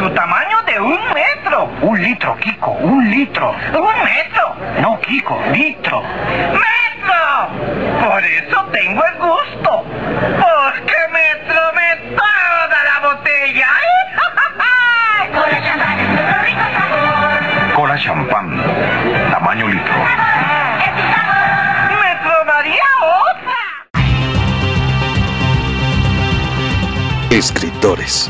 su tamaño de un metro. Un litro, Kiko, un litro. ¿Un metro? No, Kiko, litro. ¡Metro! Por eso tengo el gusto. Porque me tromé toda la botella. Cola champán, tamaño litro. ¡Me tromaría otra! Escritores.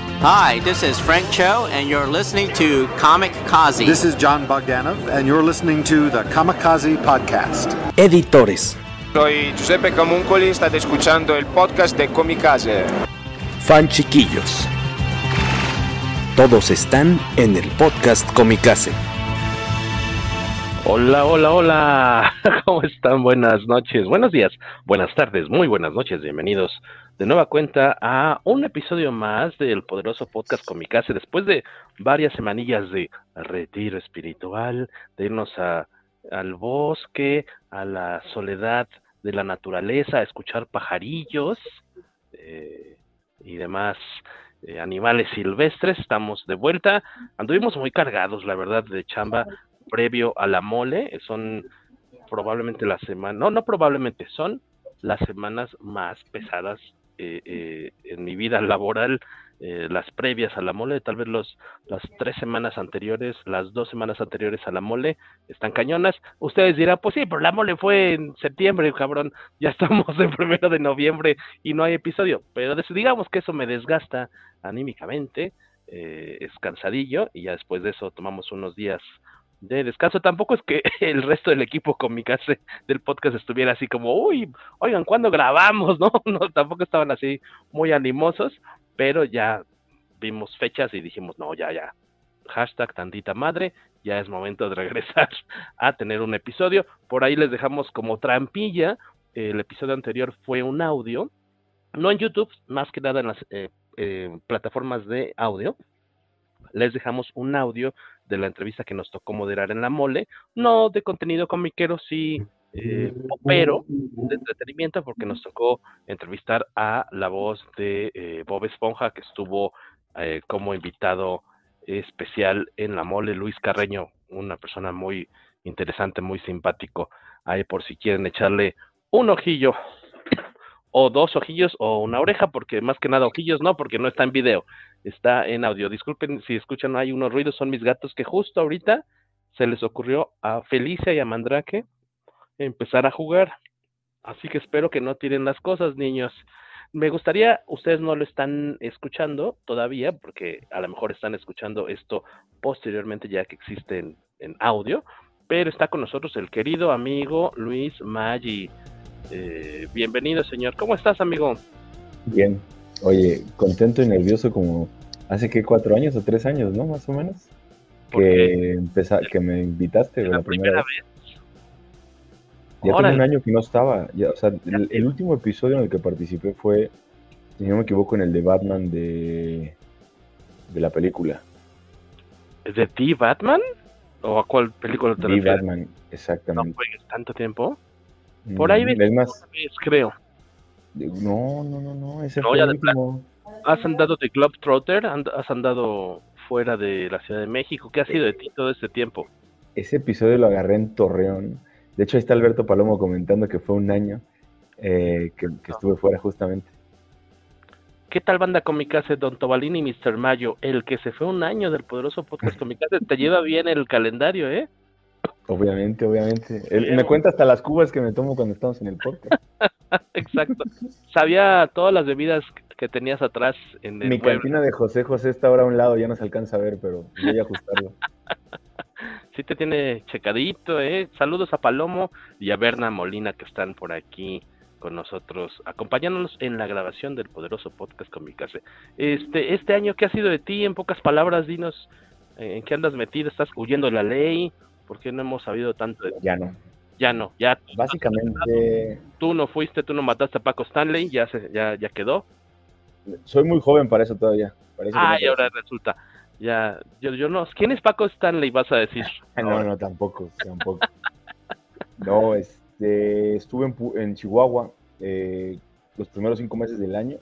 Hi, this is Frank Cho, and you're listening to Comic Kazi. This is John Bogdanov, and you're listening to the Kamikaze Podcast. Editores. Soy Giuseppe Camuncoli, state escuchando el podcast de Comicase. Fan chiquillos. Todos están en el podcast Comicase. Hola, hola, hola. ¿Cómo están? Buenas noches, buenos días, buenas tardes, muy buenas noches. Bienvenidos de nueva cuenta a un episodio más del poderoso podcast Comicase. Después de varias semanillas de retiro espiritual, de irnos a, al bosque, a la soledad de la naturaleza, a escuchar pajarillos eh, y demás eh, animales silvestres, estamos de vuelta. Anduvimos muy cargados, la verdad, de chamba previo a la mole. Son probablemente las semanas, no, no probablemente, son las semanas más pesadas eh, eh, en mi vida laboral, eh, las previas a la mole, tal vez los, las tres semanas anteriores, las dos semanas anteriores a la mole, están cañonas. Ustedes dirán, pues sí, pero la mole fue en septiembre, cabrón, ya estamos en primero de noviembre y no hay episodio, pero digamos que eso me desgasta anímicamente, es cansadillo y ya después de eso tomamos unos días de descanso. Tampoco es que el resto del equipo con mi casa del podcast estuviera así como, uy, oigan, ¿cuándo grabamos? No, no, tampoco estaban así muy animosos, pero ya vimos fechas y dijimos, no, ya, ya. Hashtag tantita madre, ya es momento de regresar a tener un episodio. Por ahí les dejamos como trampilla. El episodio anterior fue un audio, no en YouTube, más que nada en las eh, eh, plataformas de audio. Les dejamos un audio de la entrevista que nos tocó moderar en la mole, no de contenido comiquero, sí, eh, pero de entretenimiento, porque nos tocó entrevistar a la voz de eh, Bob Esponja, que estuvo eh, como invitado especial en la mole, Luis Carreño, una persona muy interesante, muy simpático, ahí por si quieren echarle un ojillo o dos ojillos o una oreja, porque más que nada ojillos no, porque no está en video, está en audio. Disculpen si escuchan, hay unos ruidos, son mis gatos que justo ahorita se les ocurrió a Felicia y a Mandrake empezar a jugar. Así que espero que no tiren las cosas, niños. Me gustaría, ustedes no lo están escuchando todavía, porque a lo mejor están escuchando esto posteriormente ya que existe en, en audio, pero está con nosotros el querido amigo Luis Maggi. Eh, bienvenido, señor. ¿Cómo estás, amigo? Bien. Oye, contento y nervioso como hace que cuatro años o tres años, ¿no? Más o menos. Que, empeza, que me invitaste la, la primera, vez. vez. Ya tengo un año que no estaba. Ya, o sea, el, el, último episodio en el que participé fue, si no me equivoco, en el de Batman de, de la película. ¿De The Batman? ¿O a cuál película te The refieres? Batman, exactamente. ¿No juegues tanto tiempo? Por ahí es más, vez, creo. No, no, no, no. Ese no, fue ya el último. ¿Has andado de Globetrotter? ¿Has andado fuera de la Ciudad de México? ¿Qué ha sido de ti todo este tiempo? Ese episodio lo agarré en Torreón. De hecho, ahí está Alberto Palomo comentando que fue un año eh, que, que, estuve fuera justamente. ¿Qué tal banda Comicase, Don Tobalini y Mr. Mayo? El que se fue un año del poderoso podcast Comicase te lleva bien el calendario, ¿eh? Obviamente, obviamente. Él me cuenta hasta las cubas que me tomo cuando estamos en el podcast. Exacto. Sabía todas las bebidas que tenías atrás en el Mi cantina de José José está ahora a un lado, ya no se alcanza a ver, pero voy a ajustarlo. sí te tiene checadito, ¿eh? Saludos a Palomo y a Berna Molina que están por aquí con nosotros, acompañándonos en la grabación del poderoso podcast Comicase. Este, este año, ¿qué ha sido de ti? En pocas palabras, dinos en qué andas metido, estás huyendo de la ley, ¿por qué no hemos sabido tanto de Ya no. Ya no, ya. Básicamente. Tú no fuiste, tú no mataste a Paco Stanley, ya se, ya, ya quedó. Soy muy joven para eso todavía. ah, y ahora resulta. Ya, yo, yo no. ¿Quién es Paco Stanley? Vas a decir. no, no, tampoco, tampoco. no, este, estuve en, en Chihuahua eh, los primeros cinco meses del año.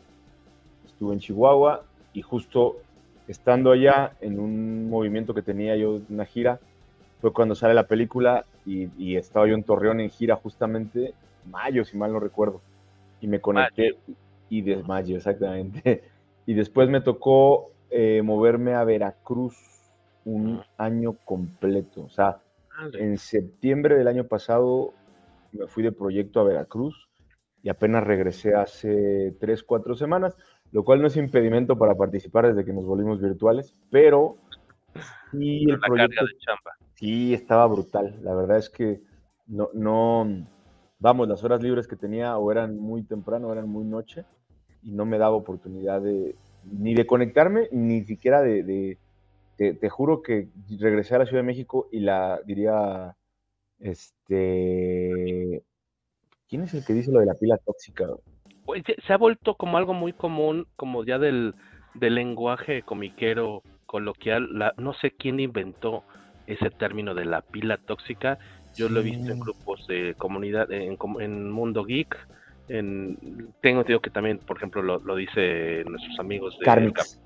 Estuve en Chihuahua y justo estando allá en un movimiento que tenía yo, una gira, fue cuando sale la película y, estaba yo en Torreón en gira justamente mayo, si mal no recuerdo. Y me conecté, y de mayo, exactamente. Y después me tocó eh, moverme a Veracruz un año completo. O sea, en septiembre del año pasado me fui de proyecto a Veracruz y apenas regresé hace tres, cuatro semanas, lo cual no es impedimento para participar desde que nos volvimos virtuales, pero sí el proyecto... De chamba. Sí, estaba brutal. La verdad es que no, no, vamos, las horas libres que tenía o eran muy temprano o eran muy noche y no me daba oportunidad de ni de conectarme, ni siquiera de, te, juro que regresé a la Ciudad de México y la diría, este, ¿quién es el que dice lo de la pila tóxica? Pues se ha vuelto como algo muy común, como ya del, del lenguaje comiquero coloquial, la, no sé quién inventó ese término de la pila tóxica. Yo lo he visto en grupos de comunidad, en, en Mundo Geek. En, tengo entendido que también, por ejemplo, lo, lo dice nuestros amigos de Carmix.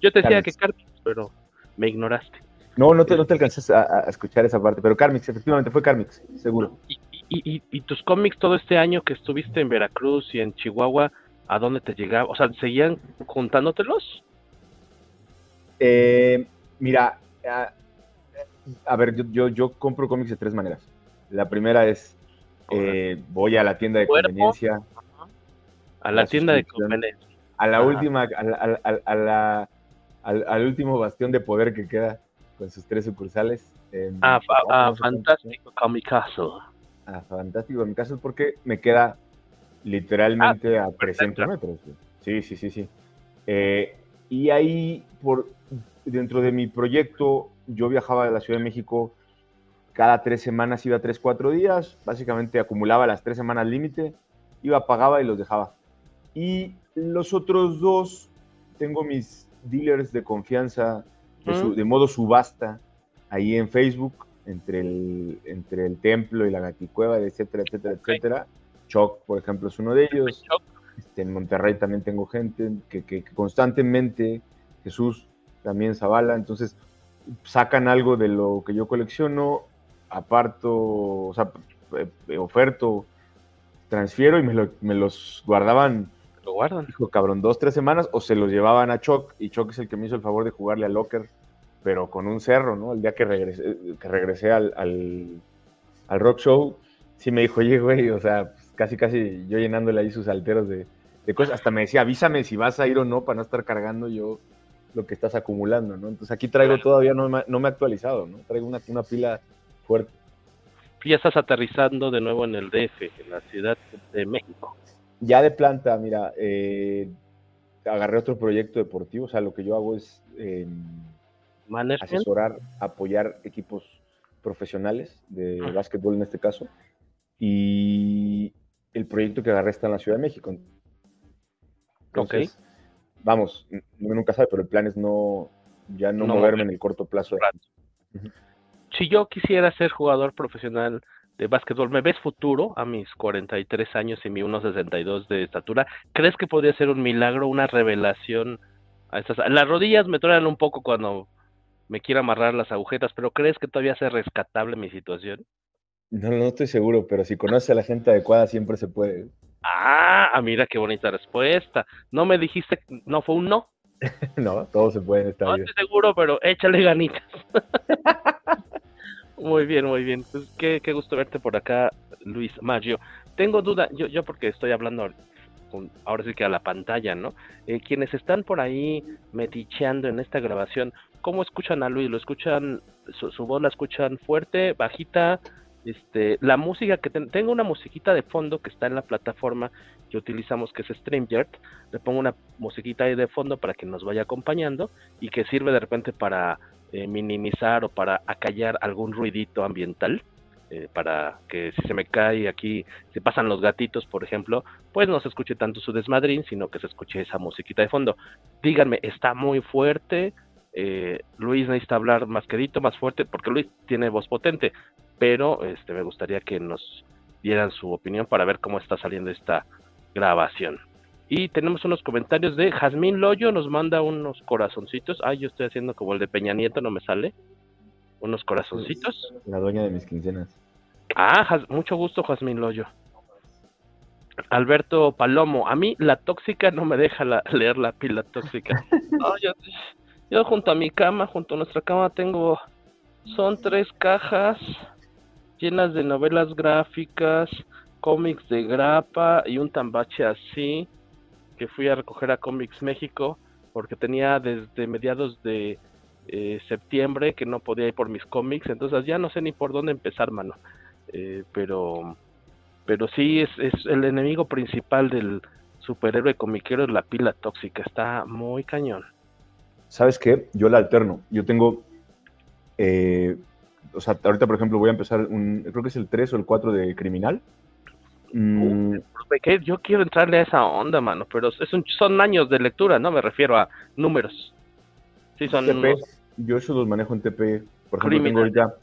Yo te decía que Carmix, pero me ignoraste. No, no te, no te alcanzas a, escuchar esa parte, pero Carmix, efectivamente fue Carmix, seguro. ¿Y, y, y, tus cómics todo este año que estuviste en Veracruz y en Chihuahua, ¿a dónde te llegaba? O sea, ¿seguían juntándotelos? Eh, mira, a ver, yo, yo, compro cómics de tres maneras. La primera es, eh, voy a la tienda de conveniencia. A la, tienda de conveniencia. A la última, a, la, al, último bastión de poder que queda con sus tres sucursales. ah, ah fantástico Comicazo. Ah, fantástico Comicazo porque me queda literalmente ah, a 300 metros. Sí, sí, sí, sí. Eh, y ahí, por, dentro de mi proyecto, yo viajaba a la Ciudad de México cada tres semanas, iba tres, cuatro días, básicamente acumulaba las tres semanas límite, iba, pagaba y los dejaba. Y los otros dos, tengo mis dealers de confianza de, modo subasta ahí en Facebook, entre el, entre el templo y la gaticueva, etcétera, etcétera, etcétera. Choc, por ejemplo, es uno de ellos. Este, en Monterrey también tengo gente que, que, que constantemente, Jesús también Zavala, entonces sacan algo de lo que yo colecciono, aparto, o sea, eh, oferto, transfiero y me, los guardaban. Lo guardan. Dijo, cabrón, dos, tres semanas, o se los llevaban a Choc, y Choc es el que me hizo el favor de jugarle a Locker, pero con un cerro, ¿no? El día que regresé, que regresé al, al, rock show, sí me dijo, oye, güey, o sea, pues, casi, casi yo llenándole ahí sus alteros de, de cosas. Hasta me decía, avísame si vas a ir o no para no estar cargando yo lo que estás acumulando, ¿no? Entonces aquí traigo todavía, no me, no me he actualizado, ¿no? Traigo una, una pila fuerte. Ya estás aterrizando de nuevo en el DF, en la Ciudad de México. Ya de planta, mira, eh, agarré otro proyecto deportivo, o sea, lo que yo hago es eh, asesorar, apoyar equipos profesionales de básquetbol en este caso, y el proyecto que agarré está en la Ciudad de México. Entonces, vamos, uno nunca sabe, pero el plan es no, ya no, moverme en el corto plazo. Si yo quisiera ser jugador profesional de básquetbol, ¿me ves futuro a mis 43 años y mi 1.62 de estatura? ¿Crees que podría ser un milagro, una revelación a estas? Las rodillas me truenan un poco cuando me quiero amarrar las agujetas, pero ¿crees que todavía sea rescatable mi situación? No, no estoy seguro, pero si conoces a la gente adecuada siempre se puede. Ah, mira qué bonita respuesta. No me dijiste, no fue un no. no, todo se puede en esta No estoy seguro, pero échale ganitas. muy bien, muy bien. Pues qué, qué, gusto verte por acá, Luis Maggio. Tengo duda, yo, yo porque estoy hablando ahora sí que a la pantalla, ¿no? Eh, quienes están por ahí meticheando en esta grabación, ¿cómo escuchan a Luis? ¿Lo escuchan, su, su voz la escuchan fuerte, bajita? Este, la música que tengo una musiquita de fondo que está en la plataforma que utilizamos que es StreamYard, le pongo una musiquita ahí de fondo para que nos vaya acompañando y que sirve de repente para eh, minimizar o para acallar algún ruidito ambiental. Eh, para que si se me cae aquí, si pasan los gatitos, por ejemplo, pues no se escuche tanto su desmadrín, sino que se escuche esa musiquita de fondo. Díganme, ¿está muy fuerte? Eh, Luis necesita hablar más quedito, más fuerte, porque Luis tiene voz potente, pero este, me gustaría que nos dieran su opinión para ver cómo está saliendo esta grabación. Y tenemos unos comentarios de Jazmín Loyo, nos manda unos corazoncitos. Ay, yo estoy haciendo como el de Peña Nieto, no me sale. Unos corazoncitos. La dueña de mis quincenas. Ah, mucho gusto, Jazmín Loyo. Alberto Palomo, a mí la tóxica no me deja leer la pila tóxica. yo, junto a mi cama, junto a nuestra cama, tengo. Son tres cajas llenas de novelas gráficas, cómics de grapa y un tambache así que fui a recoger a Comics México porque tenía desde mediados de eh, septiembre que no podía ir por mis cómics, entonces ya no sé ni por dónde empezar, mano. Eh, pero pero sí es, es el enemigo principal del superhéroe comiquero es la pila tóxica, está muy cañón. ¿Sabes qué? Yo la alterno. Yo tengo eh, o sea, ahorita por ejemplo voy a empezar un creo que es el 3 o el 4 de Criminal. Mm. Yo quiero entrarle a esa onda, mano, pero es son años de lectura, no me refiero a números. Sí, son TP. Yo eso los manejo en TP. Por ejemplo, tengo ahorita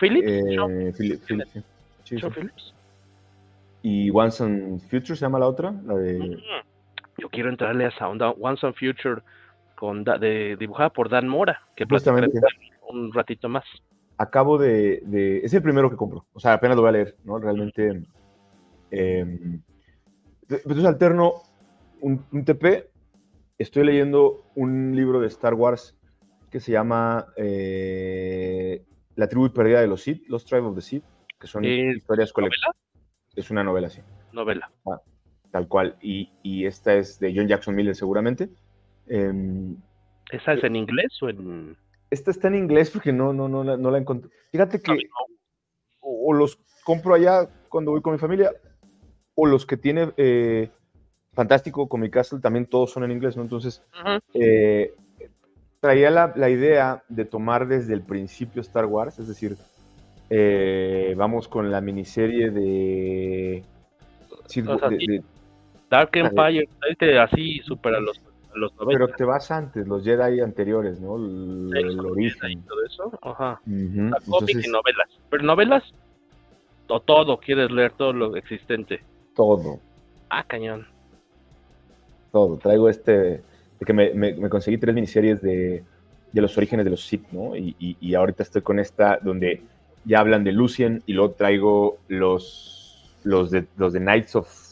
Phillips. Eh, Phillips, sí. Phillips. Y Once and Future se llama la otra, la de... yo quiero entrarle a onda, Once and Future, con de, dibujada por Dan Mora, que Justamente. un ratito más. Acabo de, de, Es el primero que compro, o sea, apenas lo voy a leer, ¿no? Realmente... Eh, entonces alterno un, un TP, estoy leyendo un libro de Star Wars que se llama eh, la tribu perdida de los Sith, Los Tribe of the Sith, que son historias colectivas. Es una novela, sí. Novela. Ah, tal cual. Y, y, esta es de John Jackson Miller, seguramente. Eh, ¿Esa es en inglés o en.? Esta está en inglés porque no, no, no, no la encontré. Fíjate que o, los compro allá cuando voy con mi familia, o los que tiene eh, Fantástico con mi Castle también todos son en inglés, ¿no? Entonces, eh, traía la, idea de tomar desde el principio Star Wars, es decir, eh, vamos con la miniserie de, Dark Empire, así supera los, los 90. Pero te vas antes, los Jedi anteriores, ¿no? El, origen. Y todo eso, ajá. y novelas. Pero novelas, o todo, quieres leer todo lo existente. Todo. Ah, cañón. Todo. Traigo este que me, me, conseguí tres miniseries de, de, los orígenes de los Sith, ¿no? Y, y, ahorita estoy con esta donde ya hablan de Lucien y luego traigo los, los, de, los de Knights of...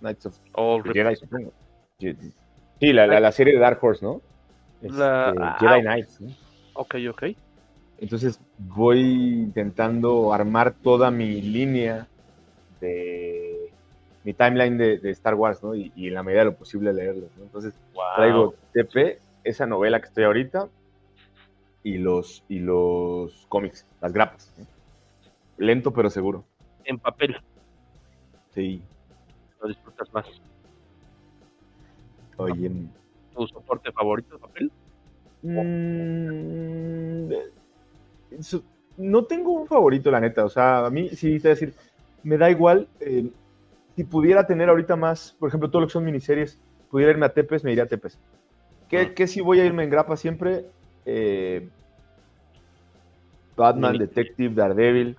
Knights of... Jedi, supongo. Sí, la, la, serie de Dark Horse, ¿no? la, este, Jedi ah, Knights. ¿no? Ok, ok. Entonces voy intentando armar toda mi línea de mi timeline de, Star Wars, ¿no? Y, en la medida de lo posible leerlos, ¿no? Entonces, traigo TP, esa novela que estoy ahorita, y los, y los cómics, las grapas. Lento pero seguro. En papel. Sí. Lo disfrutas más. Oye. ¿Tu soporte favorito de papel? Mm, no tengo un favorito, la neta. O sea, a mí sí, te decir, me da igual. Eh, si pudiera tener ahorita más, por ejemplo, todo lo que son miniseries, pudiera irme a Tepes, me iría a Tepes. ¿Qué, ah. si voy a irme en grapa siempre? Eh, Batman, Detective, Daredevil.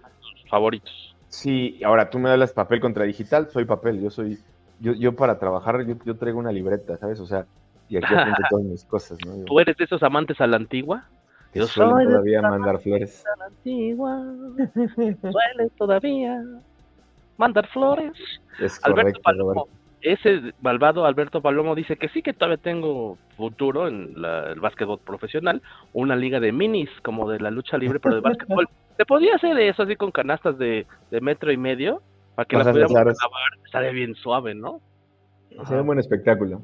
Favoritos. Sí, ahora tú me das papel contra digital, soy papel, yo soy, yo, yo para trabajar, yo, traigo una libreta, ¿sabes? O sea, y aquí apunto todas mis cosas, ¿no? ¿Tú eres de esos amantes a la antigua? Yo suelo todavía mandar flores. A la antigua, suele todavía mandar flores. Alberto Palomo, ese malvado Alberto Palomo dice que sí que todavía tengo futuro en el básquetbol profesional, una liga de minis como de la lucha libre, pero de básquetbol. ¿Se podía hacer eso así con canastas de, metro y medio? Para que las pudiéramos grabar, estaría bien suave, ¿no? Sería un buen espectáculo.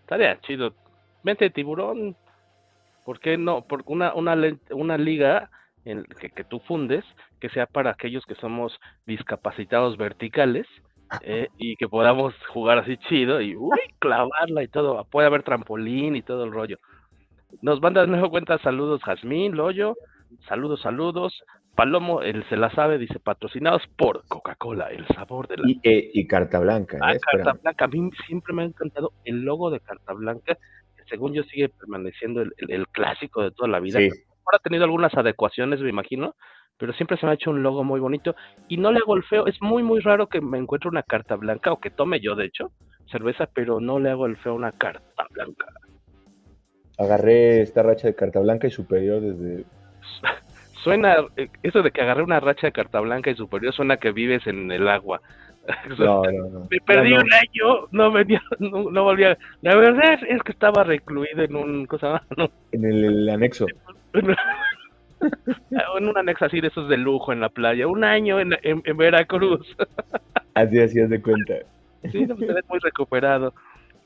Estaría chido. Mente de tiburón, ¿por qué no? Porque una, una, una liga en, que, que tú fundes, que sea para aquellos que somos discapacitados verticales, eh, y que podamos jugar así chido y uy, clavarla y todo. Puede haber trampolín y todo el rollo. Nos manda de nuevo cuenta saludos Jazmín, Loyo, saludos, saludos. Palomo, él se la sabe, dice patrocinados por Coca-Cola, el sabor de la. Y, eh, y Carta Blanca. Ah, eh, Carta Blanca, a mí siempre me ha encantado el logo de Carta Blanca, que según yo sigue permaneciendo el, el, el clásico de toda la vida. Sí. Ahora ha tenido algunas adecuaciones, me imagino, pero siempre se me ha hecho un logo muy bonito y no le hago el feo. Es muy, muy raro que me encuentre una carta blanca o que tome yo, de hecho, cerveza, pero no le hago el feo a una carta blanca. Agarré esta racha de carta blanca y superior desde. Suena, eh, eso de que agarré una racha de carta blanca y superior suena que vives en el agua. No, no, no. Me perdí un año, no venía, no, no volvía. La verdad es que estaba recluido en un cosa, En el, el anexo. en un anexo así de esos de lujo en la playa. Un año en, en, en Veracruz. Así hacías de cuenta. Sí, no, muy recuperado.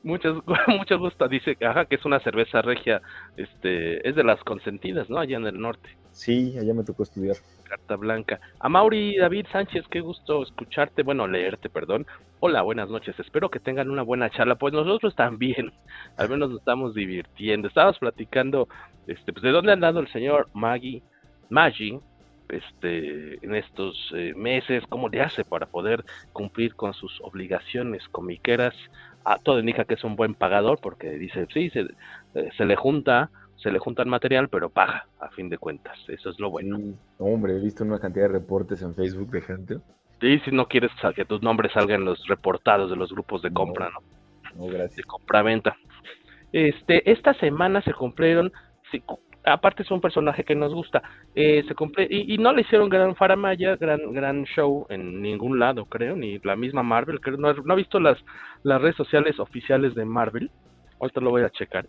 Muchos, mucho gusto. Dice ajá, que es una cerveza regia, este, es de las consentidas, ¿no? Allá en el norte. Sí, allá me tocó estudiar. Carta Blanca. A Mauri David Sánchez, qué gusto escucharte, bueno, leerte, perdón. Hola, buenas noches. Espero que tengan una buena charla. Pues nosotros también, al menos nos estamos divirtiendo. Estábamos platicando, este, pues de dónde ha andado el señor Maggie, Maggie, este, en estos eh, meses, cómo le hace para poder cumplir con sus obligaciones comiqueras. A todo indica que es un buen pagador porque dice, sí, se, eh, se le junta, se le junta el material, pero paga a fin de cuentas. Eso es lo bueno. Sí, hombre, he visto una cantidad de reportes en Facebook de gente. Y si no quieres que tus nombres salgan en los reportados de los grupos de compra, ¿no? No, gracias. De compra-venta. Este, esta semana se cumplieron, sí, aparte es un personaje que nos gusta, eh, se cumple, y, y, no le hicieron gran faramaya, gran, gran show en ningún lado, creo, ni la misma Marvel, creo, no, no he visto las, las redes sociales oficiales de Marvel, ahorita lo voy a checar.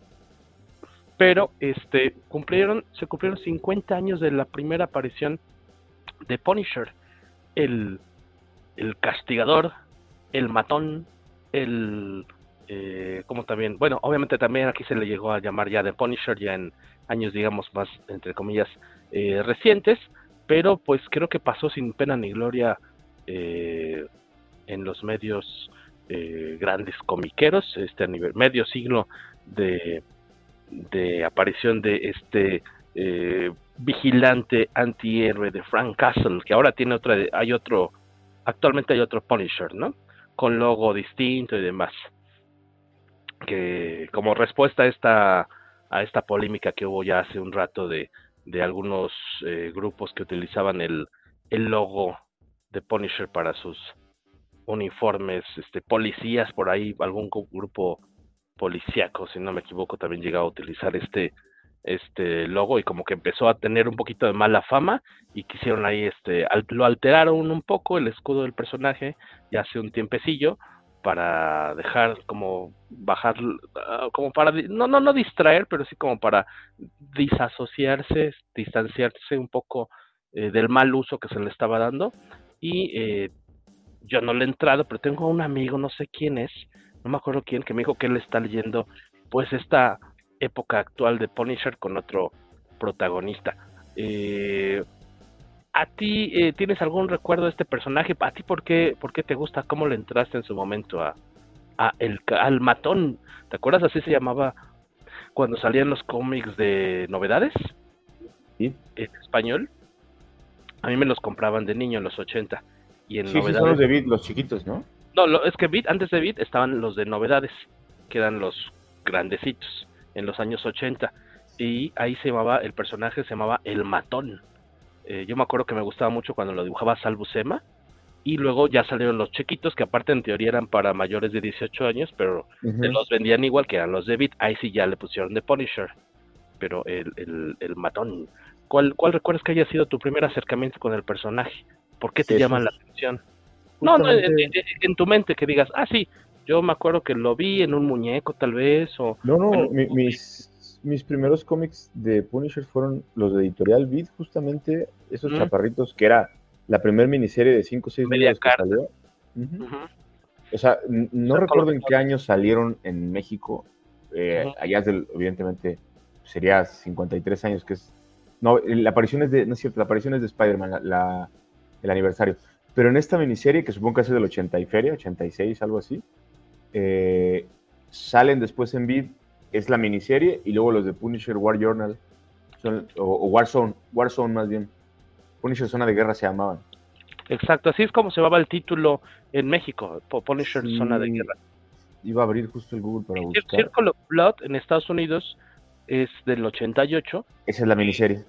Pero este cumplieron, se cumplieron 50 años de la primera aparición de Punisher, el, el castigador, el matón, el eh, como también, bueno, obviamente también aquí se le llegó a llamar ya de Punisher ya en años, digamos, más, entre comillas, eh, recientes, pero pues creo que pasó sin pena ni gloria eh, en los medios eh, grandes comiqueros, este a nivel, medio siglo de, de aparición de este eh, vigilante antihéroe de Frank Castle, que ahora tiene otra, hay otro, actualmente hay otro Punisher, ¿no? Con logo distinto y demás que como respuesta a esta a esta polémica que hubo ya hace un rato de, de algunos eh, grupos que utilizaban el, el logo de Punisher para sus uniformes, este policías por ahí, algún grupo policíaco, si no me equivoco, también llegaba a utilizar este este logo y como que empezó a tener un poquito de mala fama y quisieron ahí este al, lo alteraron un poco el escudo del personaje ya hace un tiempecillo para dejar como bajar uh, como para no no no distraer pero sí como para disasociarse distanciarse un poco eh, del mal uso que se le estaba dando. Y eh, yo no le he entrado pero tengo un amigo no sé quién es no me acuerdo quién que me dijo que él está leyendo pues esta época actual de Punisher con otro protagonista eh, ¿A ti eh, tienes algún recuerdo de este personaje? ¿A ti por qué, por qué te gusta? ¿Cómo le entraste en su momento a, a el, al matón? ¿Te acuerdas así se llamaba cuando salían los cómics de novedades? ¿Sí? En español. A mí me los compraban de niño en los 80. Y en sí, novedades. Sí, son los de Beat, los chiquitos, ¿no? No, lo, es que Beat, antes de Beat estaban los de novedades, que eran los grandecitos, en los años 80. Y ahí se llamaba, el personaje se llamaba El Matón. Eh, yo me acuerdo que me gustaba mucho cuando lo dibujaba Sal Buscema y luego ya salieron los chiquitos que aparte en teoría eran para mayores de 18 años pero uh -huh. se los vendían igual que eran los de Beat ahí sí ya le pusieron de Punisher pero el, el, el matón ¿Cuál, ¿cuál recuerdas que haya sido tu primer acercamiento con el personaje? ¿por qué te sí, llaman la atención? No, no en, en, en, tu mente que digas ah sí yo me acuerdo que lo vi en un muñeco tal vez o no no mi, mis mis primeros cómics de Punisher fueron los de Editorial Beat, justamente esos mm. chaparritos, que era la primera miniserie de 5 o 6 números que salió. Uh -huh. Uh -huh. O sea, no recuerdo en qué año salieron en México. Eh, uh -huh. Allá, del, evidentemente, sería 53 años, que es No, la aparición es de, no es cierto, la aparición es de Spider-Man, la, el aniversario. Pero en esta miniserie, que supongo que es del 80 y feria, 86, algo así, eh, salen después en Vid, es la miniserie, y luego los de Punisher War Journal, o, o Warzone, Warzone más bien. Punisher Zona de Guerra se llamaban. Exacto, así es como se llamaba el título en México, Punisher Zona de Guerra. Iba a abrir justo el Google para buscar. Circle of Blood en Estados Unidos es del 88. Esa es la miniserie.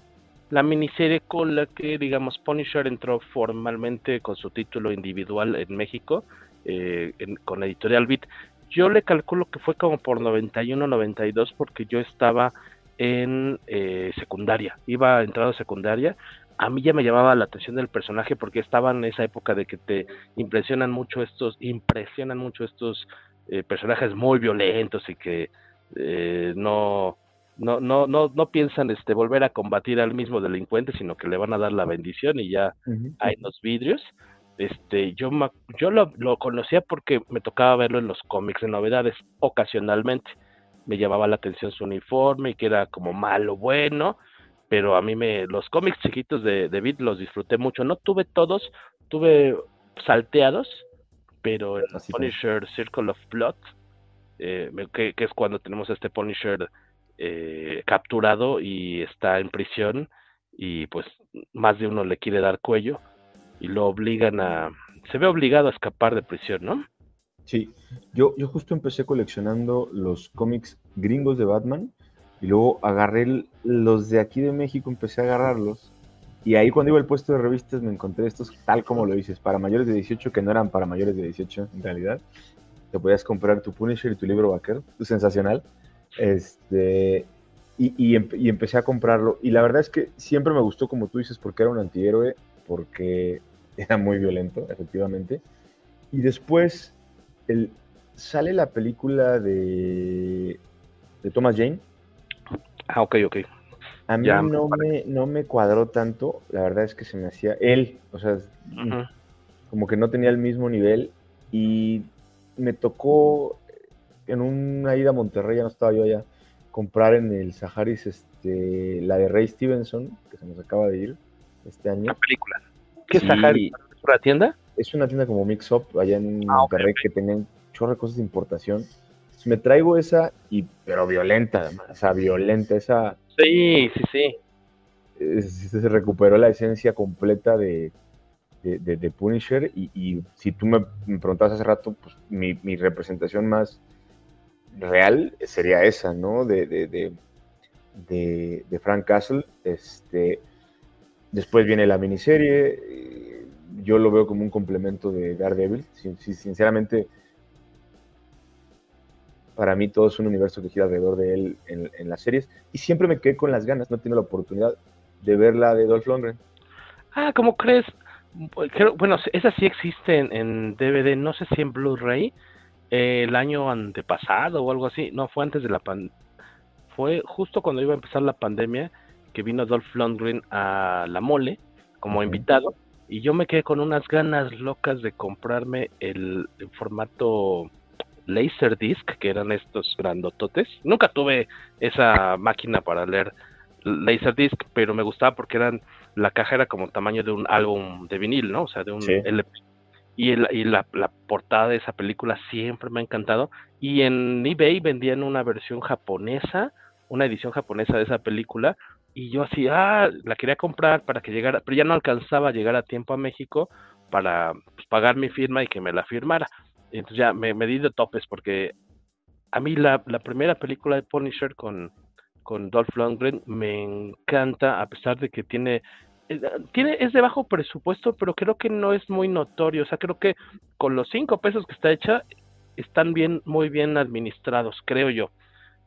La miniserie con la que, digamos, Punisher entró formalmente con su título individual en México, eh, con la editorial Beat. Yo le calculo que fue como por 91-92 porque yo estaba en eh, secundaria, iba a entrada secundaria. A mí ya me llamaba la atención del personaje porque estaba en esa época de que te impresionan mucho estos, impresionan mucho estos eh, personajes muy violentos y que eh, no, no, no, no, no piensan este volver a combatir al mismo delincuente, sino que le van a dar la bendición y ya hay los vidrios. Este, yo yo lo, lo, conocía porque me tocaba verlo en los cómics de novedades ocasionalmente. Me llamaba la atención su uniforme y que era como malo, bueno, pero a mí me los cómics chiquitos de, de Beat los disfruté mucho. No tuve todos, tuve salteados, pero el Punisher Circle of Blood, eh, que, que, es cuando tenemos este Punisher eh, capturado y está en prisión y pues más de uno le quiere dar cuello y lo obligan a... se ve obligado a escapar de prisión, ¿no? Sí, yo, yo justo empecé coleccionando los cómics gringos de Batman y luego agarré los de aquí de México, empecé a agarrarlos y ahí cuando iba al puesto de revistas me encontré estos tal como lo dices, para mayores de 18 que no eran para mayores de 18 en realidad. Te podías comprar tu Punisher y tu libro vaquero, sensacional. Este, y, y, empecé a comprarlo. Y la verdad es que siempre me gustó, como tú dices, porque era un antihéroe, porque era muy violento, efectivamente. Y después el, sale la película de, de Thomas Jane. Ah, ok, ok. A mí no, me, no me cuadró tanto, la verdad es que se me hacía él, o sea, como que no tenía el mismo nivel y me tocó en una ida a Monterrey, ya no estaba yo allá, comprar en el Saharis este, la de Ray Stevenson, que se nos acaba de ir este año. La película. ¿Qué es Saharis? ¿Es una tienda? Es una tienda como Mix Up allá en ah, Monterrey que tenían chorro de cosas de importación. me traigo esa, y pero violenta además, o sea, violenta, esa Sí, sí, sí. Se recuperó la esencia completa de, de, Punisher y, si tú me, preguntabas hace rato, pues mi, representación más real sería esa, ¿no? De, de, de, Frank Castle. Este, después viene la miniserie. Yo lo veo como un complemento de Daredevil. sinceramente, para mí todo es un universo que gira alrededor de él en, las series. Y siempre me quedé con las ganas, no tengo la oportunidad de ver la de Dolph Lundgren. Ah, ¿cómo crees? bueno, esa sí existe en, DVD, no sé si en Blu-ray, eh, el año antepasado o algo así. No, fue antes de la pandemia. Fue justo cuando iba a empezar la pandemia que vino Dolph Lundgren a La Mole como invitado. Y yo me quedé con unas ganas locas de comprarme el formato Laserdisc, que eran estos grandototes. Nunca tuve esa máquina para leer Laserdisc, pero me gustaba porque eran la caja era como tamaño de un álbum de vinil, ¿no? O sea, de un LP. Y, y la, portada de esa película siempre me ha encantado. Y en eBay vendían una versión japonesa, una edición japonesa de esa película. Y yo así, ah, la quería comprar para que llegara, pero ya no alcanzaba a llegar a tiempo a México para pues, pagar mi firma y que me la firmara. Entonces ya me, me di de topes porque a mí la, la primera película de Punisher con, con Dolph Lundgren me encanta a pesar de que tiene tiene es de bajo presupuesto pero creo que no es muy notorio. O sea creo que con los cinco pesos que está hecha están bien muy bien administrados creo yo.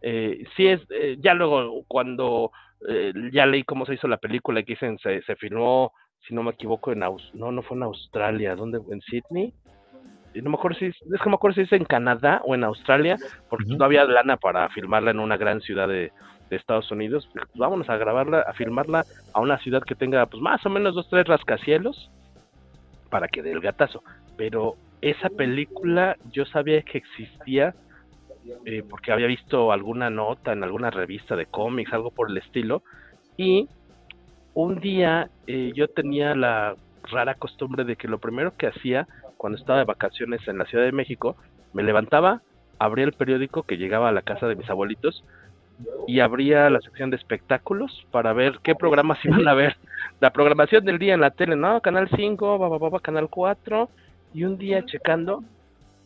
Eh, sí es eh, ya luego cuando eh, ya leí cómo se hizo la película y que dicen se, se filmó si no me equivoco en Aus no no fue en Australia dónde en Sydney no me acuerdo si es, que me acuerdo si es en Canadá o en Australia, porque no había lana para filmarla en una gran ciudad de, Estados Unidos. Pues, vámonos a grabarla, a filmarla a una ciudad que tenga pues más o menos dos, tres rascacielos para que dé el gatazo. Pero esa película yo sabía que existía eh, porque había visto alguna nota en alguna revista de cómics, algo por el estilo, y un día eh, yo tenía la rara costumbre de que lo primero que hacía cuando estaba de vacaciones en la Ciudad de México, me levantaba, abría el periódico que llegaba a la casa de mis abuelitos y abría la sección de espectáculos para ver qué programas iban a ver. La programación del día en la tele, ¿no? Canal 5, va, Canal 4. Y un día checando,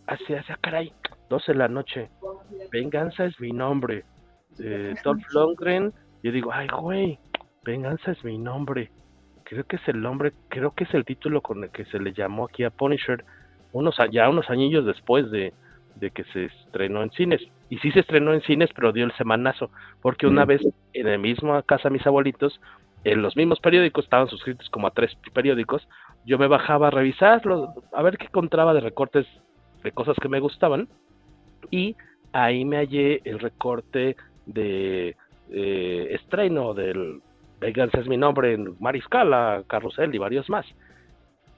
hacia, hacia, caray, 12 de la noche. Venganza es mi nombre. Eh, Dolph Lundgren. Yo digo, ay, güey, Venganza es mi nombre. Creo que es el nombre, creo que es el título con el que se le llamó aquí a Punisher unos ya unos añillos después de, de que se estrenó en cines. Y sí se estrenó en cines, pero dio el semanazo, porque una vez en el mismo casa mis abuelitos, en los mismos periódicos, estaban suscritos como a tres periódicos, yo me bajaba a revisarlo, a ver qué encontraba de recortes de cosas que me gustaban, y ahí me hallé el recorte de eh, estreno del Venganza es mi nombre en Mariscala, Carrusel y varios más.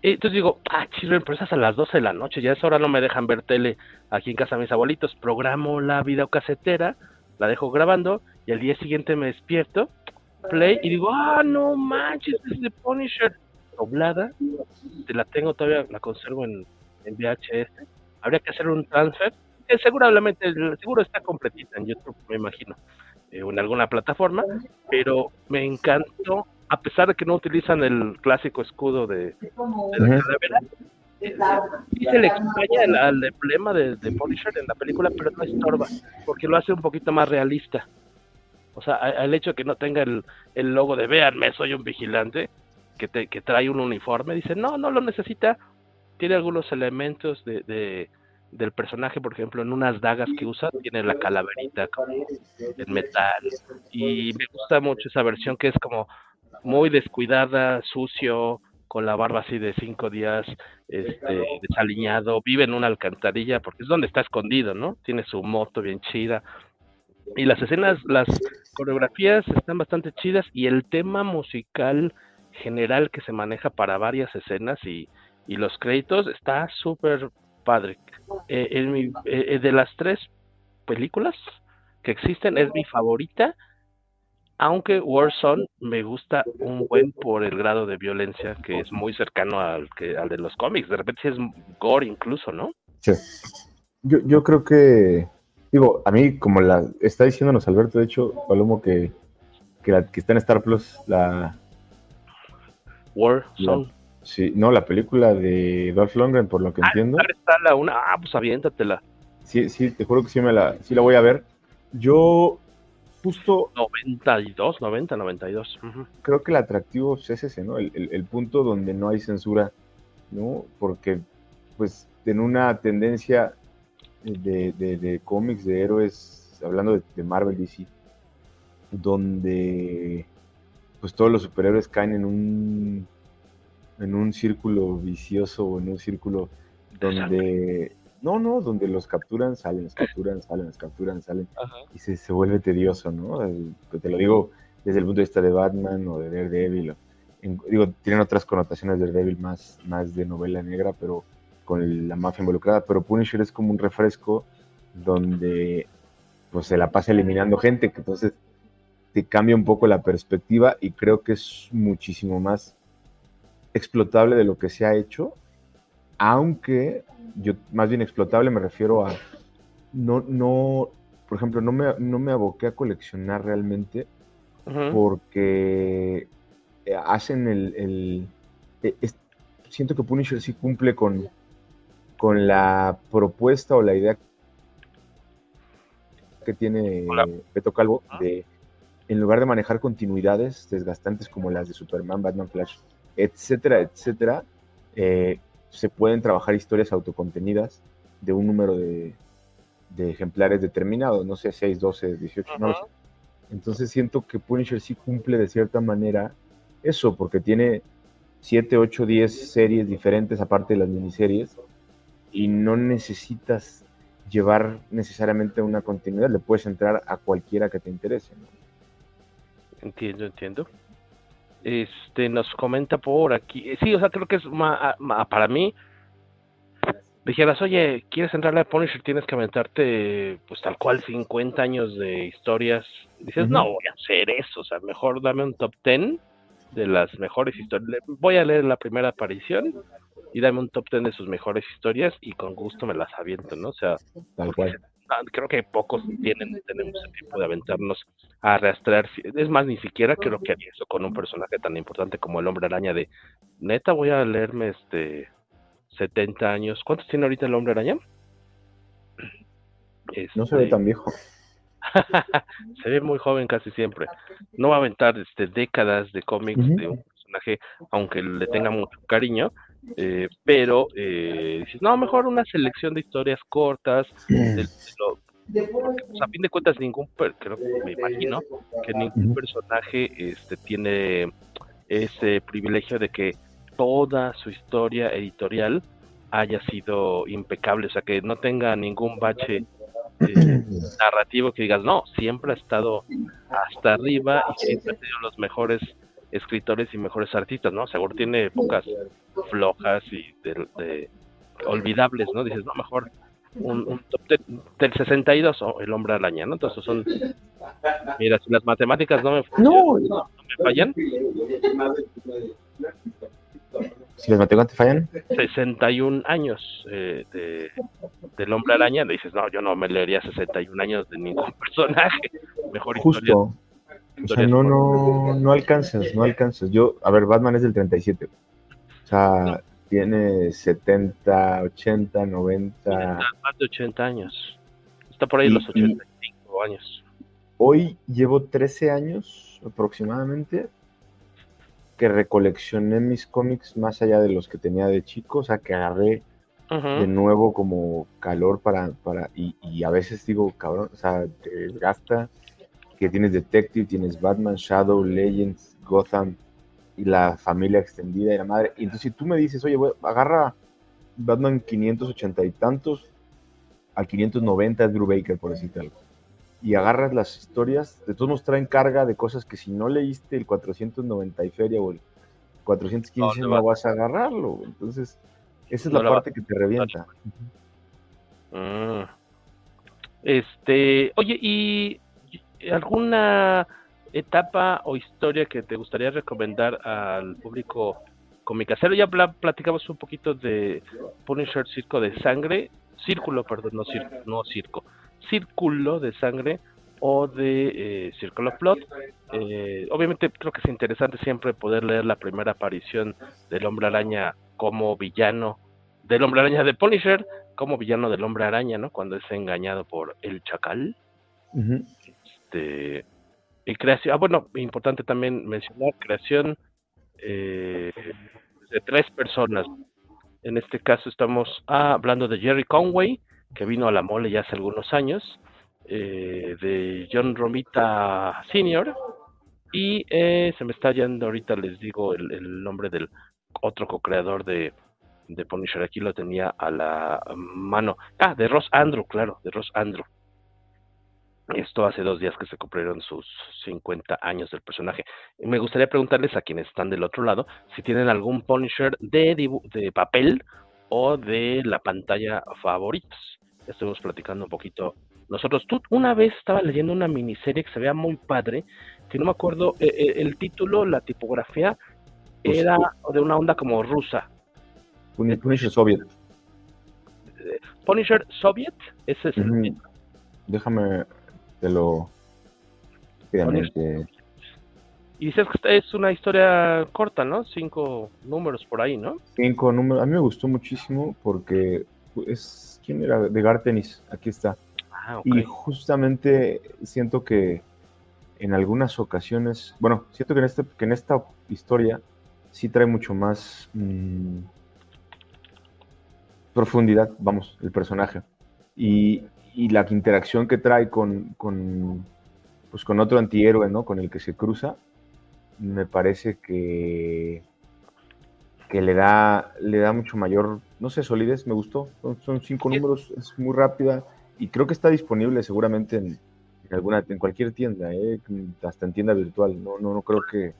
Y entonces digo, ah, chido, empresas a las 12 de la noche, ya es hora no me dejan ver tele aquí en casa mis abuelitos. Programo la videocasetera, la dejo grabando y al día siguiente me despierto, play y digo, ah, no manches, es de Punisher doblada. Te la tengo todavía, la conservo en, en VHS. Habría que hacer un transfer, que seguramente, seguro está completita en YouTube, me imagino, eh, en alguna plataforma, pero me encantó a pesar de que no utilizan el clásico escudo de, la calavera, y se le extraña el, emblema de, de, Punisher en la película, pero no estorba, porque lo hace un poquito más realista. O sea, el hecho de que no tenga el, el logo de véanme, soy un vigilante, que, te, que trae un uniforme, dice, no, no lo necesita, tiene algunos elementos de, de, del personaje, por ejemplo, en unas dagas que usa, tiene la calaverita en metal, y me gusta mucho esa versión que es como muy descuidada, sucio, con la barba así de cinco días, este, desaliñado, vive en una alcantarilla porque es donde está escondido, ¿no? Tiene su moto bien chida. Y las escenas, las coreografías están bastante chidas y el tema musical general que se maneja para varias escenas y, y los créditos está súper padre. Eh, eh, eh, de las tres películas que existen es mi favorita aunque Warzone me gusta un buen por el grado de violencia que es muy cercano al que al de los cómics. De repente es gore incluso, ¿no? Sí. Yo, yo creo que, digo, a mí como la está diciéndonos Alberto, de hecho, Palomo, que, que, la, que está en Star Plus, la... Warzone. sí, no, la película de Dolph Lundgren, por lo que ah, entiendo. Está la una, ah, pues aviéntatela. Sí, sí, te juro que sí me la, sí la voy a ver. Yo justo... 92, 90, 92. Creo que el atractivo es ese, ¿no? El, punto donde no hay censura, ¿no? Porque, pues, en una tendencia de, cómics, de héroes, hablando de, Marvel DC, donde pues todos los superhéroes caen en un en un círculo vicioso en un círculo donde no, no, donde los capturan, salen, los capturan, salen, los capturan, salen. Y se, se, vuelve tedioso, ¿no? te lo digo desde el punto de vista de Batman o de Daredevil. digo, tienen otras connotaciones de Daredevil más, más de novela negra, pero con la mafia involucrada. Pero Punisher es como un refresco donde pues se la pasa eliminando gente, que entonces te cambia un poco la perspectiva y creo que es muchísimo más explotable de lo que se ha hecho, aunque yo más bien explotable me refiero a no, no, por ejemplo, no me, no me aboqué a coleccionar realmente porque eh, hacen el, eh, siento que Punisher sí cumple con, con la propuesta o la idea que tiene Beto Calvo de en lugar de manejar continuidades desgastantes como las de Superman, Batman, Flash, etcétera, etcétera, eh, se pueden trabajar historias autocontenidas de un número de, ejemplares determinado, no sé, 6, 12, 18, no sé. Entonces siento que Punisher sí cumple de cierta manera eso, porque tiene 7, 8, 10 series diferentes aparte de las miniseries y no necesitas llevar necesariamente una continuidad, le puedes entrar a cualquiera que te interese. Entiendo, entiendo. Este, nos comenta por aquí. Sí, o sea, creo que es para mí. Dijeras, oye, ¿quieres entrarle a Punisher? Tienes que aventarte, pues tal cual, 50 años de historias. Dices, no voy a hacer eso, o sea, mejor dame un top 10 de las mejores historias. Voy a leer la primera aparición y dame un top 10 de sus mejores historias y con gusto me las aviento, ¿no? O sea, tal cual. Creo que pocos tienen, tenemos el tiempo de aventarnos a arrastrar. Es más, ni siquiera creo que haría eso con un personaje tan importante como el hombre araña de neta voy a leerme este 70 años. ¿Cuántos tiene ahorita el hombre araña? no se ve este tan viejo. se ve muy joven casi siempre. No va a aventar este, décadas de cómics de un personaje, aunque le tenga mucho cariño, eh, pero eh, dices, no, mejor una selección de historias cortas. a fin de cuentas, ningún, creo me imagino que ningún personaje este, tiene ese privilegio de que toda su historia editorial haya sido impecable, o sea, que no tenga ningún bache eh, narrativo que digas, no, siempre ha estado hasta arriba y siempre ha tenido los mejores escritores y mejores artistas, ¿no? Seguro tiene épocas flojas y de, olvidables, ¿no? Dices, no, mejor un, top del 62 o el hombre araña, ¿no? Entonces son, mira, si las matemáticas no me, no, no me fallan, si los matemáticas fallan. 61 años eh, de, del hombre araña, le dices, no, yo no me leería 61 años de ningún personaje. Mejor Justo. O sea, no, no, no alcanzas, no alcanzas. Yo, a ver, Batman es del 37. O sea, tiene 70, 80, 90. Más de 80 años. Está por ahí los 85 años. Hoy llevo 13 años aproximadamente que recoleccioné mis cómics más allá de los que tenía de chico, o sea, que agarré de nuevo como calor para, para y, a veces digo, cabrón, o sea, te gasta que tienes Detective, tienes Batman, Shadow, Legends, Gotham y la familia extendida y la madre. Y entonces si tú me dices, oye, agarra Batman 580 y tantos al 590 es Drew Baker, por decirte algo y agarras las historias, de todos nos traen carga de cosas que si no leíste el 490 y feria o el 415 no, vas a agarrarlo. Entonces, esa es la parte que te revienta. Mm. Este, oye, ¿y alguna etapa o historia que te gustaría recomendar al público comicacero? Ya platicamos un poquito de Punisher Circo de Sangre, Círculo, perdón, no circo, no circo Círculo de Sangre o de eh, of Blood. Eh, obviamente creo que es interesante siempre poder leer la primera aparición del Hombre Araña como villano, del Hombre Araña de Punisher, como villano del Hombre Araña, ¿no? Cuando es engañado por el Chacal. Este, y creación, ah, bueno, importante también mencionar creación eh, de tres personas. En este caso estamos hablando de Jerry Conway, que vino a la mole ya hace algunos años, eh, de John Romita Sr. Y eh, se me está yendo ahorita, les digo el, nombre del otro co-creador de, de Punisher. Aquí lo tenía a la mano. Ah, de Ross Andrew, claro, de Ross Andrew. Esto hace dos días que se cumplieron sus 50 años del personaje. Me gustaría preguntarles a quienes están del otro lado si tienen algún Punisher de, de papel o de la pantalla favoritos estuvimos platicando un poquito nosotros. Tú una vez estaba leyendo una miniserie que se veía muy padre, que no me acuerdo, eh, eh, el título, la tipografía, pues, era de una onda como rusa. Punisher Soviet. Punisher Soviet, ese es el Déjame, te lo... Y dices que es una historia corta, ¿no? Cinco números por ahí, ¿no? Cinco números. A mí me gustó muchísimo porque es ¿Quién era? De Gartenis, aquí está. Ah, y justamente siento que en algunas ocasiones, bueno, siento que en, este, que en esta historia sí trae mucho más mm, profundidad, vamos, el personaje. Y, la interacción que trae con, con, pues con otro antihéroe, ¿no? Con el que se cruza, me parece que que le da, le da mucho mayor, no sé, solidez, me gustó. Son, cinco números, es muy rápida y creo que está disponible seguramente en, alguna, en cualquier tienda, ¿eh? hasta en tienda virtual. No, no, no creo que,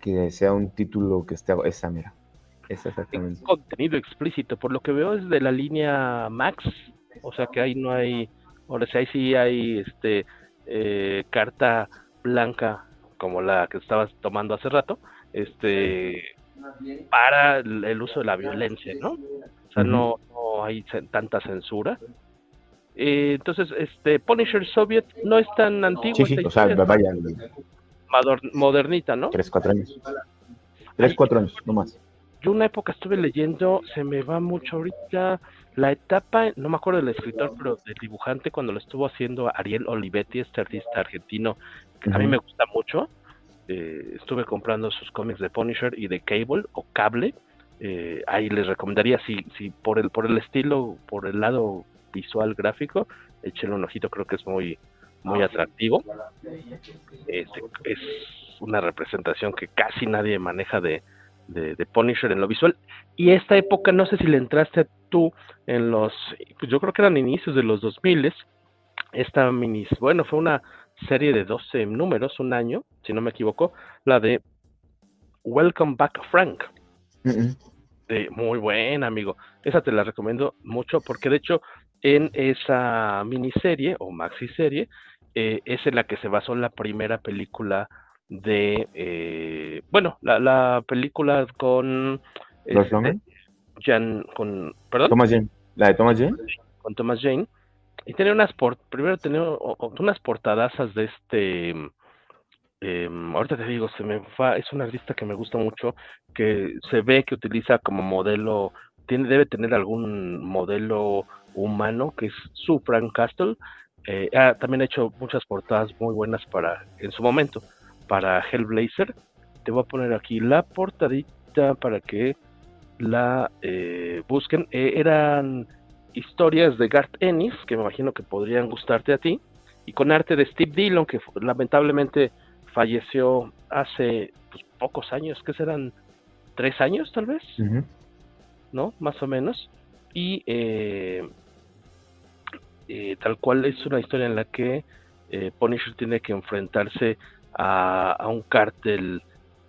que sea un título que esté esa mira. Es exactamente. Contenido explícito, por lo que veo es de la línea Max, o sea que ahí no hay, ahora sí, ahí sí hay este eh, carta blanca como la que estabas tomando hace rato, este, para el uso de la violencia, ¿no? O sea, no, no hay tanta censura. Eh, entonces, este Punisher Soviet no es tan antiguo. Sí, sí, o sea, vaya. Modernita, ¿no? Tres, cuatro años. Tres, cuatro años, no más. Yo una época estuve leyendo, se me va mucho ahorita, la etapa, no me acuerdo del escritor, pero del dibujante cuando lo estuvo haciendo Ariel Olivetti, este artista argentino, que a mí me gusta mucho. Eh, estuve comprando sus cómics de Punisher y de Cable o Cable. Eh, ahí les recomendaría, si, si por el por el estilo, por el lado visual gráfico, échenle un ojito, creo que es muy muy atractivo. Este, es una representación que casi nadie maneja de, de, Punisher en lo visual. Y esta época, no sé si le entraste tú en los, pues yo creo que eran inicios de los 2000, esta mini, bueno, fue una serie de 12 números, un año, si no me equivoco, la de Welcome Back Frank. muy buena, amigo. Esa te la recomiendo mucho porque de hecho en esa miniserie o maxi serie eh, es en la que se basó la primera película de, eh, bueno, la, la, película con... Este, Jan, con, ¿Perdón? Thomas Jane. ¿La de Thomas Jane? Con Thomas Jane. Y tenía unas, port, primero tenía unas portadasas de este... Eh, ahorita te digo, se me va, es un artista que me gusta mucho, que se ve que utiliza como modelo, tiene, debe tener algún modelo humano, que es su Frank Castle. Eh, también ha hecho muchas portadas muy buenas para, en su momento, para Hellblazer. Te voy a poner aquí la portadita para que la eh, busquen. Eh, eran historias de Garth Ennis, que me imagino que podrían gustarte a ti, y con arte de Steve Dillon, que lamentablemente falleció hace pues, pocos años, que serán tres años tal vez, ¿no? Más o menos. Y eh, tal cual es una historia en la que Punisher tiene que enfrentarse a, un cártel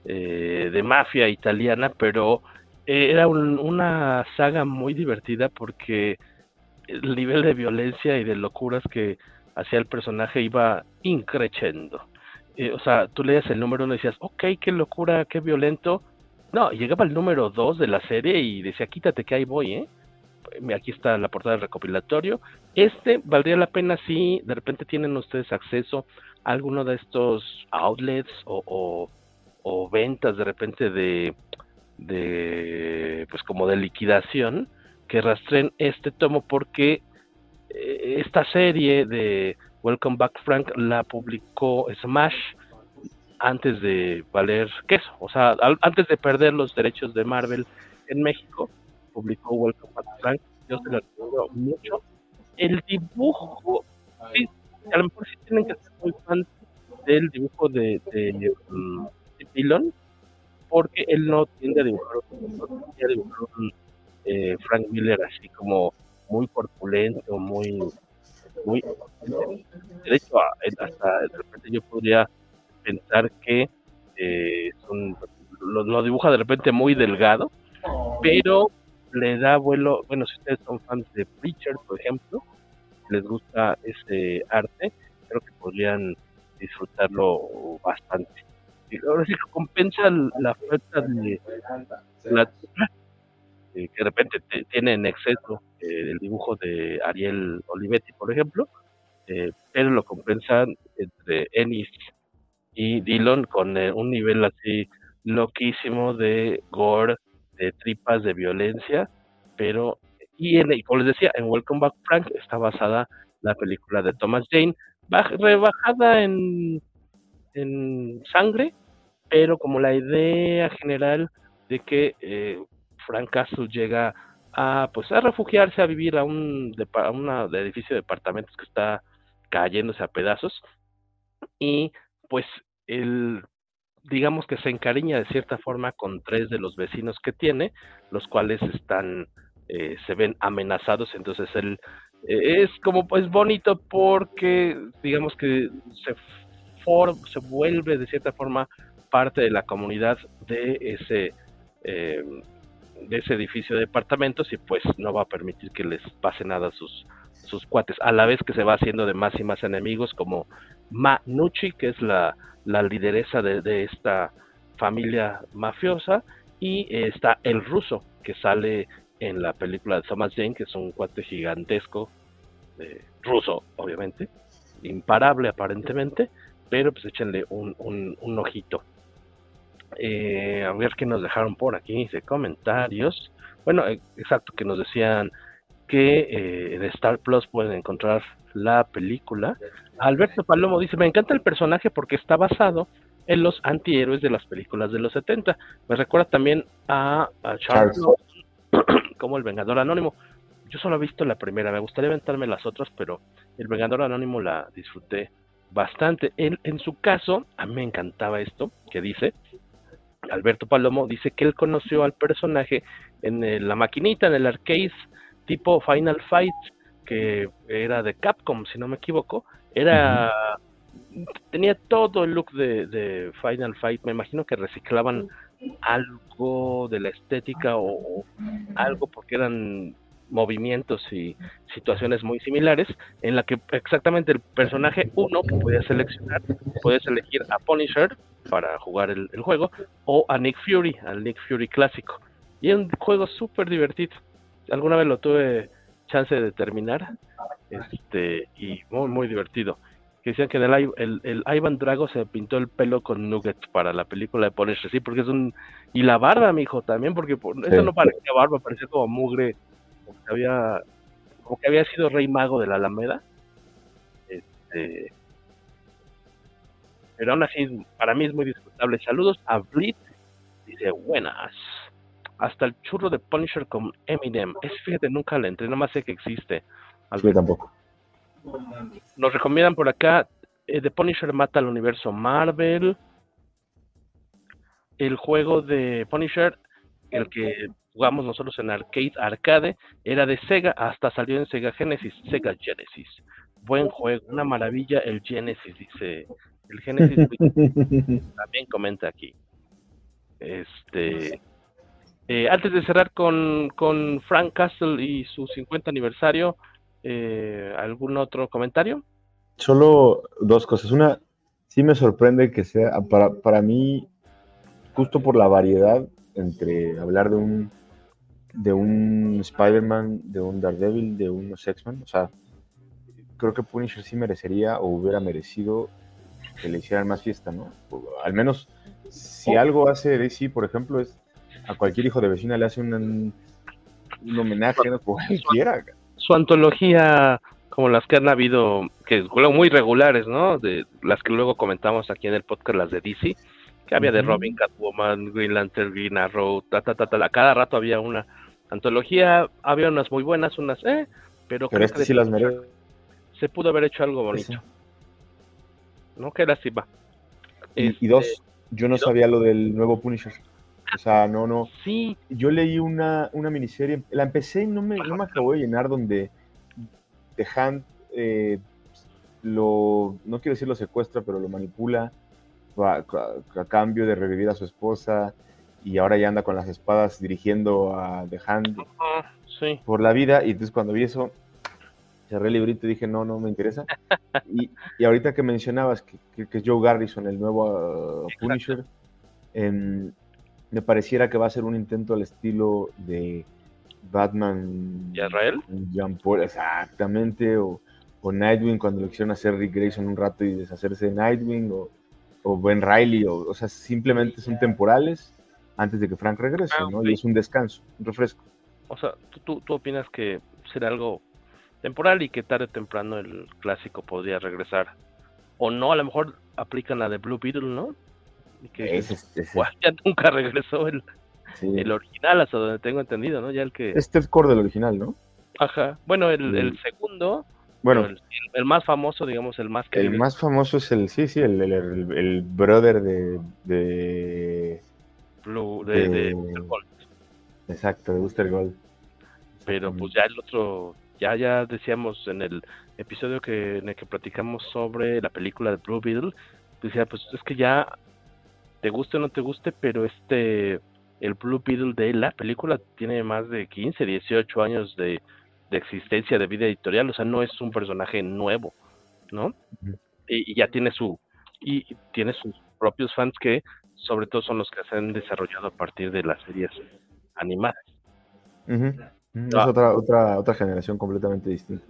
eh, de mafia italiana, pero eh, era una saga muy divertida porque el nivel de violencia y de locuras que hacía el personaje iba increciendo. Eh, o sea, tú leías el número uno y decías, ok, qué locura, qué violento. No, llegaba el número dos de la serie y decía, quítate que ahí voy, ¿eh? Aquí está la portada del recopilatorio. Este valdría la pena si de repente tienen ustedes acceso alguno de estos outlets o, o, ventas de repente de, pues como de liquidación, que rastren este tomo porque eh, esta serie de Welcome Back Frank la publicó Smash antes de valer queso, o sea, antes de perder los derechos de Marvel en México, publicó Welcome Back Frank, yo se lo recomiendo mucho. El dibujo, a lo mejor sí tienen que ser muy fans del dibujo de, de, um, porque él no tiende a dibujar, un eh, Frank Miller así como muy corpulento, muy, muy, de hecho, hasta de repente yo podría pensar que eh, lo, lo, dibuja de repente muy delgado, pero le da vuelo, bueno, si ustedes son fans de Preacher, por ejemplo, les gusta ese arte, creo que podrían disfrutarlo bastante. Y ahora sí compensa la falta de la eh, que de repente tiene en exceso eh, el dibujo de Ariel Olivetti, por ejemplo, eh, pero lo compensan entre Ennis y Dillon con un nivel así loquísimo de gore, de tripas, de violencia, pero y, en, como les decía, en Welcome Back Frank está basada la película de Thomas Jane, rebajada en, en sangre, pero como la idea general de que eh, Frank Castle llega a pues a refugiarse a vivir a un a una edificio de departamentos que está cayéndose a pedazos y pues él digamos que se encariña de cierta forma con tres de los vecinos que tiene los cuales están eh, se ven amenazados entonces él eh, es como pues bonito porque digamos que se se vuelve de cierta forma parte de la comunidad de ese eh, de ese edificio de departamentos y pues no va a permitir que les pase nada a sus sus cuates. A la vez que se va haciendo de más y más enemigos como Manucci, que es la, la lideresa de, de, esta familia mafiosa, y está el ruso, que sale en la película de Thomas Jane, que es un cuate gigantesco, eh, ruso, obviamente, imparable aparentemente, pero pues échenle un, un, un ojito. Eh, a ver qué nos dejaron por aquí de comentarios. Bueno, eh, exacto, que nos decían que eh, en Star Plus pueden encontrar la película. Alberto Palomo dice, me encanta el personaje porque está basado en los antihéroes de las películas de los 70. Me recuerda también a, a Charles, Charles. como el Vengador Anónimo. Yo solo he visto la primera, me gustaría aventarme las otras, pero el Vengador Anónimo la disfruté bastante. En, en su caso, a mí me encantaba esto que dice, Alberto Palomo dice que él conoció al personaje en el, la maquinita, en el arcade tipo Final Fight, que era de Capcom, si no me equivoco. Era. Tenía todo el look de, de Final Fight. Me imagino que reciclaban algo de la estética o, algo porque eran movimientos y situaciones muy similares en la que exactamente el personaje uno que podías seleccionar, puedes elegir a Punisher para jugar el, el, juego o a Nick Fury, al Nick Fury clásico. Y es un juego súper divertido. Alguna vez lo tuve chance de terminar este y muy muy divertido. Que decían que en el, el, el, Ivan Drago se pintó el pelo con nuggets para la película de Punisher, sí, porque es un... Y la barba, mi hijo, también, porque por... sí. eso no parecía barba, parecía como mugre como que había como que había sido rey mago de la Alameda. Este pero aún así para mí es muy disfrutable. Saludos a Blit dice buenas. Hasta el churro de Punisher con Eminem. Es fíjate nunca le entré nomás sé que existe. Yo tampoco nos recomiendan por acá eh, The Punisher mata al universo Marvel. El juego de Punisher el que jugamos nosotros en arcade arcade era de Sega hasta salió en Sega Genesis Sega Genesis. Buen juego una maravilla el Genesis dice el Genesis también comenta aquí. Este eh, antes de cerrar con, con Frank Castle y su 50 aniversario eh, algún otro comentario solo dos cosas una sí me sorprende que sea para, para mí justo por la variedad entre hablar de un de un Spider-Man, de un Daredevil, de unos X-Men. O sea, creo que Punisher sí merecería o hubiera merecido que le hicieran más fiesta, ¿no? Al menos, si algo hace DC, por ejemplo, es a cualquier hijo de vecina le hace un, un homenaje, ¿no? cualquiera. Su antología, como las que han habido, que muy regulares, ¿no? De las que luego comentamos aquí en el podcast, las de DC, que había uh -huh. de Robin, Catwoman, Green Lantern, Green Arrow, ta, ta, ta, ta, cada rato había una antología, había unas muy buenas, unas, eh, pero, pero este sí las merece. Se pudo haber hecho algo bonito. Sí. No, qué lástima. Y, este, y dos, yo no sabía lo del nuevo Punisher. O sea, no, no. Sí. Yo leí una, una miniserie, la empecé y no me, no me acabó de llenar donde The Hand eh, lo, no quiero decir lo secuestra, pero lo manipula a, a, a, cambio de revivir a su esposa y ahora ya anda con las espadas dirigiendo a The Hand uh -huh, sí. por la vida. Y entonces cuando vi eso, cerré el librito y dije, no, no me interesa. y, y, ahorita que mencionabas que, que, que, es Joe Garrison, el nuevo uh, Punisher, eh, me pareciera que va a ser un intento al estilo de Batman. ¿Y Israel? Jean Paul, exactamente. O, o, Nightwing cuando lo quisieron hacer Rick Grayson un rato y deshacerse de Nightwing. O, o Ben Riley. O, o sea, simplemente son temporales antes de que Frank regrese, ah, ¿no? Y es un descanso, un refresco. O sea, ¿tú, tú opinas que será algo temporal y que tarde o temprano el clásico podría regresar. O no, a lo mejor aplican la de Blue Beetle, ¿no? Que es, es, es, ya nunca regresó el, sí. el original, hasta donde tengo entendido, ¿no? Ya el que... Este es core del original, ¿no? Ajá. Bueno, el, el segundo, bueno, el, el, más famoso, digamos, el más querido. El más famoso es el, sí, sí, el, el, el brother de, de Blue, de, de, de Gold. Exacto, de Booster Gold. Pero pues ya el otro, ya ya decíamos en el episodio que en el que platicamos sobre la película de Blue Beetle, decía pues es que ya te guste o no te guste, pero este el Blue Beetle de la película tiene más de 15, 18 años de, de existencia de vida editorial, o sea, no es un personaje nuevo, ¿no? Uh -huh. y, ya tiene su y tiene sus propios fans que sobre todo son los que se han desarrollado a partir de las series animadas. Es otra, otra, otra generación completamente distinta.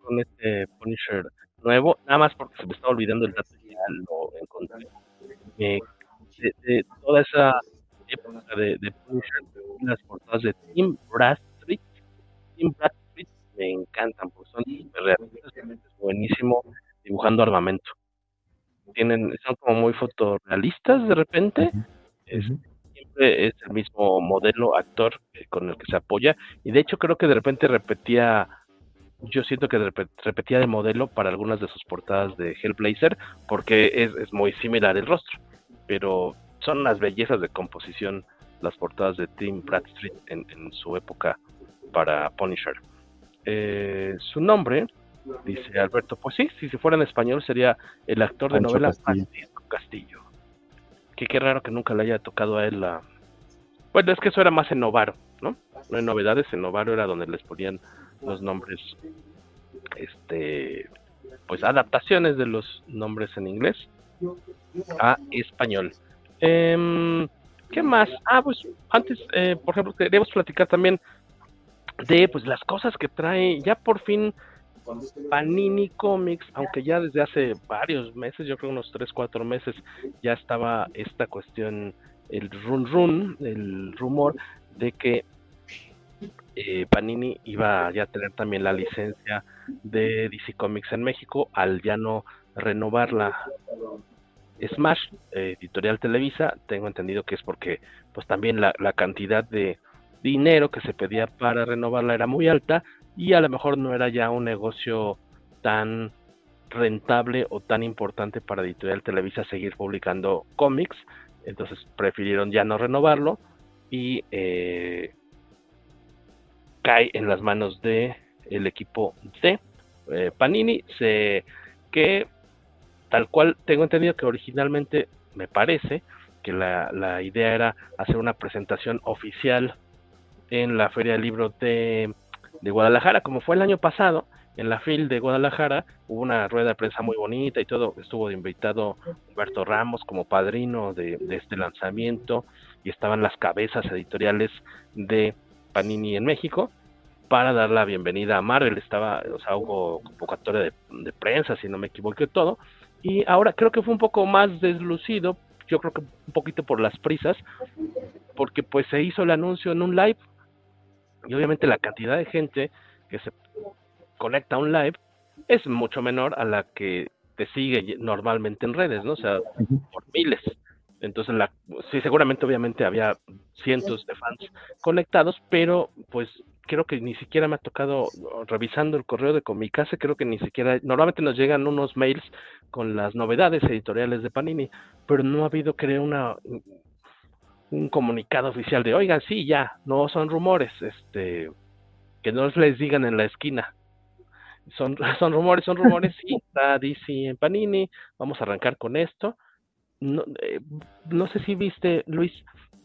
Con este Punisher nuevo, nada más porque se me estaba olvidando el dato, ya lo encontré. Eh, de, toda esa época de, de Punisher, las portadas de Tim Bradstreet, Tim Bradstreet me encantan, porque son realistas, es buenísimo dibujando armamento. Tienen, son como muy fotorrealistas de repente, siempre es el mismo modelo, actor con el que se apoya, y de hecho creo que de repente repetía yo siento que repetía de modelo para algunas de sus portadas de Hellblazer, porque es, es muy similar el rostro, pero son unas bellezas de composición las portadas de Tim Bradstreet en, en su época para Punisher. Eh, su nombre, dice Alberto, pues sí, si se fuera en español sería el actor de novela Francisco Castillo. Que qué raro que nunca le haya tocado a él la... Bueno, es que eso era más en Novaro, ¿no? No hay novedades, en Novaro era donde les ponían los nombres, este, pues adaptaciones de los nombres en inglés a español. Em, ¿Qué más? Ah, pues antes, eh, por ejemplo, queríamos platicar también de pues las cosas que trae ya por fin Panini Comics, aunque ya desde hace varios meses, yo creo unos 3, 4 meses, ya estaba esta cuestión, el run run, el rumor de que eh, Panini iba ya a tener también la licencia de DC Comics en México al ya no renovar la Smash Editorial Televisa. Tengo entendido que es porque pues también la, la cantidad de dinero que se pedía para renovarla era muy alta y a lo mejor no era ya un negocio tan rentable o tan importante para Editorial Televisa seguir publicando cómics. Entonces prefirieron ya no renovarlo y eh, cae en las manos de el equipo de eh, Panini, se, que tal cual tengo entendido que originalmente me parece que la, la idea era hacer una presentación oficial en la Feria del Libro de, de Guadalajara, como fue el año pasado, en la FIL de Guadalajara hubo una rueda de prensa muy bonita y todo, estuvo invitado Humberto Ramos como padrino de, de, este lanzamiento y estaban las cabezas editoriales de Panini en México para dar la bienvenida a Marvel. Estaba, o sea, hubo convocatoria de, prensa, si no me equivoco, y todo. Y ahora creo que fue un poco más deslucido, yo creo que un poquito por las prisas, porque pues se hizo el anuncio en un live y obviamente la cantidad de gente que se conecta a un live es mucho menor a la que te sigue normalmente en redes, ¿no? O sea, por miles. Entonces, la, sí, seguramente, obviamente, había cientos de fans conectados, pero pues creo que ni siquiera me ha tocado, revisando el correo de Comicase, creo que ni siquiera, normalmente nos llegan unos mails con las novedades editoriales de Panini, pero no ha habido, creo, una un comunicado oficial de, oigan, sí, ya, no son rumores, este, que no les digan en la esquina. Son, son rumores, son rumores, sí, está DC en Panini, vamos a arrancar con esto no, eh, no sé si viste, Luis,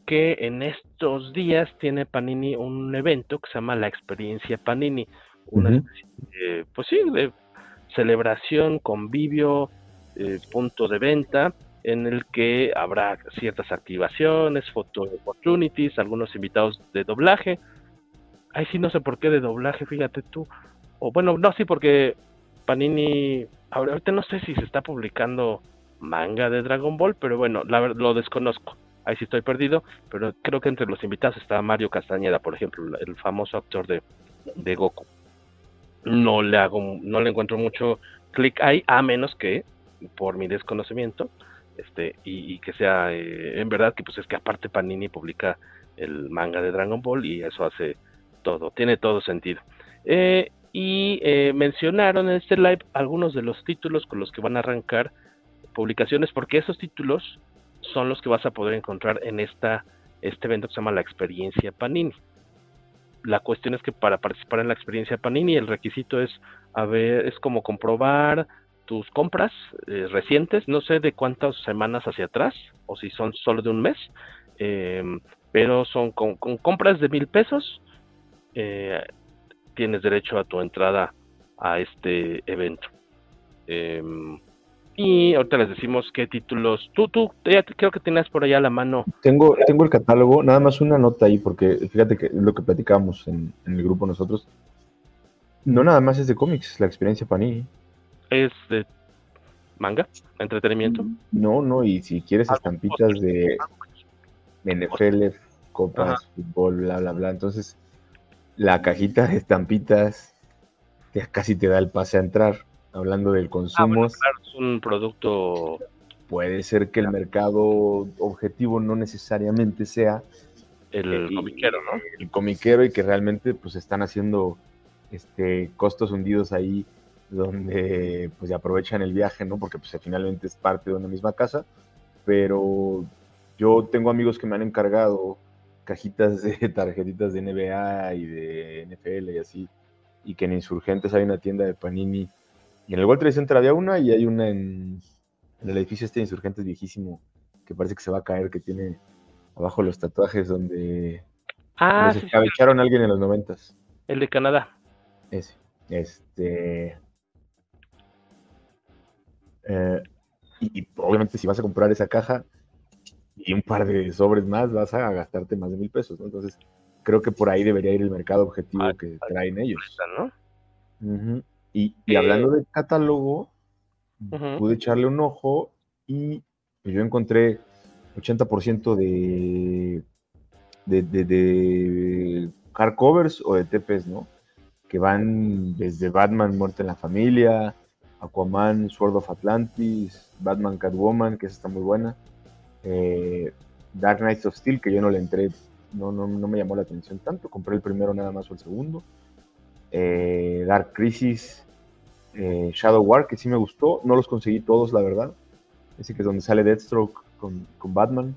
que en estos días tiene Panini un evento que se llama la experiencia Panini, una pues sí, de celebración, convivio, eh, punto de venta, en el que habrá ciertas activaciones, photo opportunities, algunos invitados de doblaje. Ahí sí no sé por qué de doblaje, fíjate tú. O bueno, no, sí, porque Panini, ahorita no sé si se está publicando manga de Dragon Ball, pero bueno, la, lo desconozco. Ahí sí estoy perdido, pero creo que entre los invitados está Mario Castañeda, por ejemplo, el famoso actor de, de Goku. No le hago, no le encuentro mucho clic ahí, a menos que, por mi desconocimiento, este, y, que sea eh, en verdad que pues es que aparte Panini publica el manga de Dragon Ball y eso hace todo, tiene todo sentido. Eh, y eh, mencionaron en este live algunos de los títulos con los que van a arrancar publicaciones, porque esos títulos son los que vas a poder encontrar en esta, este evento que se llama la experiencia Panini. La cuestión es que para participar en la experiencia Panini el requisito es a ver, es como comprobar tus compras eh, recientes, no sé de cuántas semanas hacia atrás o si son solo de un mes, eh, pero son con, compras de mil pesos, eh, tienes derecho a tu entrada a este evento. Y ahorita les decimos qué títulos. Tú, tú, ya creo que tienes por allá a la mano. Tengo, tengo el catálogo, nada más una nota ahí, porque fíjate que lo que platicamos en, en el grupo nosotros, no nada más es de cómics, la experiencia Panini. Es de manga, entretenimiento. No, no, y si quieres estampitas de NFL, copas, fútbol, bla, bla, bla. Entonces, la cajita de estampitas ya casi te da el pase a entrar. Hablando del consumo. Ah, claro, es un producto. Puede ser que el mercado objetivo no necesariamente sea el, comiquero, ¿no? El comiquero y que realmente pues están haciendo este costos hundidos ahí donde pues aprovechan el viaje, ¿no? Porque pues finalmente es parte de una misma casa, pero yo tengo amigos que me han encargado cajitas de tarjetitas de NBA y de NFL y así, y que en Insurgentes hay una tienda de Panini y en el World Trade Center había una y hay una en, el edificio este de Insurgentes viejísimo que parece que se va a caer, que tiene abajo los tatuajes donde, ah, se escabecharon a alguien en los noventas. El de Canadá. Ese. Este. Eh, y, obviamente si vas a comprar esa caja y un par de sobres más, vas a gastarte más de mil pesos, ¿no? Entonces, creo que por ahí debería ir el mercado objetivo ah, que traen ellos. ¿no? Y, hablando del catálogo, pude echarle un ojo y yo encontré 80% de, de, de, de hardcovers o de TPs, ¿no? Que van desde Batman Muerte en la Familia, Aquaman Sword of Atlantis, Batman Catwoman, que esa está muy buena, eh, Dark Knights of Steel, que yo no le entré, no, no, no me llamó la atención tanto, compré el primero nada más o el segundo. Eh, Dark Crisis, eh, Shadow War, que sí me gustó, no los conseguí todos, la verdad. Ese que es donde sale Deathstroke con, con Batman.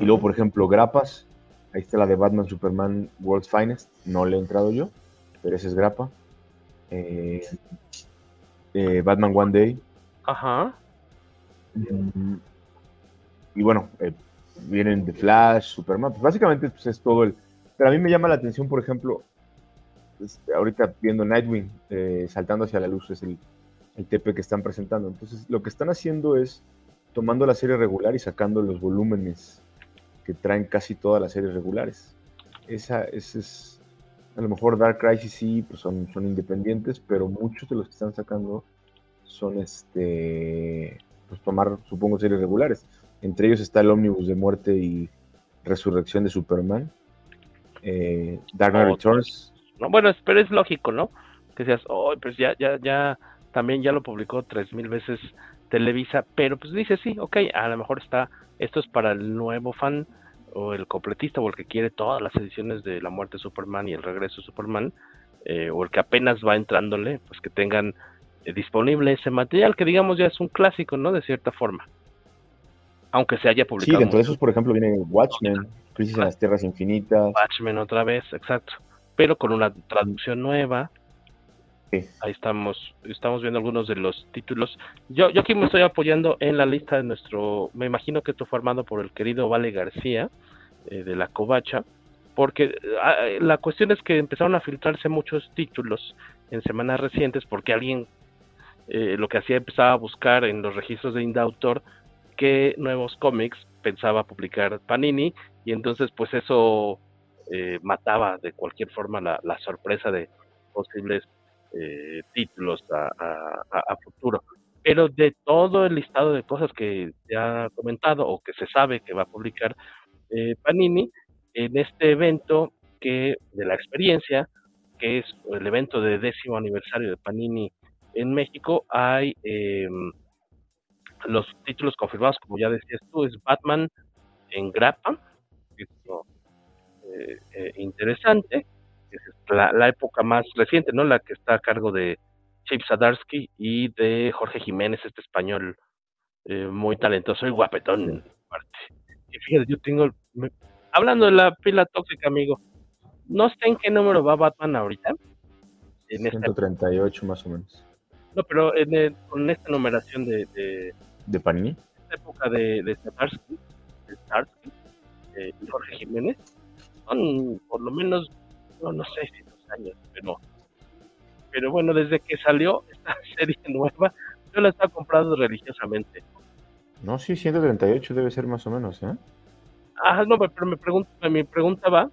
Y luego, por ejemplo, Grapas, ahí está la de Batman Superman World's Finest, no le he entrado yo, pero ese es Grapa. Eh, Batman One Day. Ajá. Mm, y bueno, vienen The Flash, Superman, pues básicamente pues, es todo el... Pero a mí me llama la atención, por ejemplo, ahorita viendo Nightwing eh, saltando hacia la luz, es el, el TP que están presentando. Entonces, lo que están haciendo es tomando la serie regular y sacando los volúmenes que traen casi todas las series regulares. Esa, es, a lo mejor Dark Crisis sí, pues son, son independientes, pero muchos de los que están sacando son este, pues tomar, supongo, series regulares. Entre ellos está el Omnibus de Muerte y Resurrección de Superman. Eh, Dark Knight Returns ¿no? Bueno, pero es lógico, ¿no? Que seas, oh, pues ya, ya, ya, también ya lo publicó tres mil veces Televisa, pero pues dice, sí, ok, a lo mejor está, esto es para el nuevo fan o el completista o el que quiere todas las ediciones de La Muerte de Superman y El Regreso de Superman, eh, o el que apenas va entrándole, pues que tengan eh, disponible ese material, que digamos ya es un clásico, ¿no? De cierta forma. Aunque se haya publicado. Sí, dentro de esos, por ejemplo, viene Watchmen, Crisis en las Tierras Infinitas. Watchmen otra vez, exacto pero con una traducción nueva. Ahí estamos, estamos viendo algunos de los títulos. Yo, yo aquí me estoy apoyando en la lista de nuestro, me imagino que esto fue armado por el querido Vale García, eh, de la Covacha, porque ah, la cuestión es que empezaron a filtrarse muchos títulos en semanas recientes porque alguien eh, lo que hacía empezaba a buscar en los registros de Indautor qué nuevos cómics pensaba publicar Panini y entonces pues eso eh, mataba de cualquier forma la, sorpresa de posibles eh, títulos a, futuro. Pero de todo el listado de cosas que se ha comentado o que se sabe que va a publicar eh, Panini, en este evento que de la experiencia, que es el evento de décimo aniversario de Panini en México, hay em, los títulos confirmados, como ya decías tú, es Batman en grapa, eh, eh, interesante, es la, época más reciente, ¿no? La que está a cargo de Chip Sadarsky y de Jorge Jiménez, este español eh, muy talentoso y guapetón. Y fíjate, yo tengo, hablando de la pila tóxica, amigo, no sé en qué número va Batman ahorita. En 138 más o menos. No, pero en con esta numeración de, de... ¿De Panini? Esta época de, de Sadarsky, de y Jorge Jiménez, son por lo menos, no, no sé si dos años, pero, pero bueno, desde que salió esta serie nueva, yo la estaba comprando religiosamente. No, sí, 138 debe ser más o menos, ¿eh? Ah, no, pero me pregunta, mi pregunta va,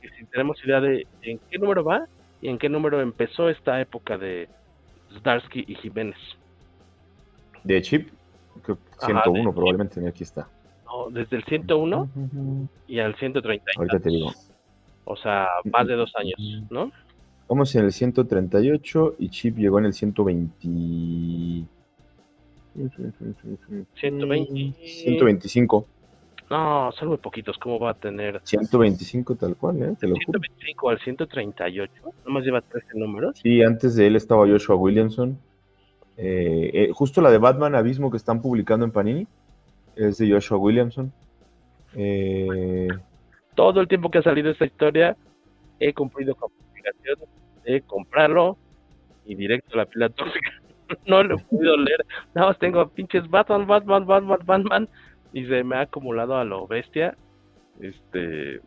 que si tenemos idea de en qué número va y en qué número empezó esta época de Zdarsky y Jiménez. De chip, 101 probablemente, aquí está. No, desde el 101 y al 130. Ahorita te digo. O sea, más de dos años, ¿no? Vamos en el 138 y Chip llegó en el 120. 120. 125. No, son muy poquitos. ¿Cómo va a tener? 125 tal cual, ¿eh? Te lo 125 al 138. Nomás lleva 13 números. Sí, antes de él estaba Joshua Williamson. Eh, eh, justo la de Batman Abismo que están publicando en Panini es de Joshua Williamson. Eh, Todo el tiempo que ha salido esta historia he cumplido con obligación de comprarlo y directo a la pila tóxica. no lo he podido leer. Nada más tengo pinches Batman, Batman, Batman, Batman y se me ha acumulado a lo bestia. Este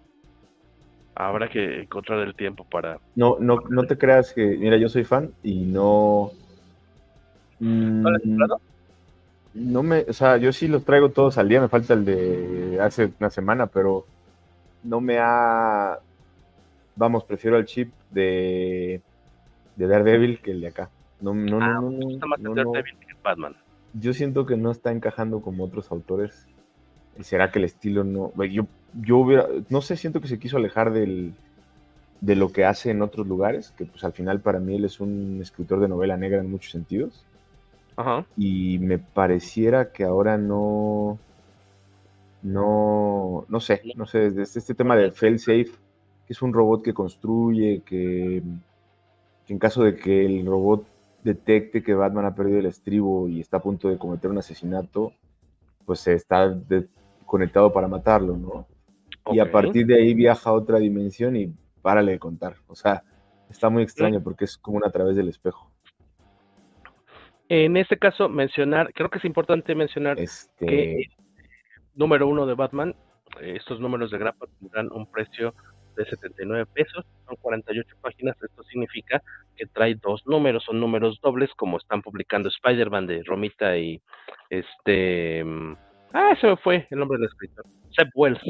habrá que encontrar el tiempo para. No, no, no te creas que, mira, yo soy fan y no. ¿No lo has comprado? No me, o sea, yo sí los traigo todos al día, me falta el de hace una semana, pero no me ha. Vamos, prefiero el chip de, de Daredevil que el de acá. No, no, ah, no, no, gusta más no, Daredevil que Batman. Yo siento que no está encajando como otros autores. ¿Y será que el estilo no? Yo, yo hubiera, no sé, siento que se quiso alejar del, de lo que hace en otros lugares, que pues al final para mí él es un escritor de novela negra en muchos sentidos. Ajá. Y me pareciera que ahora no, no, no sé, no sé, este, este tema de Failsafe, que es un robot que construye, que, que en caso de que el robot detecte que Batman ha perdido el estribo y está a punto de cometer un asesinato, pues se está de- conectado para matarlo, ¿no? Y a partir de ahí viaja a otra dimensión y párale de contar. O sea, está muy extraño porque es como una a través del espejo. En este caso, mencionar, creo que es importante mencionar Este, que número uno de Batman, estos números de grapa tendrán un precio de 79 pesos, son 48 páginas, esto significa que trae dos números, son números dobles como están publicando Spider-Man de Romita y este... Ah, ese me fue el nombre del escritor, Seb Wells,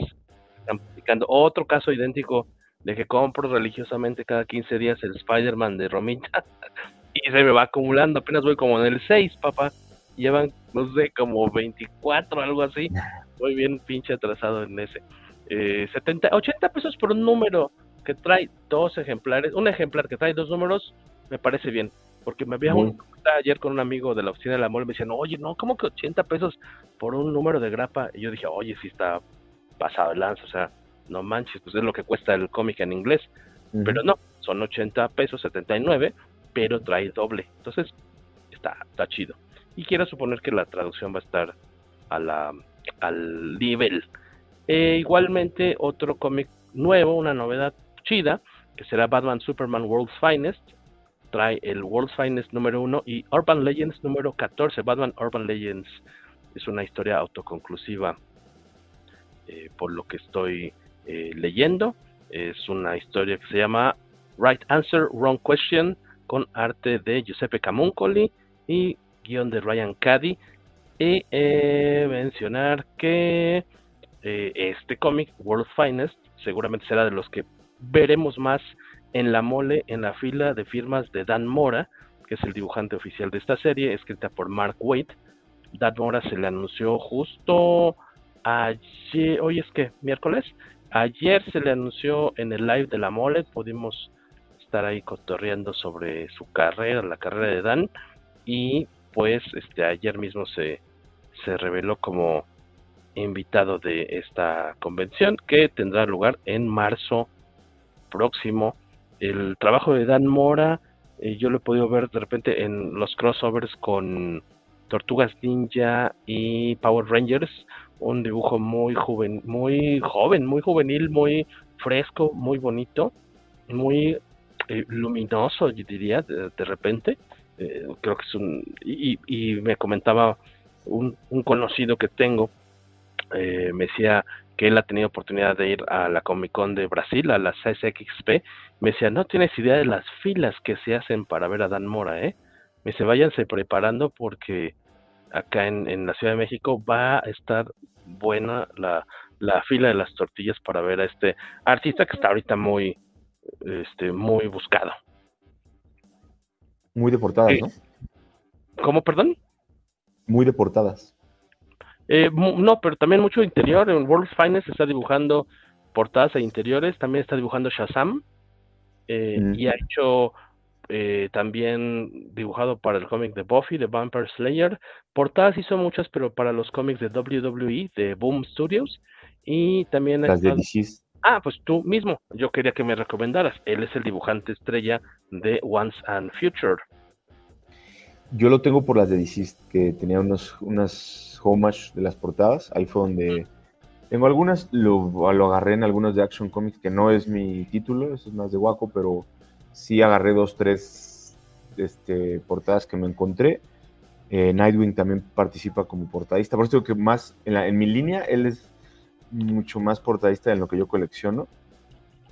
están publicando otro caso idéntico de que compro religiosamente cada 15 días el Spider-Man de Romita y se me va acumulando, apenas voy como en el 6, papá, llevan, no sé, como 24, algo así, voy bien pinche atrasado en ese. Eh, 70, 80 pesos por un número que trae dos ejemplares, un ejemplar que trae dos números, me parece bien, porque me había un, ayer con un amigo de la oficina de la mole, me decían, oye, no, ¿cómo que 80 pesos por un número de grapa? Y yo dije, oye, si está pasado el lance, o sea, no manches, pues es lo que cuesta el cómic en inglés, pero no, son 80 pesos, 79, pero trae doble, entonces está, chido. Y quiero suponer que la traducción va a estar a la, al nivel. Eh, igualmente, otro cómic nuevo, una novedad chida, que será Batman Superman World's Finest. Trae el World's Finest número 1 y Urban Legends número 14. Batman Urban Legends es una historia autoconclusiva, eh, por lo que estoy eh, leyendo. Es una historia que se llama Right Answer, Wrong Question, con arte de Giuseppe Camuncoli y guion de Ryan Caddy. Y eh, mencionar que eh, este cómic, World Finest, seguramente será de los que veremos más en la mole, en la fila de firmas de Dan Mora, que es el dibujante oficial de esta serie, escrita por Mark Waid. Dan Mora se le anunció justo ayer, hoy es que, miércoles, ayer se le anunció en el live de la mole, pudimos estar ahí cotorreando sobre su carrera, la carrera de Dan, y pues este ayer mismo se, se reveló como invitado de esta convención que tendrá lugar en marzo próximo. El trabajo de Dan Mora, eh, yo lo he podido ver de repente en los crossovers con Tortugas Ninja y Power Rangers, un dibujo muy joven, muy joven, muy juvenil, muy fresco, muy bonito, muy eh, luminoso, yo diría, de, repente. Eh, creo que es un... Y, me comentaba un, un conocido que tengo, eh, me decía que él ha tenido oportunidad de ir a la Comic Con de Brasil, a la CSXP, me decía, no tienes idea de las filas que se hacen para ver a Dan Mora, ¿eh? me dice, váyanse preparando porque acá en, en la Ciudad de México va a estar buena la, la fila de las tortillas para ver a este artista que está ahorita muy, este, muy buscado. Muy de portadas, ¿no? ¿Cómo, perdón? Muy de portadas. Eh, no, pero también mucho interior. En World's Finest está dibujando portadas e interiores. También está dibujando Shazam. Eh, mm. Y ha hecho eh, también dibujado para el cómic de Buffy, de Vampire Slayer. Portadas hizo muchas, pero para los cómics de WWE, de Boom Studios. Y también... Las de Ah, pues tú mismo. Yo quería que me recomendaras. Él es el dibujante estrella de Once and Future. Yo lo tengo por las de DC, que tenía unos, unas homage de las portadas. Ahí fue donde... Tengo algunas, lo, lo agarré en algunos de Action Comics, que no es mi título, eso es más de Waco, pero sí agarré dos, tres este, portadas que me encontré. Eh, Nightwing también participa como portadista. Por eso digo que más, en, en mi línea, él es mucho más portadista en lo que yo colecciono.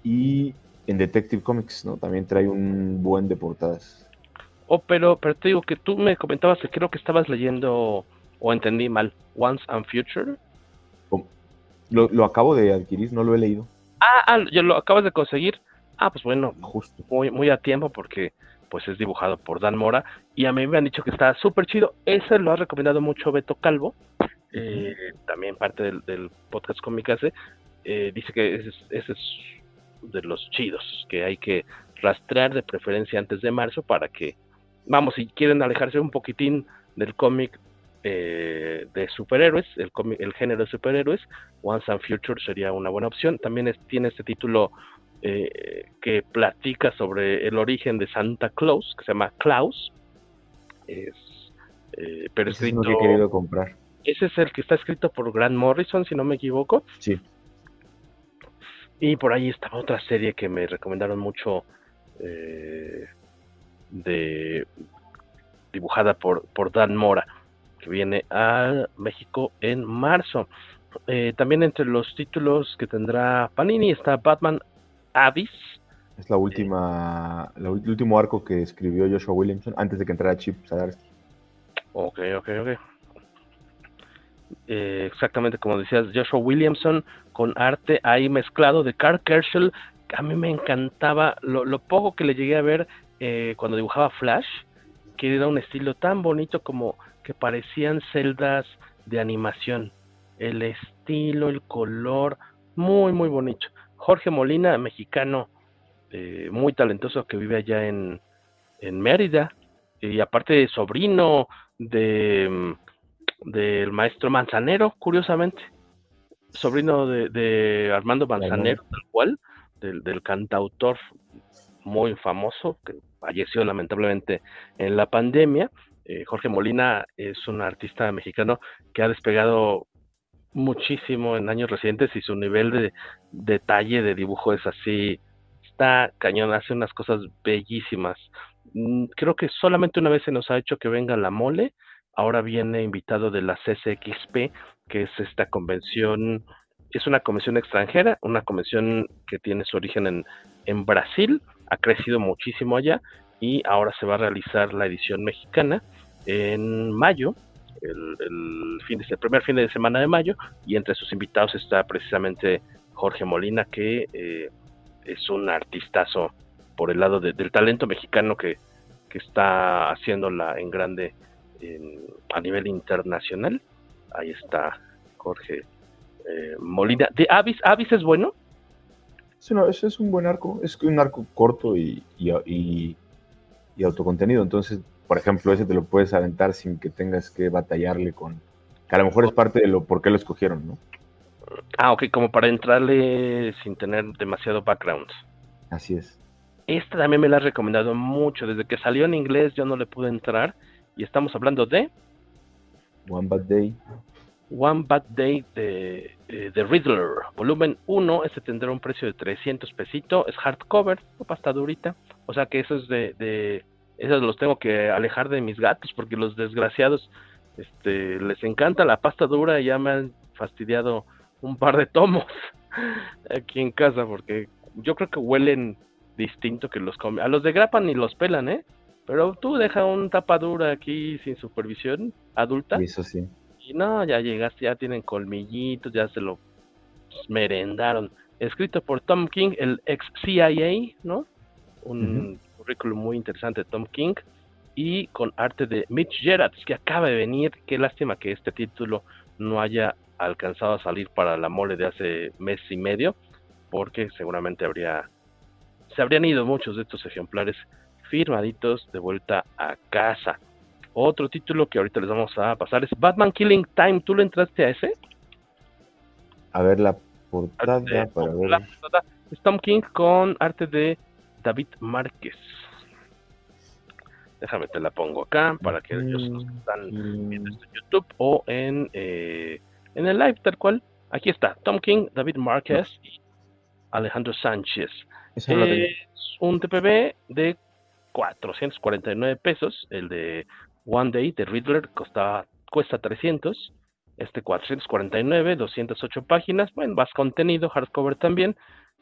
Y en Detective Comics, ¿no? También trae un buen de portadas. Oh, pero, pero te digo que tú me comentabas que creo que estabas leyendo, o entendí mal, Once and Future. Oh, lo, acabo de adquirir, no lo he leído. Ah, ah, ya lo acabas de conseguir. Ah, pues bueno, justo. Muy, muy a tiempo porque pues es dibujado por Dan Mora y a mí me han dicho que está súper chido. Ese lo ha recomendado mucho Beto Calvo eh, también parte del, podcast Comicase, eh, dice que ese, es de los chidos, que hay que rastrear de preferencia antes de marzo para que, vamos, si quieren alejarse un poquitín del cómic eh, de superhéroes, el, el género de superhéroes, Once and Future sería una buena opción. También tiene este título eh, que platica sobre el origen de Santa Claus, que se llama Klaus. Es, pero es que he querido comprar. Ese es el que está escrito por Grant Morrison, si no me equivoco. Sí. Y por ahí estaba otra serie que me recomendaron mucho, eh, de dibujada por, por Dan Mora, que viene a México en marzo. Eh, también entre los títulos que tendrá Panini está Batman Abyss. Es la última, el último arco que escribió Joshua Williamson antes de que entrara Chip Zdarsky. Ok, ok, ok. Eh, exactamente como decías, Joshua Williamson con arte ahí mezclado de Carl Kerschel. A mí me encantaba lo, poco que le llegué a ver eh, cuando dibujaba Flash, que era un estilo tan bonito como que parecían celdas de animación. El estilo, el color, muy, muy bonito. Jorge Molina, mexicano, eh, muy talentoso que vive allá en, en Mérida, y aparte sobrino de mm, del maestro Manzanero, curiosamente, sobrino de, Armando Manzanero, tal cual, del, cantautor muy famoso que falleció lamentablemente en la pandemia. Eh, Jorge Molina es un artista mexicano que ha despegado muchísimo en años recientes y su nivel de detalle de dibujo es así, está cañón, hace unas cosas bellísimas. Mm, creo que solamente una vez se nos ha hecho que venga la mole, ahora viene invitado de la CCXP, que es esta convención, es una convención extranjera, una convención que tiene su origen en, Brasil, ha crecido muchísimo allá y ahora se va a realizar la edición mexicana en mayo, el, fin de, el primer fin de semana de mayo, y entre sus invitados está precisamente Jorge Molina, que eh, es un artistazo por el lado del talento mexicano que, que está haciéndola en grande a nivel internacional. Ahí está Jorge eh, Molina. ¿De Avis? ¿Avis es bueno? Sí, ese es un buen arco. Es un arco corto y, y, autocontenido. Entonces, por ejemplo, ese te lo puedes aventar sin que tengas que batallarle con. Que a lo mejor es parte de lo por qué lo escogieron, ¿no? Ah, ok, como para entrarle sin tener demasiado background. Así es. Esta también me la ha recomendado mucho. Desde que salió en inglés yo no le pude entrar y estamos hablando de One Bad Day. One Bad Day de, eh, de Riddler, volumen 1, este tendrá un precio de 300 pesitos, es hardcover, no pasta durita, o sea que eso es de, de, esos los tengo que alejar de mis gatos porque los desgraciados este, les encanta la pasta dura y ya me han fastidiado un par de tomos aquí en casa porque yo creo que huelen distinto que los. A los de grapa ni los pelan, ¿eh? Pero tú deja un tapadura aquí sin supervisión adulta. Eso sí. Y no, ya llegaste, ya tienen colmillitos, ya se lo merendaron. Escrito por Tom King, el ex CIA, ¿no? Un currículum muy interesante de Tom King. Y con arte de Mitch Gerards, que acaba de venir. Qué lástima que este título no haya alcanzado a salir para la mole de hace mes y medio, porque seguramente habría se habrían ido muchos de estos ejemplares firmaditos de vuelta a casa. Otro título que ahorita les vamos a pasar es Batman Killing Time. ¿Tú le entraste a ese? A ver la portada para ver. La portada. Tom King con arte de David Márquez. Déjame te la pongo acá para que ellos nos están viendo esto en YouTube o en, eh, en el live tal cual. Aquí está, Tom King, David Márquez y Alejandro Sánchez. Es un TPB de 449 pesos. El de One Day de Riddler costaba, cuesta 300. Este 449, 208 páginas. Bueno, más contenido, hardcover también.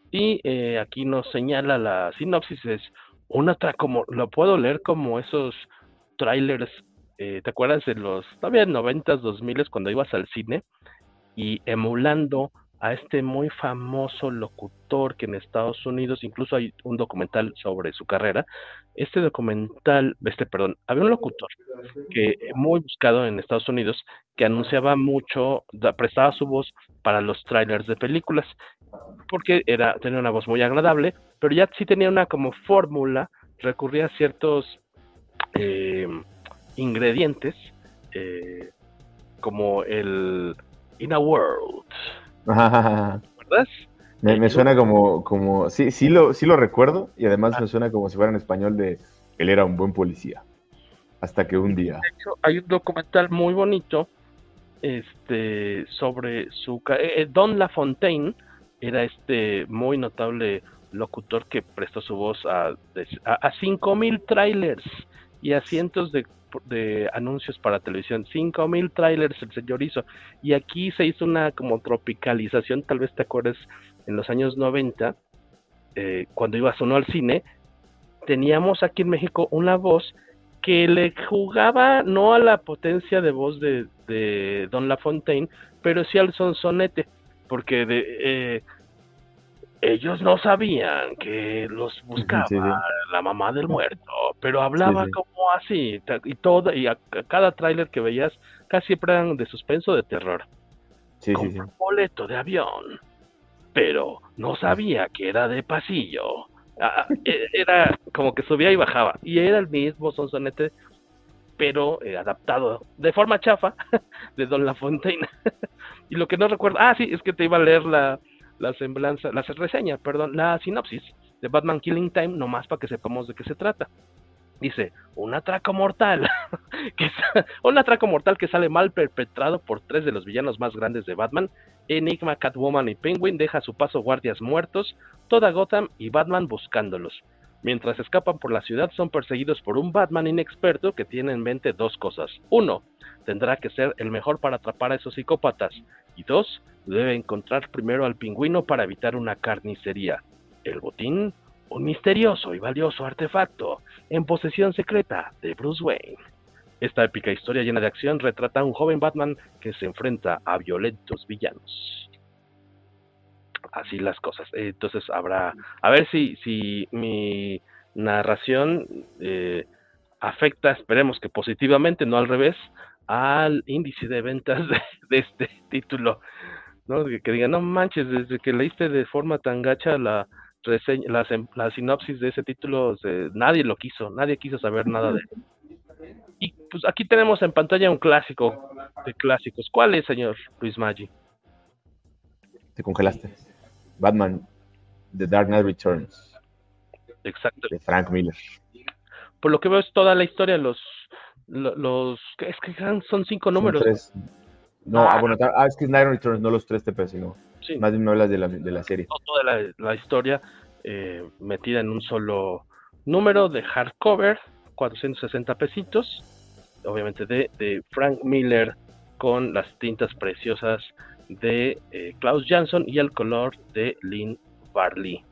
Y eh, aquí nos señala la sinopsis. Es una como lo puedo leer como esos trailers. Eh, ¿Te acuerdas de los todavía 90s, 2000 cuando ibas al cine? Y emulando a este muy famoso locutor que en Estados Unidos, incluso hay un documental sobre su carrera. Este documental, este, perdón, había un locutor que muy buscado en Estados Unidos que anunciaba mucho, prestaba su voz para los trailers de películas, porque era, tenía una voz muy agradable, pero ya sí tenía una como fórmula, recurría a ciertos eh, ingredientes, eh, como el In a World, ¿Verdad? Me, suena como, como, sí, sí lo, sí lo recuerdo y además me suena como si fuera en español de él era un buen policía. Hasta que un día. De hecho, hay un documental muy bonito este, sobre su... Eh, Don LaFontaine era este muy notable locutor que prestó su voz a, a, a 5000 trailers y a cientos de de anuncios para televisión, 5000 trailers el señor hizo. Y aquí se hizo una como tropicalización, tal vez te acuerdes, en los años 90, eh, cuando ibas uno al cine, teníamos aquí en México una voz que le jugaba no a la potencia de voz de, de Don LaFontaine, pero sí al sonsonete, porque de, eh, ellos no sabían que los buscaba la mamá del muerto, pero hablaba como así, y todo, y a, cada tráiler que veías casi siempre eran de suspenso de terror. Sí, con un boleto de avión, pero no sabía que era de pasillo. Ah, e, era como que subía y bajaba, y era el mismo sonsonete, pero eh, adaptado de forma chafa de Don La Fontaine. y lo que no recuerdo, ah, sí, es que te iba a leer la, la semblanza, la reseña, perdón, la sinopsis de Batman Killing Time, nomás para que sepamos de qué se trata. Dice, un atraco mortal, que un atraco mortal que sale mal perpetrado por tres de los villanos más grandes de Batman, Enigma, Catwoman y Penguin deja a su paso guardias muertos, toda Gotham y Batman buscándolos. Mientras escapan por la ciudad son perseguidos por un Batman inexperto que tiene en mente dos cosas. Uno, tendrá que ser el mejor para atrapar a esos psicópatas. Y dos, debe encontrar primero al pingüino para evitar una carnicería. El botín, un misterioso y valioso artefacto en posesión secreta de Bruce Wayne. Esta épica historia llena de acción retrata a un joven Batman que se enfrenta a violentos villanos. Así las cosas. Entonces habrá, a ver si, si mi narración eh, afecta, esperemos que positivamente, no al revés, al índice de ventas de, este título. ¿no? Que, digan, no manches, desde que leíste de forma tan gacha la, reseña, la, sinopsis de ese título, nadie lo quiso, nadie quiso saber nada de él. Y pues aquí tenemos en pantalla un clásico de clásicos. ¿Cuál es, señor Luis Maggi? Te congelaste. Batman, The Dark Knight Returns. Exacto. De Frank Miller. Por lo que veo es toda la historia, los los es que son cinco números. No, ah, bueno, ah, es que es Night Returns, no los tres TP, sino más bien me hablas de la, de la serie. Toda la, la historia eh, metida en un solo número de hardcover, 460 pesitos, obviamente de, de Frank Miller con las tintas preciosas de eh, Klaus Jansson y el color de Lynn Barley.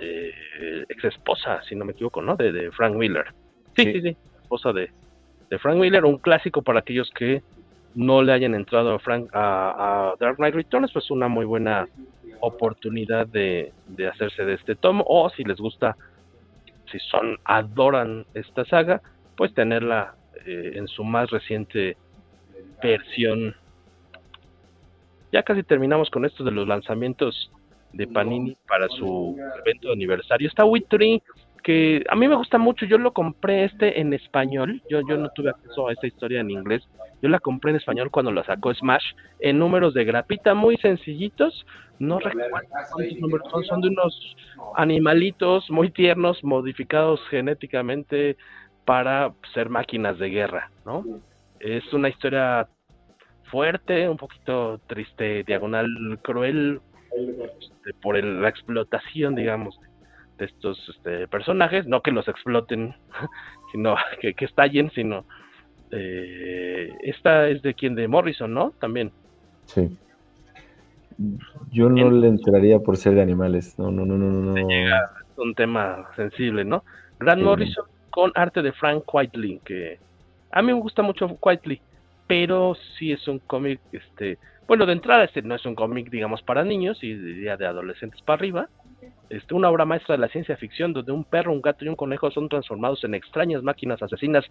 eh, ex esposa, si no me equivoco, ¿no? De, de Frank Miller. Sí, sí, sí, esposa de, de, Frank Miller, un clásico para aquellos que no le hayan entrado a, Frank, a, Dark Knight Returns, pues una muy buena oportunidad de, de, hacerse de este tomo, o si les gusta, si son, adoran esta saga, pues tenerla eh, en su más reciente versión. Ya casi terminamos con esto de los lanzamientos de Panini para su evento de aniversario. Está Witry, que a mí me gusta mucho. Yo lo compré este en español. Yo, yo no tuve acceso a esta historia en inglés. Yo la compré en español cuando la sacó Smash en números de grapita muy sencillitos. No recuerdo cuántos números son. Son de unos animalitos muy tiernos, modificados genéticamente para ser máquinas de guerra, ¿no? Es una historia fuerte, un poquito triste, diagonal, cruel, este, por la explotación, digamos, de estos este, personajes, no que los exploten, sino que, estallen, sino eh, esta es de quien de Morrison, ¿no? También. Sí. Yo no le entraría por ser de animales, no, no, no, no, no. Llega, es un tema sensible, ¿no? Grant Morrison con arte de Frank Whiteley, que a mí me gusta mucho Whiteley, pero sí es un cómic, este, bueno, de entrada este no es un cómic, digamos, para niños y diría de adolescentes para arriba. Este, una obra maestra de la ciencia ficción donde un perro, un gato y un conejo son transformados en extrañas máquinas asesinas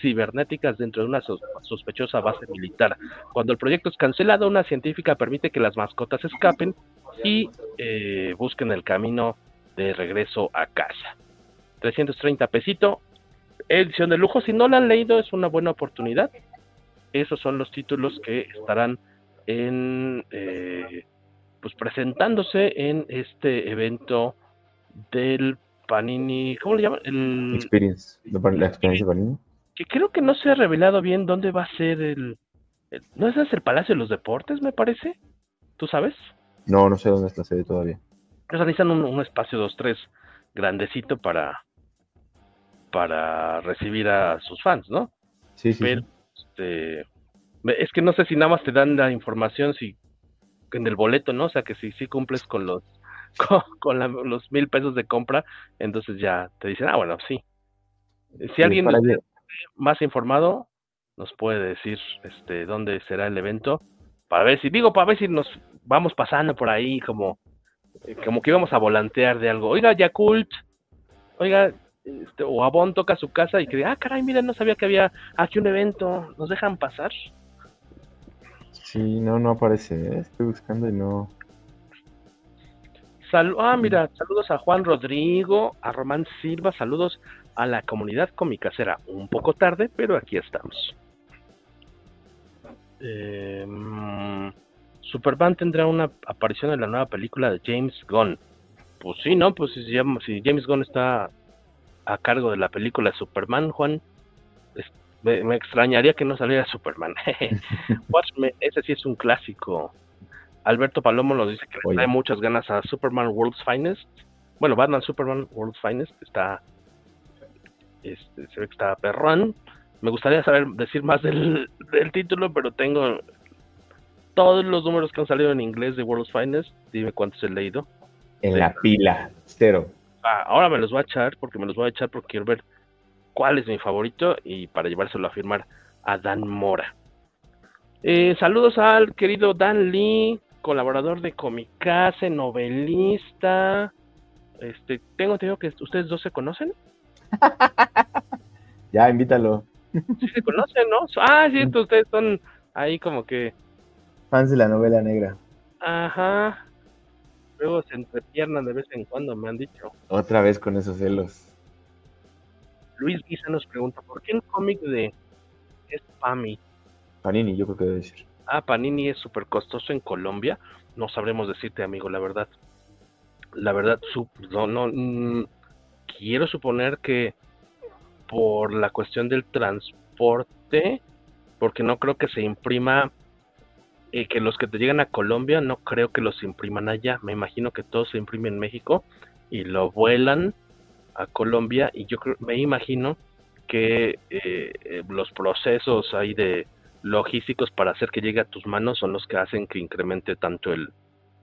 cibernéticas dentro de una sospechosa base militar. Cuando el proyecto es cancelado, una científica permite que las mascotas escapen y eh, busquen el camino de regreso a casa. 330 pesito, edición de lujo. Si no la han leído, es una buena oportunidad. Esos son los títulos que estarán en eh, pues presentándose en este evento del Panini, ¿cómo le llaman? El Experience, la experiencia Panini. Que creo que no se ha revelado bien dónde va a ser el, ¿no es el Palacio de los Deportes, me parece? ¿Tú sabes? No, no sé dónde está sede todavía. Pues necesitan un, un espacio 2-3 grandecito para para recibir a sus fans, ¿no? Sí, sí. Pero, este, es que no sé si nada más te dan la información si en el boleto, ¿no? O sea, que si sí cumples con los con, los mil pesos de compra, entonces ya te dicen, ah, bueno, sí. Si alguien más informado nos puede decir este dónde será el evento para ver si digo para ver si nos vamos pasando por ahí como como que íbamos a volantear de algo. Oiga, Yakult, oiga, este, o Abón toca su casa y que, ah, caray, mira, no sabía que había aquí un evento, ¿nos dejan pasar? Sí, no, no aparece. ¿eh? Estoy buscando y no. ah, mira, saludos a Juan Rodrigo, a Román Silva, saludos a la comunidad cómica. Será un poco tarde, pero aquí estamos. Eh, Superman tendrá una aparición en la nueva película de James Gunn. Pues sí, ¿no? Pues si, si James Gunn está a cargo de la película Superman, Juan, me, extrañaría que no saliera Superman. Watchmen, ese sí es un clásico. Alberto Palomo nos dice que le trae muchas ganas a Superman World's Finest. Bueno, Batman Superman World's Finest está. Este, se ve que está perrón. Me gustaría saber decir más del, título, pero tengo todos los números que han salido en inglés de World's Finest. Dime cuántos he leído. En la pila, cero. Ah, ahora me los voy a echar porque me los voy a echar porque quiero ver cuál es mi favorito y para llevárselo a firmar a Dan Mora. Eh, saludos al querido Dan Lee, colaborador de Comicase, novelista. Este, tengo entendido que ustedes dos se conocen. ya, invítalo. Sí se conocen, ¿no? Ah, cierto, ustedes son ahí como que fans de la novela negra. Ajá. Luego se entrepiernan de vez en cuando, me han dicho. Otra vez con esos celos. Luis Guisa nos pregunta, ¿por qué el cómic de es Pami? Panini, yo creo que debe decir. Ah, Panini es súper costoso en Colombia. No sabremos decirte, amigo, la verdad. La verdad, no, no, mm, quiero suponer que por la cuestión del transporte, porque no creo que se imprima, eh, que los que te llegan a Colombia, no creo que los impriman allá. Me imagino que todo se imprime en México y lo vuelan a Colombia y yo me imagino que eh, eh, los procesos ahí de logísticos para hacer que llegue a tus manos son los que hacen que incremente tanto el,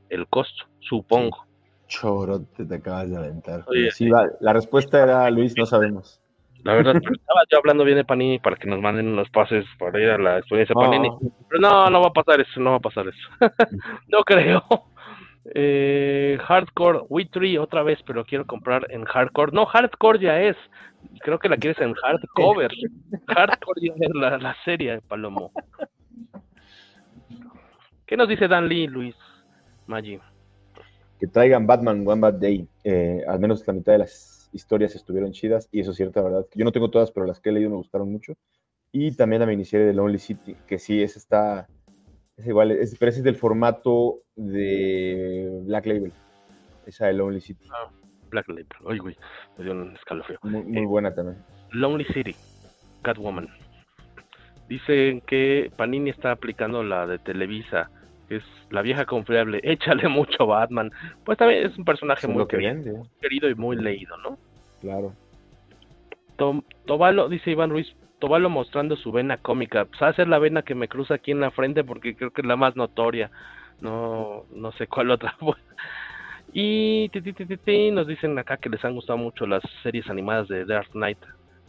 el costo, supongo. chorote te acabas de aventar. sí, va, la respuesta era, Luis, no sabemos. La verdad, pero estaba yo hablando bien de Panini para que nos manden los pases para ir a la experiencia Panini. Pero no, no va a pasar eso, no va a pasar eso. no creo. Eh, hardcore, Witry otra vez, pero quiero comprar en hardcore. No, hardcore ya es. Creo que la quieres en hardcover. hardcore ya es la, la serie, Palomo. ¿Qué nos dice Dan Lee, Luis? Maggi. Que traigan Batman One Bad Day. Eh, al menos la mitad de las historias estuvieron chidas y eso es cierto, verdad. Yo no tengo todas, pero las que he leído me gustaron mucho. Y también la miniserie de Lonely City, que sí, esa está es igual, es, pero ese es del formato de Black Label. Esa de Lonely City. Ah, Black Label. Güey, me dio un escalofrío. Muy, eh, buena también. Lonely City, Catwoman. Dicen que Panini está aplicando la de Televisa, que es la vieja confiable. Échale mucho Batman. Pues también es un personaje muy querido, querido y muy leído, ¿no? Claro. Tobalo, dice Iván Ruiz, Tobalo mostrando su vena cómica. Pues va la vena que me cruza aquí en la frente porque creo que es la más notoria. No, no sé cuál otra. y nos dicen acá que les han gustado mucho las series animadas de Dark Knight,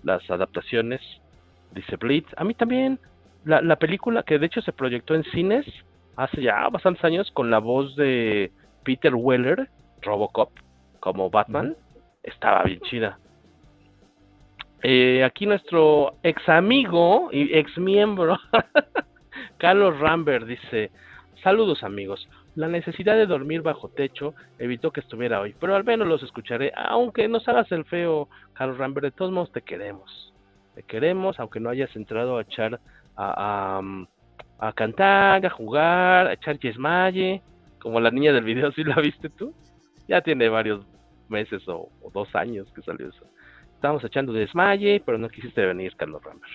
las adaptaciones. Dice Blitz. A mí también. La, la película que de hecho se proyectó en cines hace ya bastantes años con la voz de Peter Weller, Robocop, como Batman, estaba bien chida. Eh, aquí nuestro ex amigo y ex miembro, Carlos Rambert, dice: Saludos amigos. La necesidad de dormir bajo techo evitó que estuviera hoy, pero al menos los escucharé, aunque nos hagas el feo, Carlos Rambert. De todos modos, te queremos. Te queremos, aunque no hayas entrado a echar a, a, cantar, a jugar, a echar yesmaye, como la niña del video, ¿sí la viste tú? Ya tiene varios meses o dos años que salió eso. Estábamos echando desmaye, pero no quisiste venir, Carlos Rambert.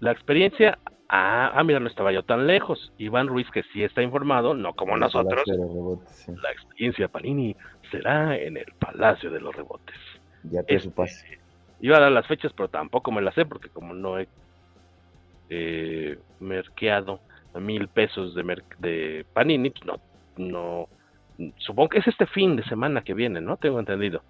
La experiencia, ah, ah, mira, no estaba yo tan lejos. Iván Ruiz, que sí está informado, no como nosotros. La experiencia Panini será en el Palacio de los Rebotes. Ya te este, pase. Iba a dar las fechas, pero tampoco me las sé, porque como no he eh, merqueado mil pesos de, de Panini, pues no, no, supongo que es este fin de semana que viene, ¿no? Tengo entendido.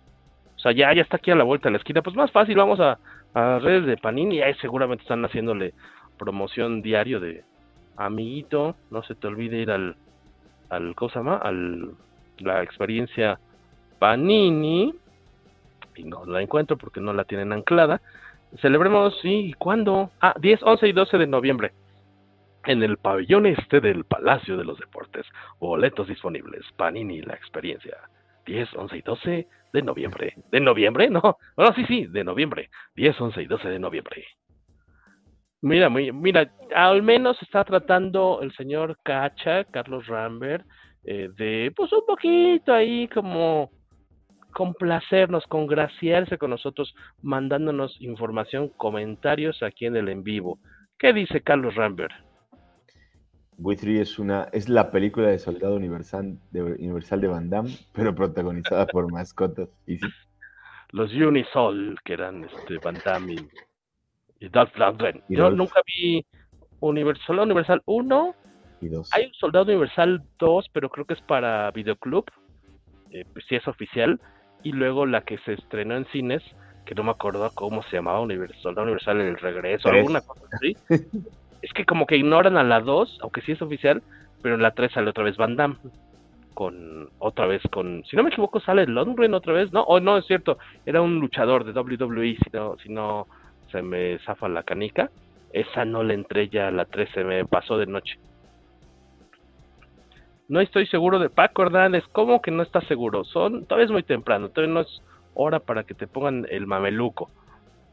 O sea, ya, ya está aquí a la vuelta de la esquina. Pues más fácil, vamos a, redes de Panini. Y ahí seguramente están haciéndole promoción diario de amiguito. No se te olvide ir al, al ¿cómo se llama? Al, la experiencia Panini. Y no la encuentro porque no la tienen anclada. Celebremos, sí, ¿cuándo? Ah, 10, 11 y 12 de noviembre. En el pabellón este del Palacio de los Deportes. Boletos disponibles. Panini, la experiencia. 10, 11 y 12 de noviembre. ¿De noviembre? No. No, sí, sí, de noviembre. 10, 11 y 12 de noviembre. Mira, mira, al menos está tratando el señor Cacha, Carlos Rambert, eh, de, pues un poquito ahí como complacernos, congraciarse con nosotros, mandándonos información, comentarios aquí en el en vivo. ¿Qué dice Carlos Rambert? Witry es una es la película de Soldado Universal de, Universal de Van Damme, pero protagonizada por mascotas. ¿Y Los Unisol, que eran este, Van Damme y, Dolph Lundgren. Yo nunca vi Universal, Soldado Universal 1. Y 2. Hay un Soldado Universal 2, pero creo que es para Videoclub. Eh, pues sí es oficial. Y luego la que se estrenó en cines, que no me acuerdo cómo se llamaba, Universal, Soldado Universal El Regreso, alguna cosa así. es que como que ignoran a la 2, aunque sí es oficial, pero en la 3 sale otra vez Van Damme. Con, otra vez con, si no me equivoco, sale Lundgren otra vez, no, o no, es cierto, era un luchador de WWE, si no, si no se me zafa la canica. Esa no le entré ya a la 3, se me pasó de noche. No estoy seguro de Paco Hernández, ¿cómo que no estás seguro? Son, todavía es muy temprano, todavía no es hora para que te pongan el mameluco.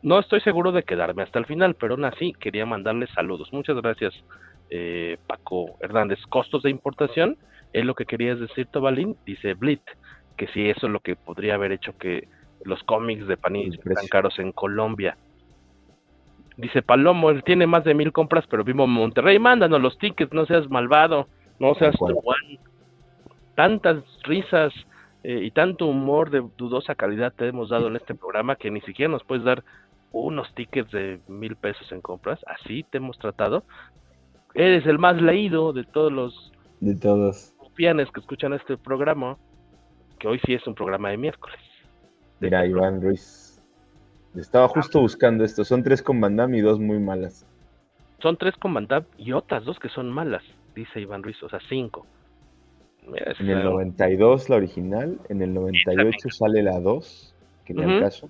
No estoy seguro de quedarme hasta el final, pero aún así quería mandarles saludos. Muchas gracias, eh, Paco Hernández. Costos de importación, es lo que querías decir, Tobalín, dice Blit, que si eso es lo que podría haber hecho que los cómics de Panini están caros en Colombia. Dice Palomo, él tiene más de mil compras, pero vivo en Monterrey. Mándanos los tickets, no seas malvado, no seas truán. Tantas risas eh, y tanto humor de dudosa calidad te hemos dado en este programa que ni siquiera nos puedes dar unos tickets de mil pesos en compras, así te hemos tratado. Eres el más leído de todos los... De todos. rufianes que escuchan este programa, que hoy sí es un programa de miércoles. Mira, Iván Ruiz. Estaba justo buscando esto. Son tres con Van Damme y dos muy malas. Son tres con Van Damme y otras dos que son malas, dice Iván Ruiz. O sea, cinco. Mira, en el 92 la original, en el 98 sale la 2, que ni uh -huh. al caso.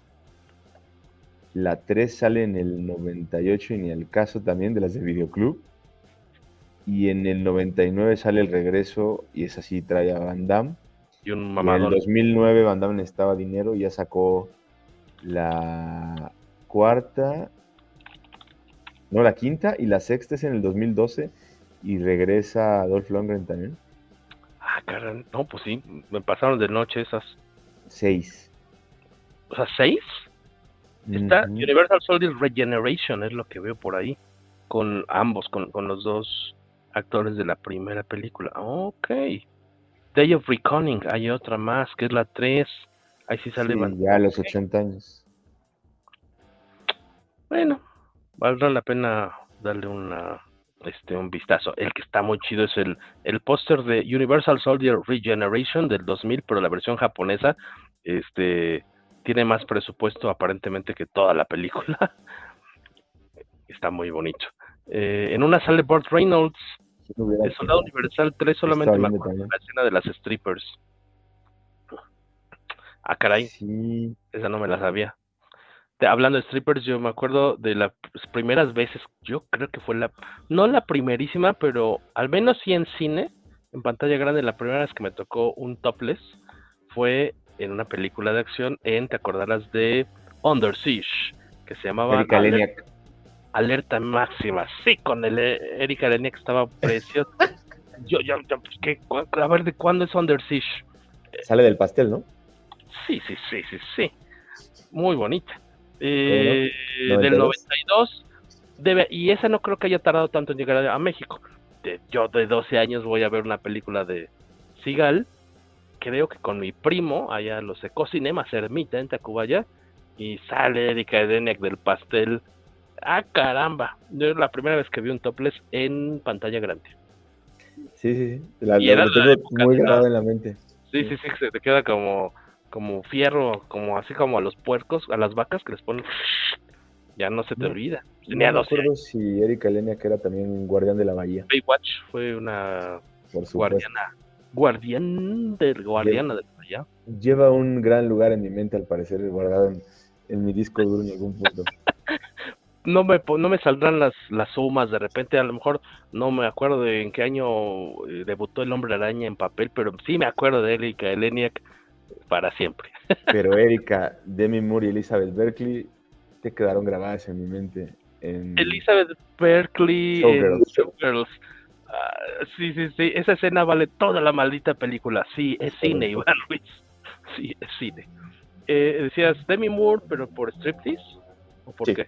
La 3 sale en el 98 y ni al caso también de las de Videoclub. Y en el 99 sale el regreso y es así, trae a Van Damme. Y un mamador. En el 2009 Van Damme necesitaba dinero y ya sacó la cuarta, no, la quinta y la sexta es en el 2012 y regresa Adolf Lundgren también. Ah, caray, no, pues sí, me pasaron de noche esas. Seis. O sea, seis. Está uh -huh. Universal Soldier Regeneration, es lo que veo por ahí, con ambos, con, con los dos actores de la primera película. Ok. Day of Reckoning, hay otra más, que es la 3. Ahí sí sale. Sí, ya a los 80 años. Bueno, valdrá la pena darle una este un vistazo. El que está muy chido es el, el póster de Universal Soldier Regeneration del 2000, pero la versión japonesa este tiene más presupuesto aparentemente que toda la película. está muy bonito. Eh, en una sale Burt Reynolds, el Soldado Universal 3 solamente me acuerdo de la escena de las strippers. Ah, caray. Sí. Esa no me la sabía. Hablando de strippers, yo me acuerdo de las primeras veces, yo creo que fue la, no la primerísima, pero al menos sí en cine, en pantalla grande, la primera vez que me tocó un topless fue en una película de acción en, te acordarás de Under Siege, que se llamaba Erika Alerta, Alerta Máxima. Sí, con el eh, Erika Leniak estaba precioso. yo, yo, yo pues, ¿qué, a ver, ¿de cuándo es Under Siege? Sale del pastel, ¿no? Sí, sí, sí, sí, sí. Muy bonita. Eh, del 92. Debe, y esa no creo que haya tardado tanto en llegar a, a México. De, yo de 12 años voy a ver una película de Sigal. Creo que con mi primo, allá los Ecocinemas Ermita en Tacubaya. Y sale Erika Edeniak del pastel. Ah, caramba. Yo la primera vez que vi un topless en pantalla grande. Sí, sí, sí. La, la, la tengo muy grabada en la mente. Sí, sí, sí, se te queda como como fierro, como así como a los puercos, a las vacas que les ponen, ya no se te no, olvida. Tenía no me acuerdo si Erika Lenia, que era también guardián de la bahía. Baywatch fue una guardiana, guardián del guardiana de bahía. Lleva un gran lugar en mi mente, al parecer, guardado en, en mi disco duro en algún punto. no me no me saldrán las las sumas de repente a lo mejor no me acuerdo de en qué año eh, debutó el hombre araña en papel pero sí me acuerdo de Erika Eleniak para siempre. Pero Erika, Demi Moore y Elizabeth Berkley te quedaron grabadas en mi mente. En Elizabeth Berkley Showgirls. Showgirls. Uh, sí, sí, sí, esa escena vale toda la maldita película. Sí, es cine, Iván Ruiz. Sí, es cine. Eh, decías Demi Moore, pero por striptease. ¿O por sí. qué?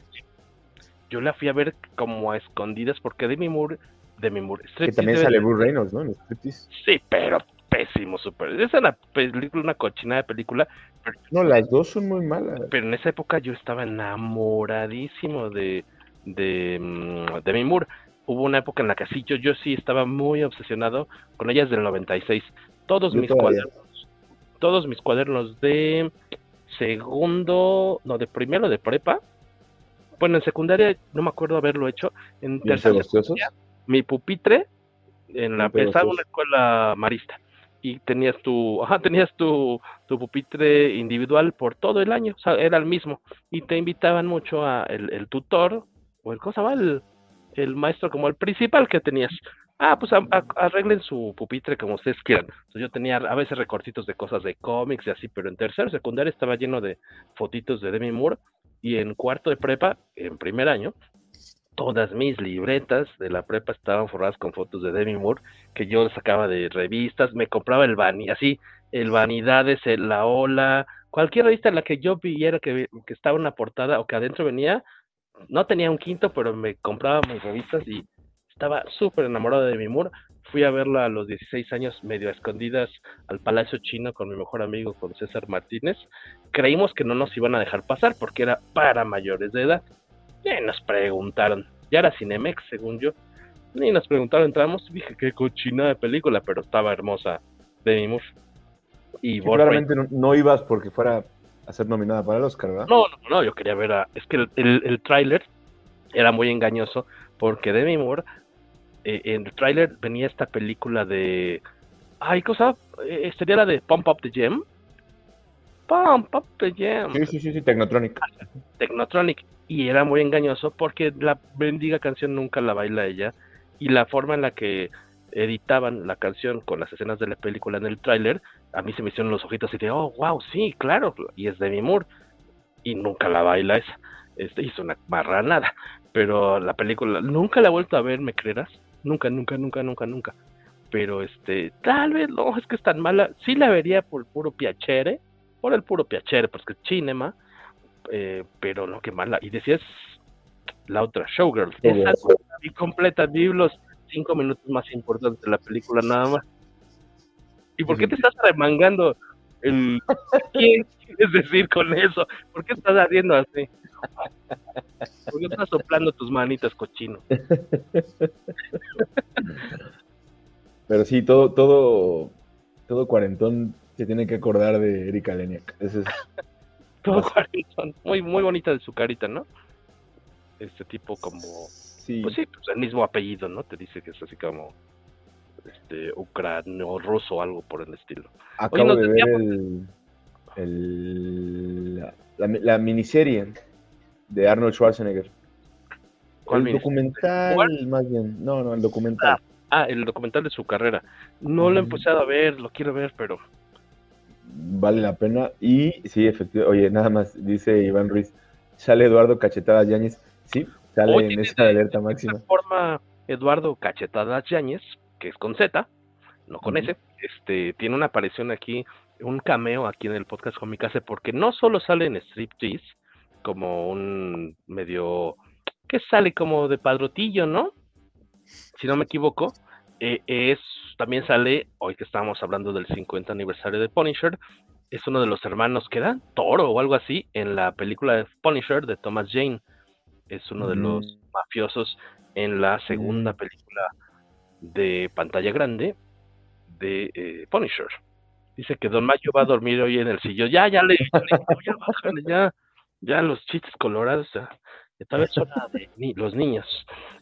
Yo la fui a ver como a escondidas porque Demi Moore, Demi Moore, que también sale Bruce Reynolds, ¿no? En striptease. Sí, pero pésimo, super. Es una película, una cochina de película. Pero, no, las dos son muy malas. Pero en esa época yo estaba enamoradísimo de, de, mm, de, de Moore. Hubo una época en la que sí, yo, yo sí estaba muy obsesionado con ellas del 96. Todos yo mis todavía. cuadernos, todos mis cuadernos de segundo, no, de primero de prepa. Bueno, en secundaria no me acuerdo haberlo hecho. En tercera mi pupitre en la pensaba una escuela marista y tenías tu, ajá, tenías tu, tu pupitre individual por todo el año, o sea, era el mismo, y te invitaban mucho a el, el tutor, o el cosa va, el, el, maestro como el principal que tenías. Ah, pues a, arreglen su pupitre como ustedes quieran. Entonces yo tenía a veces recortitos de cosas de cómics y así, pero en tercero, secundaria estaba lleno de fotitos de Demi Moore, y en cuarto de prepa, en primer año, todas mis libretas de la prepa estaban forradas con fotos de Demi Moore que yo sacaba de revistas, me compraba el Vani, así, el Vanidades, el La Ola, cualquier revista en la que yo viera que, que estaba una portada o que adentro venía, no tenía un quinto, pero me compraba mis revistas y estaba súper enamorado de Moore. Fui a verla a los 16 años, medio a escondidas, al Palacio Chino con mi mejor amigo, con César Martínez. Creímos que no nos iban a dejar pasar porque era para mayores de edad. Y nos preguntaron, ya era Cinemex, según yo, Ni nos preguntaron, entramos y dije, qué cochina de película, pero estaba hermosa Demi Moore. Y claramente no, no, ibas porque fuera a ser nominada para el Oscar, ¿verdad? No, no, no, yo quería ver a... Es que el, el, el tráiler era muy engañoso porque Demi Moore, eh, en el tráiler venía esta película de... Ay, cosa, eh, sería la de Pump Up the Gem. Pump Up the Gem. Sí, sí, sí, sí, Technotronic. Technotronic. Y era muy engañoso porque la bendiga canción nunca la baila ella. Y la forma en la que editaban la canción con las escenas de la película en el tráiler, a mí se me hicieron los ojitos y de, oh, wow, sí, claro, y es Demi Moore. Y nunca la baila esa. Este, hizo una marranada. Pero la película, nunca la he vuelto a ver, ¿me creerás? Nunca, nunca, nunca, nunca, nunca. Pero este, tal vez no, es que es tan mala. Sí la vería por puro piacere, por el puro piacere, porque es cinema. Eh, pero no, qué mala. Y decías la otra, Showgirl. Esa y completa, vi los cinco minutos más importantes de la película nada más. ¿Y por qué te estás remangando el ¿Quién quieres decir con eso? ¿Por qué estás haciendo así? ¿Por qué estás soplando tus manitas, cochino? Pero sí, todo, todo, todo cuarentón se tiene que acordar de Erika Leniak. Ese es... todo cuarentón. Muy, muy bonita de su carita, ¿no? Este tipo como... Sí. Pues sí, pues el mismo apellido, ¿no? Te dice que es así como este, ucranio, ruso o algo por el estilo. Acabo de ver el, el, la, la, miniserie de Arnold Schwarzenegger. ¿Cuál el documental, más bien. No, no, el documental. Ah, ah el documental de su carrera. No lo he empezado a ver, lo quiero ver, pero. Vale la pena. Y sí, efectivamente. Oye, nada más, dice Iván Ruiz. Sale Eduardo Cachetadas Yáñez. Sí, sale en esa alerta máxima. forma Eduardo Cachetadas Yáñez, que es con Z, no con S. Este, tiene una aparición aquí, un cameo aquí en el podcast Comicase, porque no solo sale en Striptease, como un medio que sale como de padrotillo, ¿no? Si no me equivoco, eh, es también sale, hoy que estamos hablando del 50 aniversario de Punisher, es uno de los hermanos que da Toro o algo así en la película de Punisher de Thomas Jane. Es uno de los mm. mafiosos en la segunda mm. película de pantalla grande de eh, Punisher. Dice que Don Mayo va a dormir hoy en el sillón. Ya, ya le, ya, ya, ya los chistes colorados, ya, tal vez son de los niños.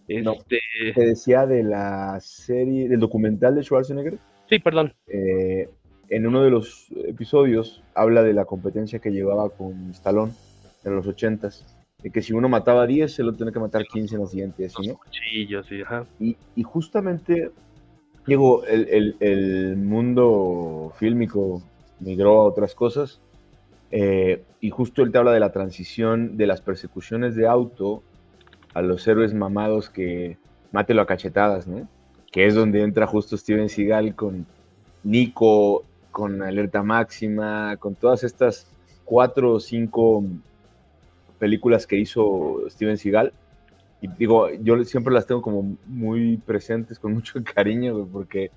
Este... te decía de la serie, del documental de Schwarzenegger. Sí, perdón. Eh, en uno de los episodios habla de la competencia que llevaba con Stallone en los ochentas. De que si uno mataba 10, se lo tenía que matar 15 en la siguiente, así, ¿no? sí, ajá. Y, y justamente, digo, el, el, el mundo fílmico migró a otras cosas eh, y justo él te habla de la transición de las persecuciones de auto a los héroes mamados que mátelo a cachetadas, ¿no? Que es donde entra justo Steven Seagal con Nico, con Alerta Máxima, con todas estas cuatro o cinco películas que hizo Steven Seagal. Y digo, yo siempre las tengo como muy presentes, con mucho cariño, porque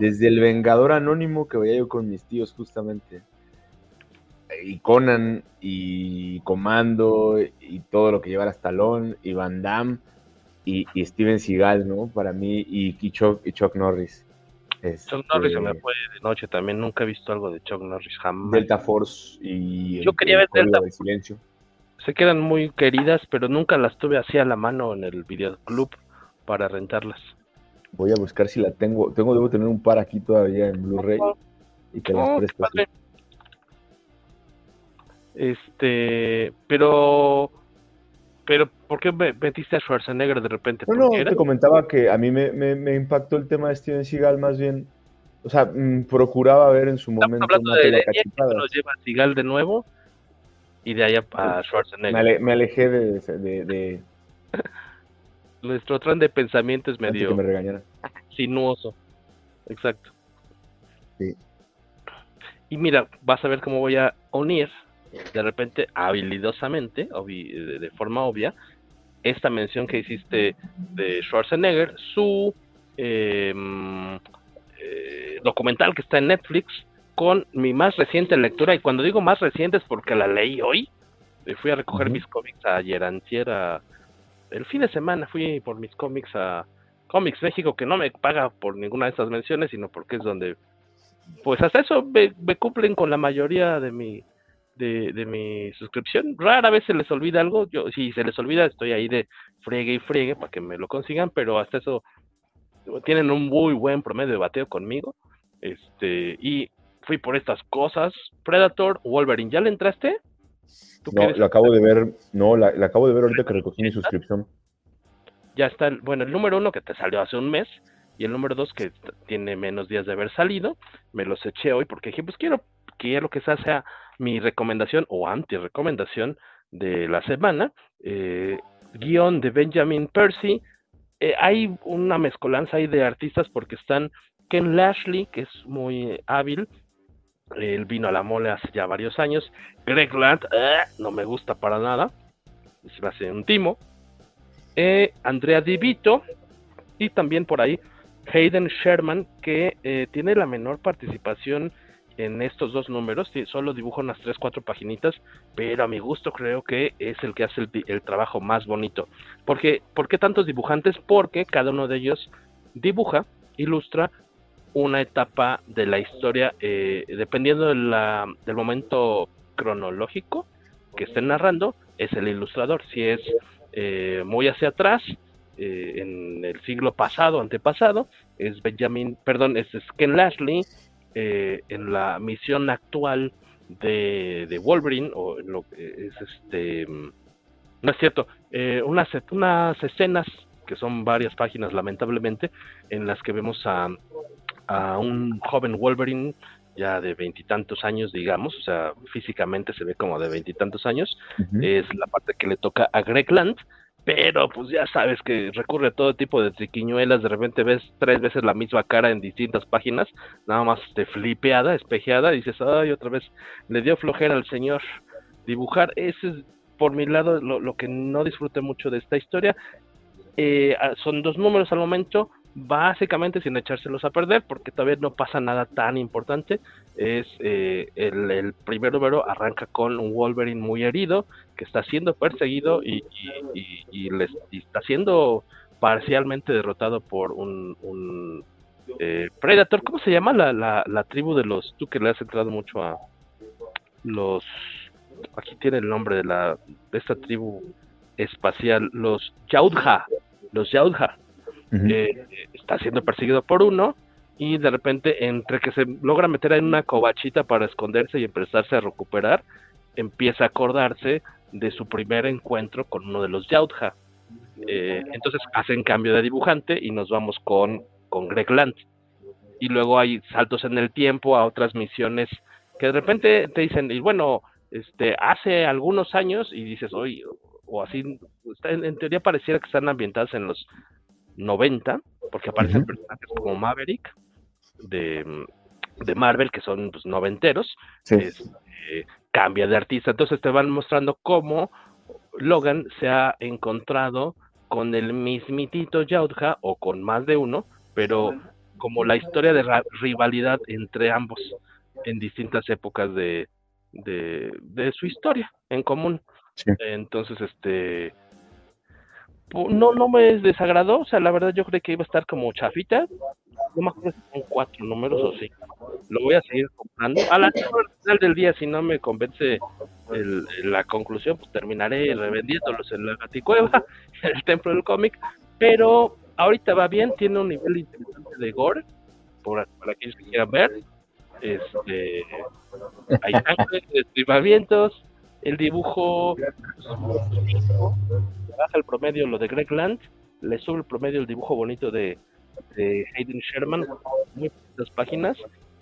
desde el Vengador Anónimo que veía yo con mis tíos justamente, y Conan y Comando y todo lo que lleva hasta Stallone y Van Damme y, Steven Seagal, ¿no? Para mí y, y, Chuck, y Chuck, Norris. Chuck Norris se me este, fue de noche también, nunca he visto algo de Chuck Norris jamás. Delta Force y Yo quería ver Delta de Silencio. Se quedan muy queridas, pero nunca las tuve así a la mano en el videoclub para rentarlas. Voy a buscar si la tengo. Tengo, debo tener un par aquí todavía en Blu-ray y te las presto. Este, pero, pero, ¿por qué metiste a Schwarzenegger de repente? No, no, te comentaba que a mí me, me, impactó el tema de Steven Seagal más bien. O sea, mm, procuraba ver en su momento. Hablando de, de nos lleva a Seagal de nuevo y de allá a Schwarzenegger. Me, alejé de, de, Nuestro tren de pensamiento es medio. Que me Sinuoso. Exacto. Sí. Y mira, vas a ver cómo voy a unir de repente, habilidosamente, de forma obvia, esta mención que hiciste de Schwarzenegger, su em, eh, documental que está en Netflix, con mi más reciente lectura, y cuando digo más reciente es porque la leí hoy, fui a recoger mis cómics ayer, antier, el fin de semana fui por mis cómics a Comics México, que no me paga por ninguna de estas menciones, sino porque es donde, pues hasta eso me, cumplen con la mayoría de mi, de, de, mi suscripción. Rara vez se les olvida algo. Yo, si se les olvida, estoy ahí de friegue y friegue para que me lo consigan, pero hasta eso tienen un muy buen promedio de bateo conmigo. Este, y fui por estas cosas. Predator, Wolverine, ¿ya le entraste? No, lo acabo de ver, no, la, acabo de ver ahorita que recogí mi suscripción. Ya está, bueno, el número uno que te salió hace un mes y el número dos que tiene menos días de haber salido, me los eché hoy porque dije, pues quiero que lo que sea sea mi recomendación o anti-recomendación de la semana. Eh, guion de Benjamin Percy. Eh, hay una mezcolanza ahí de artistas porque están Ken Lashley, que es muy hábil, él vino a la mole hace ya varios años. Greg Land, eh, no me gusta para nada. Se me hace un timo. Eh, Andrea Divito. Y también por ahí Hayden Sherman, que eh, tiene la menor participación en estos dos números. Solo dibuja unas 3-4 paginitas. Pero a mi gusto creo que es el que hace el, el trabajo más bonito. Porque, ¿Por qué tantos dibujantes? Porque cada uno de ellos dibuja, ilustra una etapa de la historia, eh, dependiendo del momento cronológico que estén narrando, es el ilustrador. Si es eh, muy hacia atrás, eh, en el siglo pasado, antepasado, es Benjamin, perdón, es Ken Lashley, en la misión actual de, Wolverine, o lo que es este, no es cierto, unas, unas escenas que son varias páginas lamentablemente, en las que vemos a a un joven Wolverine ya de veintitantos años, digamos, o sea, físicamente se ve como de veintitantos años, es la parte que le toca a Greg Land, pero pues ya sabes que recurre a todo tipo de triquiñuelas, de repente ves tres veces la misma cara en distintas páginas, nada más de flipeada, espejeada, y dices, ay, otra vez le dio flojera al señor dibujar, ese es por mi lado lo, lo que no disfruté mucho de esta historia, eh, son dos números al momento, básicamente sin echárselos a perder, porque todavía no pasa nada tan importante. Es eh, el, primer número arranca con un Wolverine muy herido que está siendo perseguido y, está siendo parcialmente derrotado por un, eh, Predator. ¿Cómo se llama la, la, tribu de los? Tú que le has entrado mucho a los. Aquí tiene el nombre de la de esta tribu espacial, los Yaudha. Los Yaudha eh, está siendo perseguido por uno y de repente entre que se logra meter en una covachita para esconderse y empezarse a recuperar, empieza a acordarse de su primer encuentro con uno de los Yautja. Eh, entonces hacen cambio de dibujante y nos vamos con, con Greg Land. Y luego hay saltos en el tiempo a otras misiones que de repente te dicen, y bueno, este, hace algunos años, y dices, oye, o así, en, en, teoría pareciera que están ambientadas en los 90, porque aparecen personajes como Maverick de, de, Marvel, que son pues, noventeros, este, cambia de artista, entonces te van mostrando cómo Logan se ha encontrado con el mismitito Yautja o con más de uno, pero como la historia de rivalidad entre ambos en distintas épocas de, de, de su historia en común. Entonces, este, no, no me desagradó, o sea, la verdad yo creo que iba a estar como chafita, no me acuerdo si son cuatro números o sí, lo voy a seguir comprando, a la final del día si no me convence el, la conclusión, pues terminaré revendiéndolos en la gaticueva, en el templo del cómic, pero ahorita va bien, tiene un nivel interesante de gore, por, para aquellos que quieran ver, este, hay sangre, estribamientos, el dibujo baja el promedio lo de Greg Land, le sube el promedio el dibujo bonito de, Hayden Sherman, muy pocas páginas,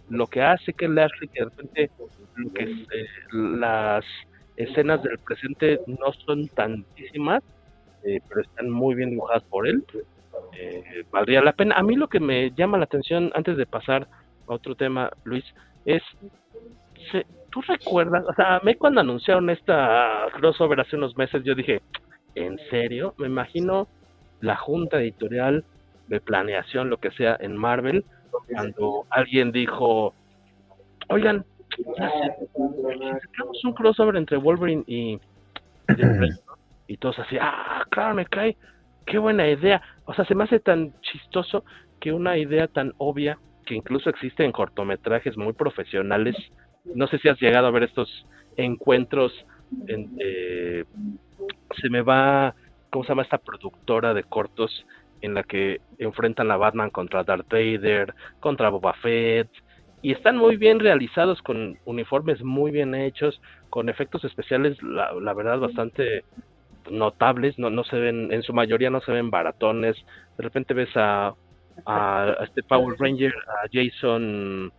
lo que hace que Lashley que de repente lo que eh, las escenas del presente no son tantísimas, eh, pero están muy bien dibujadas por él. Eh, valdría la pena. A mí lo que me llama la atención antes de pasar a otro tema, Luis, es ¿tú recuerdas? O sea, a mí cuando anunciaron esta crossover hace unos meses, yo dije, ¿en serio? Me imagino la junta editorial de planeación, lo que sea, en Marvel, cuando alguien dijo, oigan, ya sacamos un crossover entre Wolverine y, y todos así, ah, claro, me cae. qué buena idea. O sea, se me hace tan chistoso que una idea tan obvia, que incluso existe en cortometrajes muy profesionales, no sé si has llegado a ver estos encuentros, en, eh, se me va, ¿cómo se llama esta productora de cortos en la que enfrentan a Batman contra Darth Vader, contra Boba Fett, y están muy bien realizados con uniformes muy bien hechos, con efectos especiales, la, la verdad, bastante notables, no, no se ven, en su mayoría no se ven baratones, de repente ves a, a, este Power Ranger, a Jason,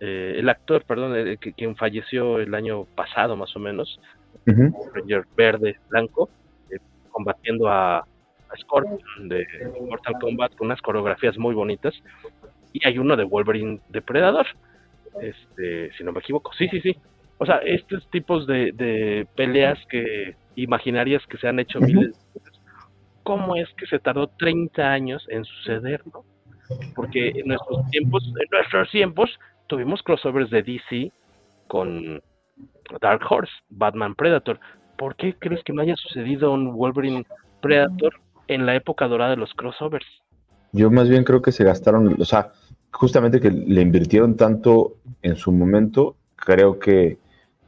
eh, el actor, perdón, eh, que, quien falleció el año pasado más o menos, Ranger verde, blanco, eh, combatiendo a, a Scorpion de Mortal Kombat con unas coreografías muy bonitas, y hay uno de Wolverine Depredador, este, si no me equivoco, sí, sí, sí, o sea, estos tipos de, de peleas que imaginarias que se han hecho miles de veces, ¿cómo es que se tardó 30 años en suceder, no? Porque en nuestros tiempos, en nuestros tiempos, tuvimos crossovers de DC con Dark Horse, Batman Predator. ¿Por qué crees que no haya sucedido un Wolverine Predator en la época dorada de los crossovers? Yo más bien creo que se gastaron, o sea, justamente que le invirtieron tanto en su momento, creo que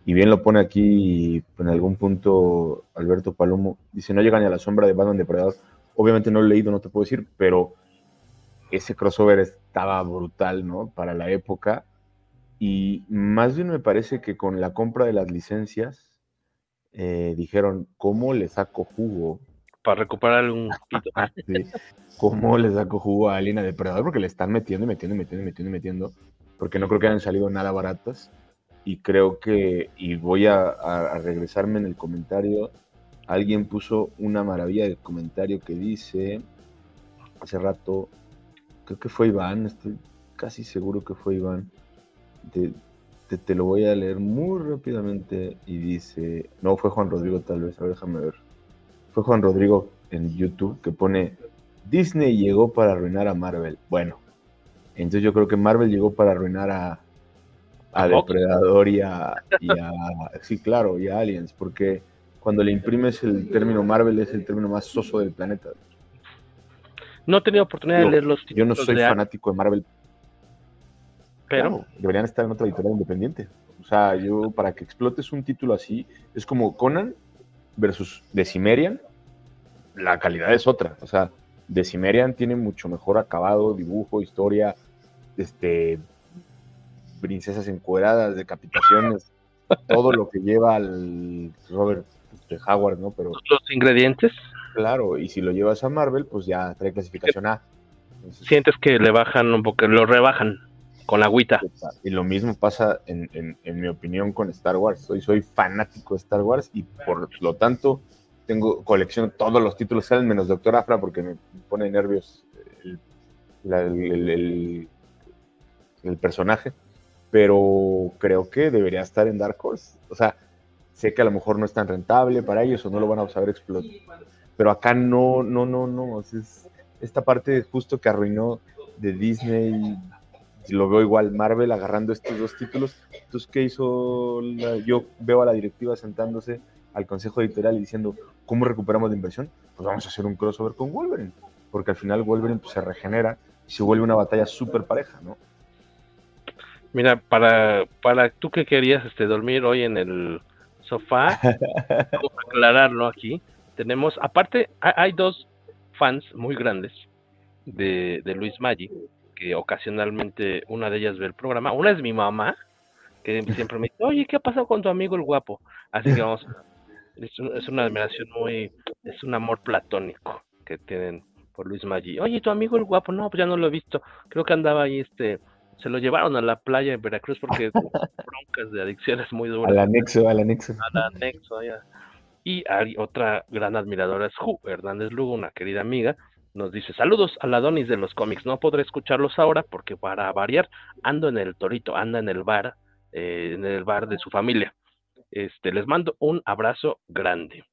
y bien lo pone aquí en algún punto Alberto Palomo, dice, no llega ni a la sombra de Batman Depredador. Obviamente no lo he leído, no te puedo decir, pero ese crossover estaba brutal, ¿no? Para la época. Y más bien me parece que con la compra de las licencias, eh, dijeron, ¿cómo le saco jugo? Para recuperar un poquito. ¿Cómo le saco jugo a Alien Depredador? Porque le están metiendo y metiendo y metiendo y metiendo y metiendo. Porque no creo que hayan salido nada baratas y creo que, y voy a, regresarme en el comentario, alguien puso una maravilla de comentario que dice, hace rato, creo que fue Iván, estoy casi seguro que fue Iván, te, te, lo voy a leer muy rápidamente y dice, no, fue Juan Rodrigo tal vez, a ver, déjame ver, fue Juan Rodrigo en YouTube que pone, Disney llegó para arruinar a Marvel. Bueno, entonces yo creo que Marvel llegó para arruinar a, a Depredador y a, sí, claro, y a Aliens, porque cuando le imprimes el término Marvel es el término más soso del planeta. No he tenido oportunidad de leer los títulos. Yo no soy fanático de Marvel. Pero deberían estar en otra editorial independiente. O sea, yo para que explotes un título así, es como Conan versus Decimerian, la calidad es otra. O sea, Decimerian tiene mucho mejor acabado, dibujo, historia, este, princesas encueradas, decapitaciones, todo lo que lleva al Robert este, Howard, ¿no? Pero los ingredientes. Claro, y si lo llevas a Marvel, pues ya trae clasificación A. Sientes que le bajan un poco, lo rebajan con la agüita. Y lo mismo pasa, en, en, mi opinión, con Star Wars. Soy, soy fanático de Star Wars y por lo tanto tengo colección todos los títulos, salen menos Doctor Afra porque me pone nervios el, el personaje pero creo que debería estar en Dark Horse. O sea, sé que a lo mejor no es tan rentable para ellos o no lo van a saber explotar, pero acá no, no, no, no. Es esta parte justo que arruinó de Disney, lo veo igual Marvel agarrando estos dos títulos. Entonces, ¿qué hizo? yo veo a la directiva sentándose al consejo editorial y diciendo, ¿cómo recuperamos la inversión? Pues vamos a hacer un crossover con Wolverine, porque al final Wolverine pues, se regenera y se vuelve una batalla súper pareja, ¿no? Mira, para, para tú que querías este, dormir hoy en el sofá, vamos a aclararlo aquí. Tenemos, aparte, hay dos fans muy grandes de, de Luis Maggi, que ocasionalmente una de ellas ve el programa. Una es mi mamá, que siempre me dice, oye, ¿qué ha pasado con tu amigo el guapo? Así que vamos, es, es una admiración muy, es un amor platónico que tienen por Luis Maggi. Oye, tu amigo el guapo, no, pues ya no lo he visto. Creo que andaba ahí este se lo llevaron a la playa en Veracruz porque broncas de adicciones muy duras. Al anexo, al anexo. Al anexo, Y hay otra gran admiradora es Ju Hernández Lugo, una querida amiga, nos dice, saludos a la Donis de los cómics, no podré escucharlos ahora porque para variar ando en el torito, anda en el bar, eh, en el bar de su familia. Este, les mando un abrazo grande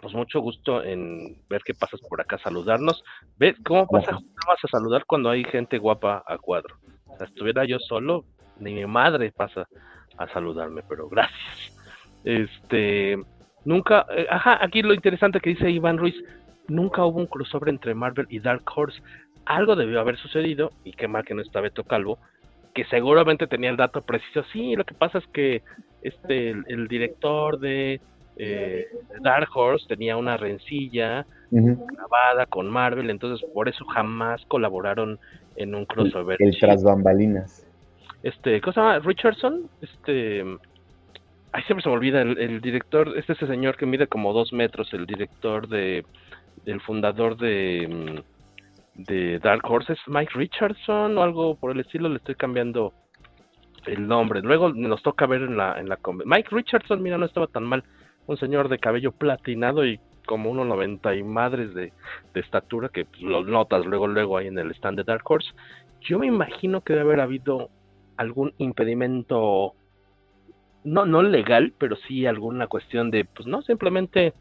pues mucho gusto en ver qué pasas por acá, saludarnos. ¿Ves cómo pasa? vas a saludar cuando hay gente guapa a cuadro. O sea, estuviera yo solo, ni mi madre pasa a saludarme, pero gracias. Este, nunca, eh, ajá, aquí lo interesante que dice Iván Ruiz, nunca hubo un crossover entre Marvel y Dark Horse. Algo debió haber sucedido, y qué mal que no está Beto Calvo, que seguramente tenía el dato preciso. Sí, lo que pasa es que este el, director de eh, Dark Horse tenía una rencilla grabada con Marvel, entonces por eso jamás colaboraron en un crossover. El, tras bambalinas. Este, ¿cómo se llama? Richardson, este, ay, siempre se me olvida, el, director, este es ese señor que mide como dos metros, el director de, el fundador de, mm, de Dark Horses, Mike Richardson o algo por el estilo, le estoy cambiando el nombre. Luego nos toca ver en la, en la Mike Richardson, mira, no estaba tan mal, un señor de cabello platinado y como 1,90 y madres de, de estatura, que pues, lo notas luego, luego ahí en el stand de Dark Horse. Yo me imagino que debe haber habido algún impedimento, no, no legal, pero sí alguna cuestión de, pues no, simplemente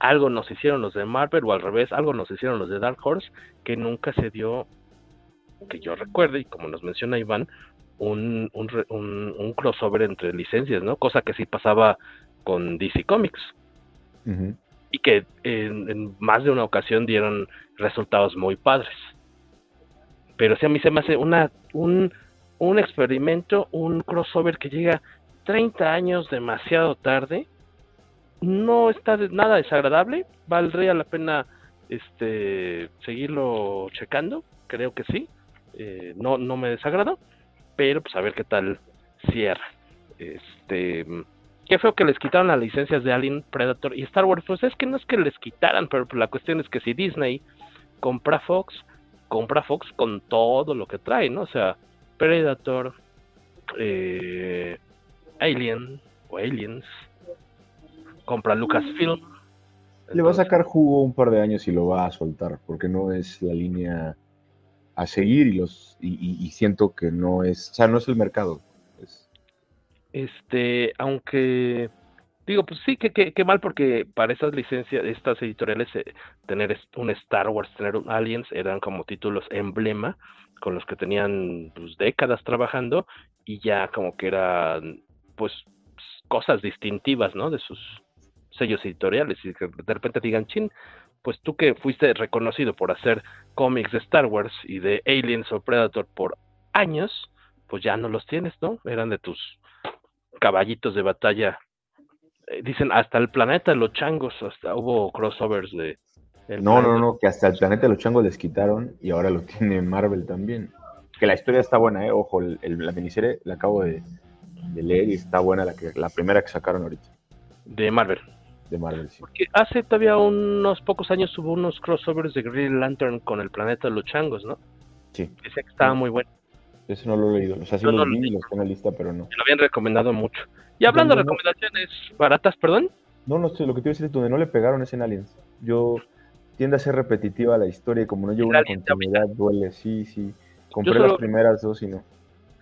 algo nos hicieron los de Marvel o al revés, algo nos hicieron los de Dark Horse que nunca se dio, que yo recuerde, y como nos menciona Iván, un, un, un, crossover entre licencias, ¿no? Cosa que sí pasaba con DC Comics. Y que en, más de una ocasión dieron resultados muy padres. Pero sí a mí se me hace una, un, un experimento, un crossover que llega 30 años demasiado tarde. No está nada desagradable, valdría la pena este seguirlo checando, creo que sí. Eh, no, no me desagrado, pero pues a ver qué tal cierra. Este, qué feo que les quitaron las licencias de Alien, Predator y Star Wars. Pues es que no es que les quitaran, pero pues la cuestión es que si Disney compra Fox, compra Fox con todo lo que trae, ¿no? O sea, Predator, eh, Alien o Aliens, compra Lucasfilm. Le va a sacar jugo un par de años y lo va a soltar, porque no es la línea a seguir y los y, siento que no es, o sea, no es el mercado. Este, aunque digo, pues sí, que, que, mal porque para esas licencias, estas editoriales, eh, tener un Star Wars, tener un Aliens, eran como títulos emblema con los que tenían pues, décadas trabajando y ya como que eran pues cosas distintivas, ¿no? De sus sellos editoriales y que de repente digan, chin, pues tú que fuiste reconocido por hacer cómics de Star Wars y de Aliens o Predator por años, pues ya no los tienes, ¿no? Eran de tus caballitos de batalla. Eh, dicen hasta el planeta de los changos, hasta hubo crossovers de no, no, no, que hasta el planeta de los changos les quitaron y ahora lo tiene Marvel también. Que la historia está buena, ¿eh? Ojo, la miniserie la acabo de, leer y está buena la, que, la primera que sacaron ahorita. De Marvel. De Marvel, sí. Porque hace todavía unos pocos años hubo unos crossovers de Green Lantern con el planeta de los changos, ¿no? Sí. Ese que estaba muy bueno. Eso no lo he leído. O sea, sí lo vi, lo tengo en la lista, pero no. Me lo habían recomendado mucho. Y hablando de recomendaciones baratas, perdón. No, no, lo que te iba a decir es donde no le pegaron es en Aliens. Yo tiende a ser repetitiva la historia y como no lleva una continuidad, duele, sí, sí. Compré las primeras dos y no.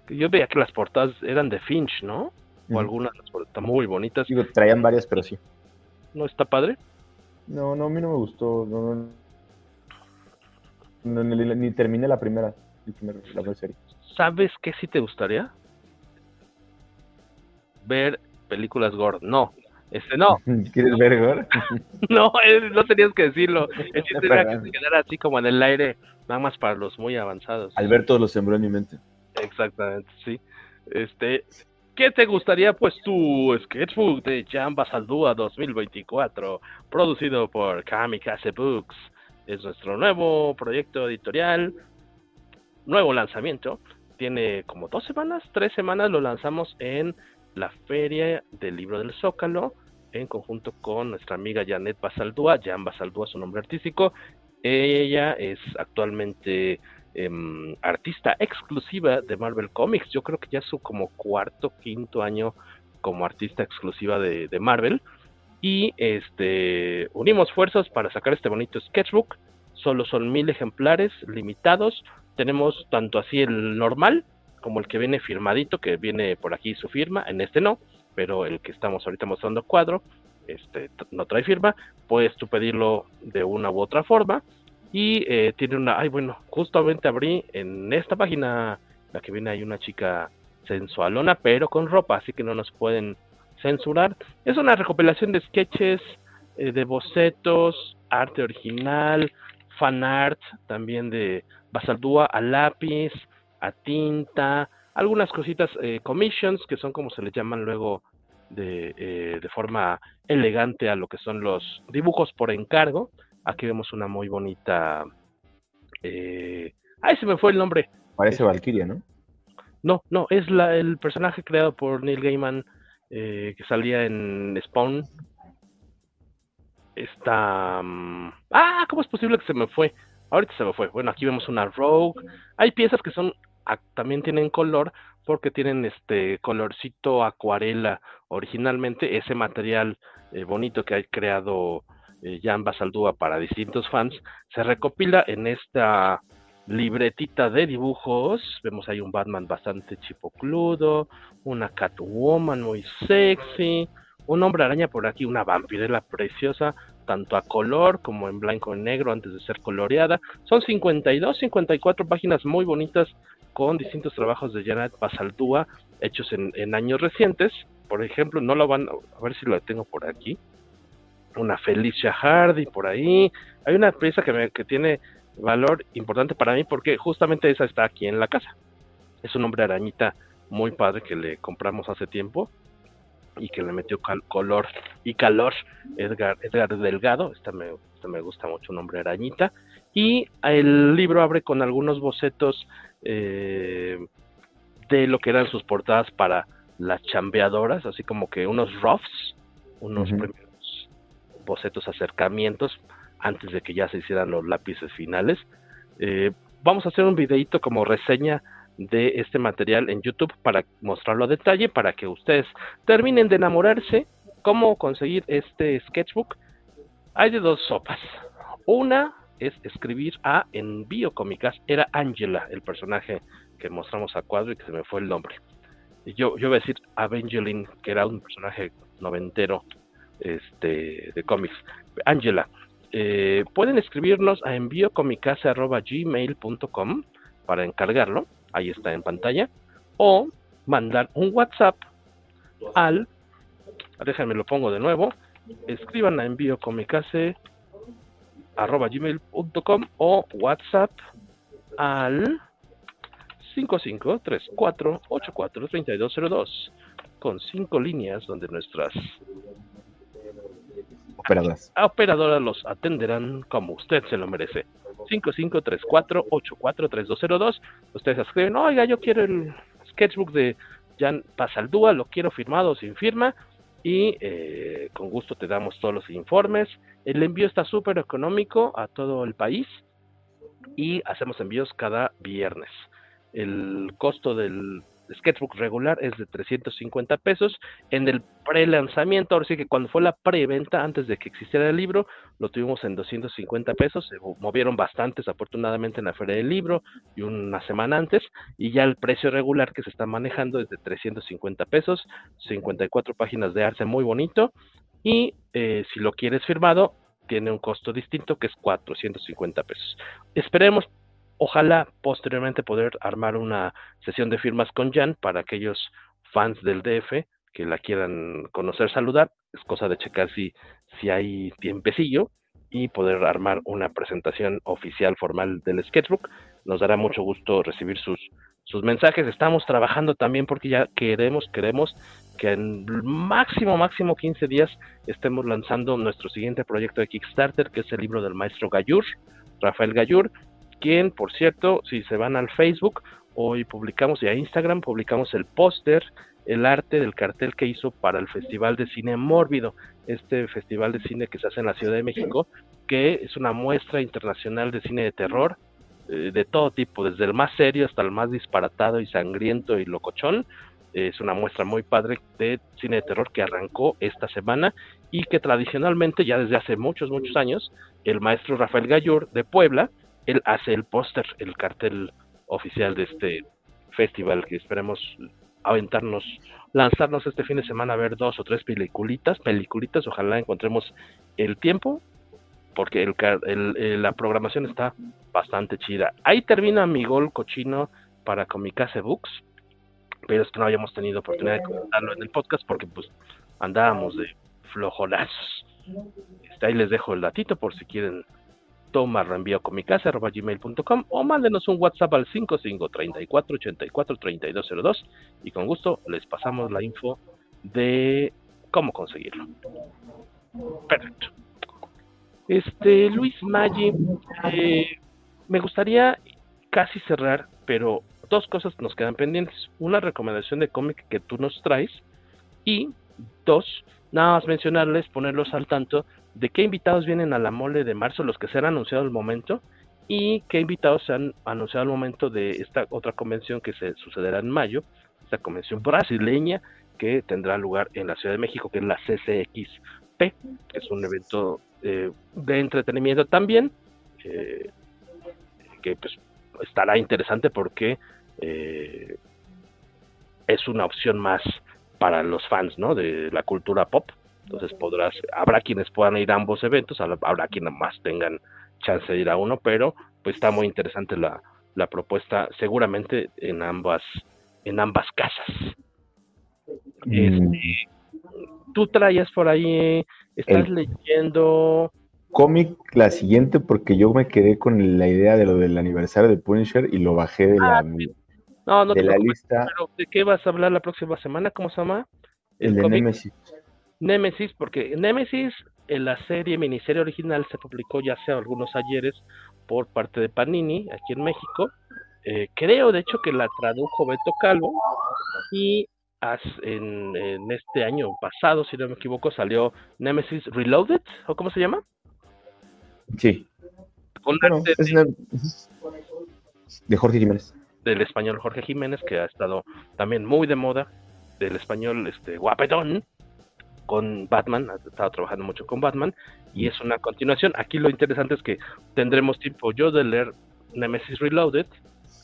Yo veía que las portadas eran de Finch, ¿no? O algunas portadas muy bonitas. Digo, traían varias, pero sí. ¿No está padre? No, no, a mí no me gustó. No, no, ni, terminé la primera, la primera serie. ¿Sabes qué sí te gustaría? Ver películas gore. No, este, no. ¿Quieres ver Gore? no, no tenías que decirlo. El chiste que se quedara así como en el aire, nada más para los muy avanzados. Alberto lo sembró en mi mente. Exactamente, sí. Este, ¿qué te gustaría pues tu sketchbook de Jamba Saldúa 2024, producido por Kamikaze Books? Es nuestro nuevo proyecto editorial, nuevo lanzamiento. Tiene como dos semanas, tres semanas lo lanzamos en la Feria del Libro del Zócalo en conjunto con nuestra amiga Janet Basaldúa, Jan Basaldúa su nombre artístico. Ella es actualmente em, artista exclusiva de Marvel Comics. Yo creo que ya es su como cuarto, quinto año como artista exclusiva de, de Marvel. Y este unimos fuerzas para sacar este bonito sketchbook. Solo son mil ejemplares limitados. Tenemos tanto así el normal como el que viene firmadito, que viene por aquí su firma, en este no, pero el que estamos ahorita mostrando cuadro, este no trae firma, puedes tú pedirlo de una u otra forma y eh, tiene una, ay bueno, justamente abrí en esta página, la que viene hay una chica sensualona, pero con ropa, así que no nos pueden censurar. Es una recopilación de sketches eh, de bocetos, arte original, fan art también de Basaldúa a lápiz, a tinta, algunas cositas, eh, commissions, que son como se les llaman luego de, eh, de forma elegante a lo que son los dibujos por encargo. Aquí vemos una muy bonita... Eh, ¡Ay, se me fue el nombre! Parece Valkyria, ¿no? No, no, es la, el personaje creado por Neil Gaiman eh, que salía en Spawn. Está... Um, ah, ¿cómo es posible que se me fue? Ahorita se me fue. Bueno, aquí vemos una Rogue. Hay piezas que son también tienen color porque tienen este colorcito acuarela originalmente ese material eh, bonito que ha creado eh, Jan Basaldúa para distintos fans se recopila en esta libretita de dibujos vemos ahí un Batman bastante chipocludo una Catwoman muy sexy un hombre araña por aquí una vampirela preciosa tanto a color como en blanco y negro antes de ser coloreada. Son 52, 54 páginas muy bonitas con distintos trabajos de Janet Basaldúa hechos en, años recientes. Por ejemplo, no lo van a ver si lo tengo por aquí. Una Felicia Hardy por ahí. Hay una pieza que, que tiene valor importante para mí porque justamente esa está aquí en la casa. Es un hombre arañita muy padre que le compramos hace tiempo y que le metió color y calor Edgar, Edgar Delgado, esta me, me gusta mucho, un hombre arañita, y el libro abre con algunos bocetos eh, de lo que eran sus portadas para las chambeadoras, así como que unos roughs, unos primeros bocetos, acercamientos, antes de que ya se hicieran los lápices finales. Eh, vamos a hacer un videito como reseña de este material en YouTube para mostrarlo a detalle, para que ustedes terminen de enamorarse. ¿Cómo conseguir este sketchbook? Hay de dos sopas. Una es escribir a envío cómicas. Era Angela, el personaje que mostramos a cuadro y que se me fue el nombre. Yo, yo voy a decir Evangeline, que era un personaje noventero este, de cómics. Angela, eh, pueden escribirnos a envíocomicase.gmail.com para encargarlo ahí está en pantalla, o mandar un WhatsApp al, déjenme lo pongo de nuevo, escriban a envío arroba gmail.com o WhatsApp al 5534843202 con cinco líneas donde nuestras operadoras. operadoras los atenderán como usted se lo merece. 5534-843202. Ustedes escriben, oiga, yo quiero el sketchbook de Jan Pasaldúa, lo quiero firmado sin firma y eh, con gusto te damos todos los informes. El envío está súper económico a todo el país y hacemos envíos cada viernes. El costo del sketchbook regular es de 350 pesos. En el pre-lanzamiento, ahora sí que cuando fue la preventa, antes de que existiera el libro, lo tuvimos en 250 pesos. Se movieron bastantes, afortunadamente, en la Feria del Libro y una semana antes. Y ya el precio regular que se está manejando es de 350 pesos. 54 páginas de arte muy bonito. Y eh, si lo quieres firmado, tiene un costo distinto que es 450 pesos. Esperemos Ojalá posteriormente poder armar una sesión de firmas con Jan para aquellos fans del DF que la quieran conocer, saludar. Es cosa de checar si, si hay tiempecillo y poder armar una presentación oficial formal del sketchbook. Nos dará mucho gusto recibir sus, sus mensajes. Estamos trabajando también porque ya queremos, queremos que en máximo, máximo 15 días estemos lanzando nuestro siguiente proyecto de Kickstarter, que es el libro del maestro Gallur, Rafael Gallur, quien, por cierto, si se van al Facebook, hoy publicamos y a Instagram publicamos el póster, el arte del cartel que hizo para el Festival de Cine Mórbido, este festival de cine que se hace en la Ciudad de México, que es una muestra internacional de cine de terror, eh, de todo tipo, desde el más serio hasta el más disparatado y sangriento y locochón. Es una muestra muy padre de cine de terror que arrancó esta semana y que tradicionalmente, ya desde hace muchos, muchos años, el maestro Rafael Gallur de Puebla, él hace el póster, el cartel oficial de este festival que esperemos aventarnos, lanzarnos este fin de semana a ver dos o tres peliculitas, peliculitas, ojalá encontremos el tiempo, porque el, la programación está bastante chida. Ahí termina mi gol cochino para Comicase Books, pero es que no habíamos tenido oportunidad de comentarlo en el podcast porque pues andábamos de flojonazos. Este, ahí les dejo el datito por si quieren tomar reenvío con mi casa gmail.com o mándenos un WhatsApp al 55 34 84 3202 y con gusto les pasamos la info de cómo conseguirlo. Perfecto. Este Luis Maggi, eh, me gustaría casi cerrar, pero dos cosas nos quedan pendientes. Una recomendación de cómic que tú nos traes y dos, nada más mencionarles, ponerlos al tanto de qué invitados vienen a la mole de marzo, los que se han anunciado al momento, y qué invitados se han anunciado al momento de esta otra convención que se sucederá en mayo, esta convención brasileña que tendrá lugar en la Ciudad de México, que es la CCXP, que es un evento eh, de entretenimiento también, eh, que pues estará interesante porque eh, es una opción más para los fans, ¿no? De la cultura pop. Entonces podrás, habrá quienes puedan ir a ambos eventos, habrá quienes más tengan chance de ir a uno, pero pues está muy interesante la, la propuesta, seguramente en ambas, en ambas casas. Mm. Este, tú traías por ahí, estás leyendo cómic la siguiente porque yo me quedé con la idea de lo del aniversario de Punisher y lo bajé de la, ah, de la lista. ¿De qué vas a hablar la próxima semana? ¿Cómo se llama? El, de Nemesis. Nemesis, porque Nemesis en la serie miniserie original se publicó ya hace algunos ayeres por parte de Panini aquí en México. Eh, creo de hecho que la tradujo Beto Calvo y en, en, este año pasado, si no me equivoco, salió Nemesis Reloaded, o cómo se llama? Sí. de, Jorge Jiménez. Del español Jorge Jiménez, que ha estado también muy de moda. Del español este guapetón con Batman, ha estado trabajando mucho con Batman y es una continuación. Aquí lo interesante es que tendremos tiempo yo de leer Nemesis Reloaded,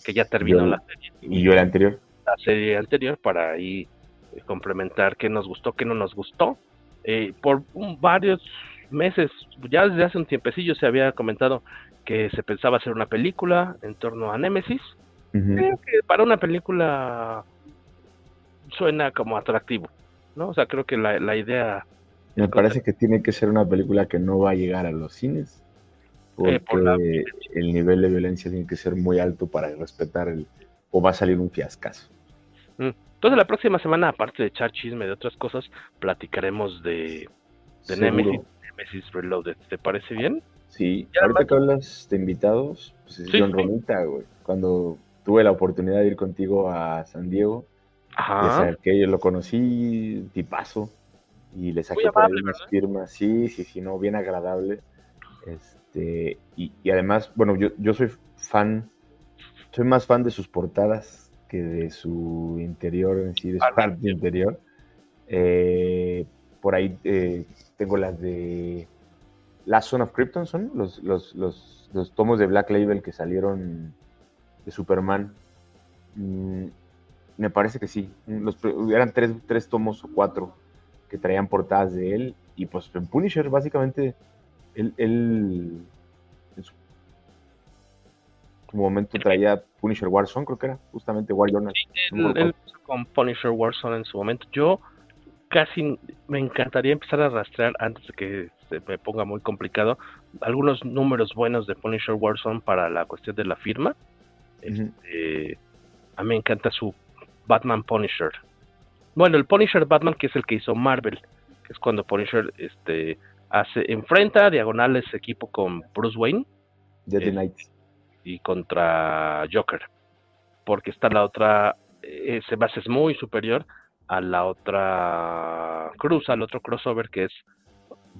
que ya terminó la serie. Y yo la anterior. La serie anterior para ahí eh, complementar qué nos gustó, qué no nos gustó. Eh, por varios meses, ya desde hace un tiempecillo se había comentado que se pensaba hacer una película en torno a Nemesis. Creo que para una película suena como atractivo, ¿no? O sea, creo que la, idea... Me parece que tiene que ser una película que no va a llegar a los cines, eh, porque el nivel de violencia tiene que ser muy alto para respetar el... o va a salir un fiascazo. Mm. Entonces la próxima semana, aparte de echar chisme de otras cosas, platicaremos de, de Nemesis Nemesis Reloaded. ¿Te parece bien? Sí, ahorita que hablas de invitados, pues es John Romita, güey. Cuando tuve la oportunidad de ir contigo a San Diego, Ajá. que yo lo conocí, tipazo, y le saqué por ahí unas firmas, sí, sí, sí, no, bien agradable. Este, y, además, bueno, yo, yo soy fan, soy más fan de sus portadas que de su interior en sí, de su parte interior. Eh, por ahí eh, tengo las de Last Son of Krypton, son los, los, los, tomos de Black Label que salieron de Superman. Mm, me parece que sí. Los, eran tres, tres, tomos o cuatro que traían portadas de él. Y pues en Punisher, básicamente, él, él en su, momento traía Punisher Warzone, creo que era, justamente War Journal. él, con Punisher Warzone en su momento. Yo casi me encantaría empezar a rastrear antes de que se me ponga muy complicado algunos números buenos de Punisher Warzone para la cuestión de la firma. Este, a mí me encanta su Batman Punisher. Bueno, el Punisher Batman que es el que hizo Marvel, que es cuando Punisher este hace enfrenta diagonales equipo con Bruce Wayne eh, y contra Joker. Porque está la otra ese base es muy superior a la otra cruz, al otro crossover que es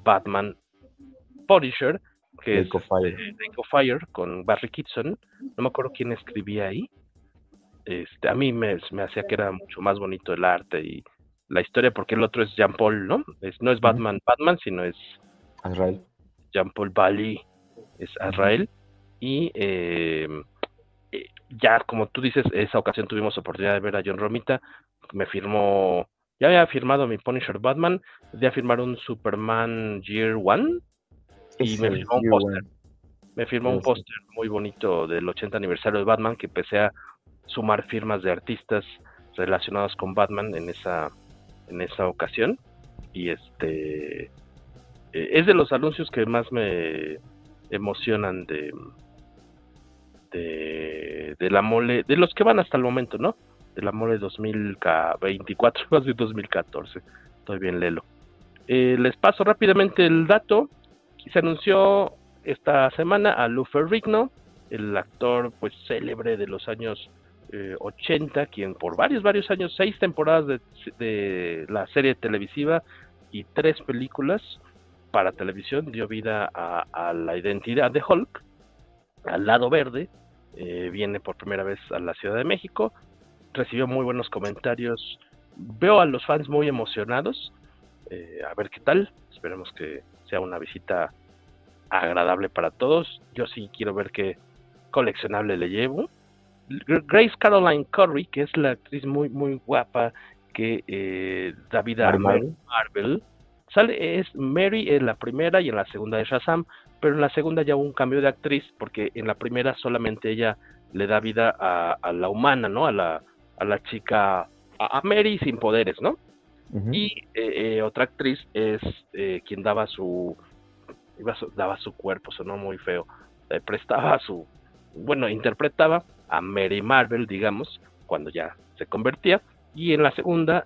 Batman Punisher, que es Fire. Fire con Barry Kitson. No me acuerdo quién escribía ahí. Este, a mí me, me hacía que era mucho más bonito el arte y la historia, porque el otro es Jean Paul, ¿no? Es, no es Batman Batman, sino es Azrael. Jean Paul Bali es Azrael. Y eh, eh, ya, como tú dices, esa ocasión tuvimos oportunidad de ver a John Romita me firmó, ya había firmado mi Punisher Batman, ya firmar un Superman Year One y me firmó un póster. Me firmó un póster muy bonito del 80 aniversario de Batman que empecé a sumar firmas de artistas relacionados con Batman en esa en esa ocasión y este eh, es de los anuncios que más me emocionan de, de, la mole, de los que van hasta el momento, ¿no? De la mole 2024, más de 2014. Estoy bien, Lelo. Eh, les paso rápidamente el dato. Se anunció esta semana a Lou Ferrigno, el actor pues célebre de los años 80, quien por varios, varios años, seis temporadas de, la serie televisiva y tres películas para televisión dio vida a, a la identidad de Hulk, al lado verde, eh, viene por primera vez a la Ciudad de México, recibió muy buenos comentarios, veo a los fans muy emocionados, eh, a ver qué tal, esperemos que sea una visita agradable para todos, yo sí quiero ver qué coleccionable le llevo, Grace Caroline Curry, que es la actriz muy, muy guapa que eh, da vida a Marvel. Marvel. Sale, es Mary en la primera y en la segunda de Shazam, pero en la segunda ya hubo un cambio de actriz, porque en la primera solamente ella le da vida a, a la humana, ¿no? A la, a la chica, a, a Mary sin poderes, ¿no? Uh -huh. Y eh, eh, otra actriz es eh, quien daba su, iba, daba su cuerpo, sonó muy feo, prestaba su, bueno, interpretaba a Mary Marvel, digamos, cuando ya se convertía. Y en la segunda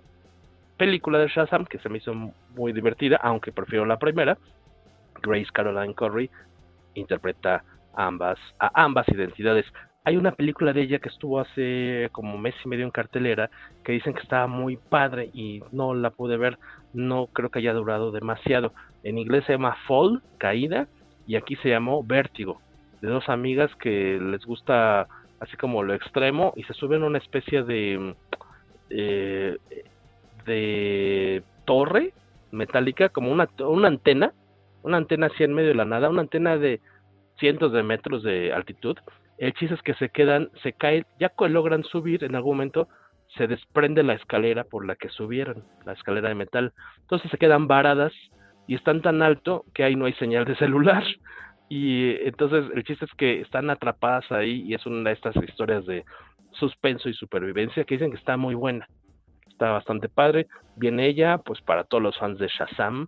película de Shazam, que se me hizo muy divertida, aunque prefiero la primera, Grace Caroline Curry interpreta ambas, a ambas identidades. Hay una película de ella que estuvo hace como mes y medio en cartelera que dicen que estaba muy padre y no la pude ver, no creo que haya durado demasiado. En inglés se llama Fall, Caída, y aquí se llamó Vértigo, de dos amigas que les gusta así como lo extremo, y se suben una especie de, eh, de torre metálica, como una, una antena, una antena así en medio de la nada, una antena de cientos de metros de altitud. El chiste es que se quedan, se caen, ya logran subir en algún momento, se desprende la escalera por la que subieron, la escalera de metal. Entonces se quedan varadas y están tan alto que ahí no hay señal de celular. Y entonces el chiste es que están atrapadas ahí y es una de estas historias de suspenso y supervivencia que dicen que está muy buena. Está bastante padre. Viene ella, pues para todos los fans de Shazam,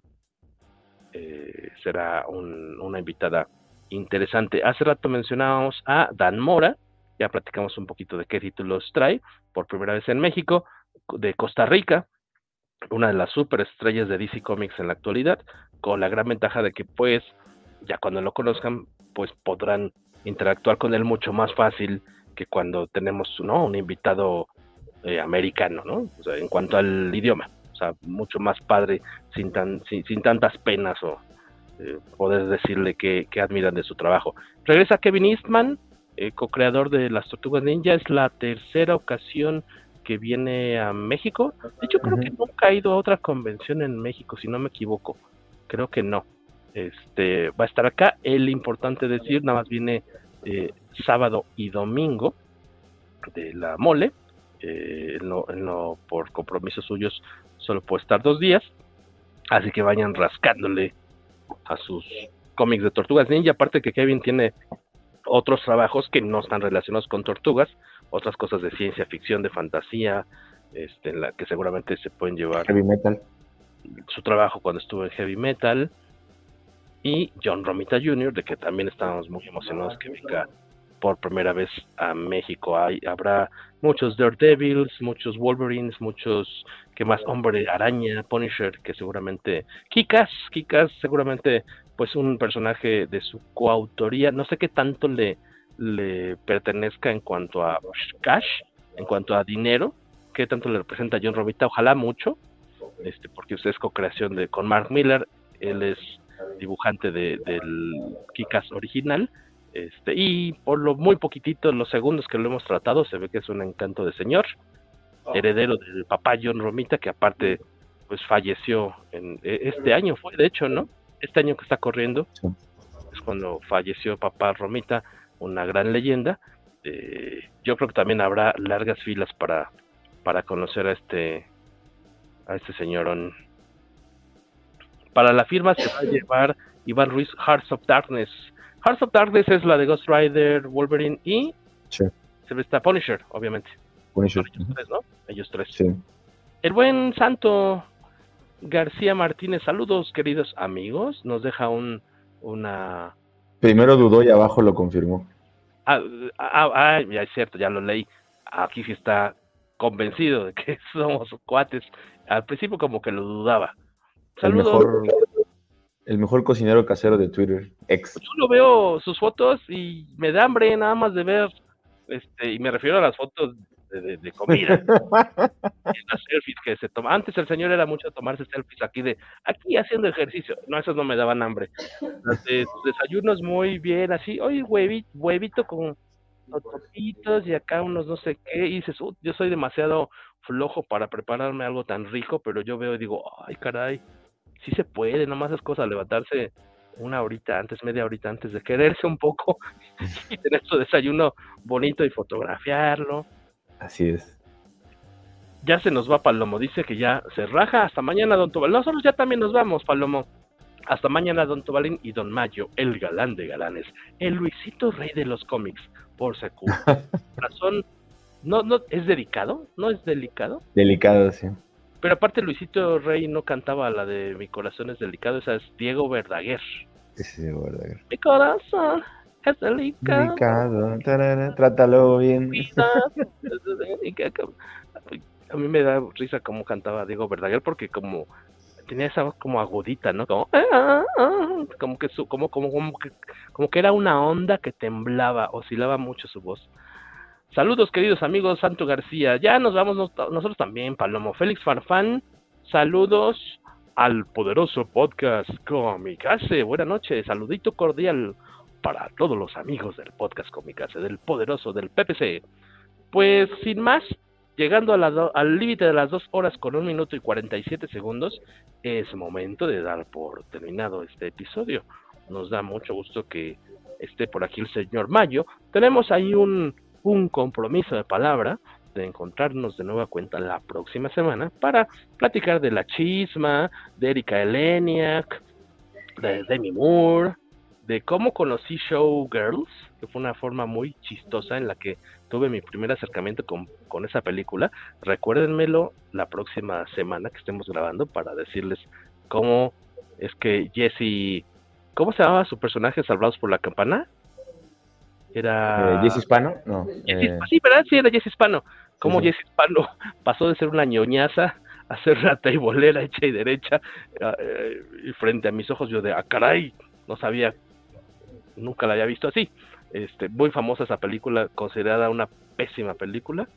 eh, será un, una invitada interesante. Hace rato mencionábamos a Dan Mora, ya platicamos un poquito de qué títulos trae, por primera vez en México, de Costa Rica, una de las superestrellas de DC Comics en la actualidad, con la gran ventaja de que pues ya cuando lo conozcan, pues podrán interactuar con él mucho más fácil que cuando tenemos ¿no? un invitado eh, americano, ¿no? O sea, en cuanto al idioma, o sea, mucho más padre, sin, tan, sin, sin tantas penas o eh, poder decirle que, que, admiran de su trabajo. Regresa Kevin Eastman, eh, co-creador de las Tortugas Ninja, es la tercera ocasión que viene a México. De hecho, creo uh -huh. que nunca ha ido a otra convención en México, si no me equivoco. Creo que no este va a estar acá. El importante decir, nada más viene eh, sábado y domingo de la mole. Eh, no, no, por compromisos suyos solo puede estar dos días. Así que vayan rascándole a sus cómics de tortugas ninja. Aparte que Kevin tiene otros trabajos que no están relacionados con tortugas, otras cosas de ciencia ficción, de fantasía, este, en la que seguramente se pueden llevar. Heavy metal. Su trabajo cuando estuvo en heavy metal y John Romita Jr., de que también estábamos muy emocionados que venga por primera vez a México. Hay, habrá muchos Daredevils, muchos Wolverines, muchos, que más, Hombre Araña, Punisher, que seguramente, Kikas, Kikas, seguramente, pues un personaje de su coautoría, no sé qué tanto le, le pertenezca en cuanto a cash, en cuanto a dinero, qué tanto le representa a John Romita, ojalá mucho, este, porque usted es co-creación de, con Mark Miller, él es dibujante de, del Kikas original. Este, y por lo muy poquitito, los segundos que lo hemos tratado, se ve que es un encanto de señor, heredero del papá John Romita, que aparte pues falleció en este año fue, de hecho, ¿no? Este año que está corriendo sí. es cuando falleció papá Romita, una gran leyenda. Eh, yo creo que también habrá largas filas para, para conocer a este a este señorón para la firma se va a llevar Iván Ruiz Hearts of Darkness. Hearts of Darkness es la de Ghost Rider, Wolverine y sí. se está Punisher, obviamente. Punisher. Ellos tres, ¿no? Ellos tres. Sí. El buen Santo García Martínez, saludos queridos amigos, nos deja un una Primero dudó y abajo lo confirmó. Ah, ah, ah, ya es cierto, ya lo leí. Aquí sí está convencido de que somos cuates. Al principio como que lo dudaba. Saludos. El mejor, el mejor cocinero casero de Twitter, ex. Yo lo veo sus fotos y me da hambre nada más de ver, este, y me refiero a las fotos de, comida. las selfies que se toma. Antes el señor era mucho tomarse selfies aquí de, aquí haciendo ejercicio. No, esos no me daban hambre. Los de, desayunos muy bien, así, oye, huevito, huevito con topitos y acá unos no sé qué. Y dices, yo soy demasiado flojo para prepararme algo tan rico, pero yo veo y digo, ay, caray, sí se puede, nomás es cosa levantarse una horita antes, media horita antes de quererse un poco y tener su desayuno bonito y fotografiarlo. Así es. Ya se nos va Palomo, dice que ya se raja. Hasta mañana, don Tobalín. Nosotros ya también nos vamos, Palomo. Hasta mañana, don Tobalín y don Mayo, el galán de galanes. El Luisito Rey de los cómics, por secu. Razón, no, no, ¿es delicado? ¿No es delicado? Delicado, sí. Pero aparte Luisito Rey no cantaba la de Mi corazón es delicado, esa es Diego Verdaguer. Sí, Diego Verdaguer. Mi corazón es delicado. delicado. trátalo bien. A mí me da risa cómo cantaba Diego Verdaguer porque como tenía esa voz como agudita, ¿no? Como, ah, ah", como que su, como, como, como que como que era una onda que temblaba, oscilaba mucho su voz. Saludos queridos amigos, Santo García. Ya nos vamos nosotros también, Palomo. Félix Farfán, saludos al poderoso podcast Comicase. Buenas noches, saludito cordial para todos los amigos del podcast Comicase, del poderoso, del PPC. Pues sin más, llegando al límite de las dos horas con un minuto y 47 segundos, es momento de dar por terminado este episodio. Nos da mucho gusto que esté por aquí el señor Mayo. Tenemos ahí un, un compromiso de palabra de encontrarnos de nueva cuenta la próxima semana para platicar de la chisma, de Erika Eleniak, de Demi Moore, de cómo conocí Showgirls, que fue una forma muy chistosa en la que tuve mi primer acercamiento con, con esa película. Recuérdenmelo la próxima semana que estemos grabando para decirles cómo es que Jesse, ¿cómo se llamaba su personaje Salvados por la Campana? Era... Eh, Jesse Hispano, no. Eh. Sí, ¿verdad? Sí, era Jesse Hispano. Cómo Jesse Hispano pasó de ser una ñoñaza a ser una taibolera hecha y derecha eh, y frente a mis ojos yo de, ah, caray, no sabía nunca la había visto así. Este, muy famosa esa película, considerada una pésima película,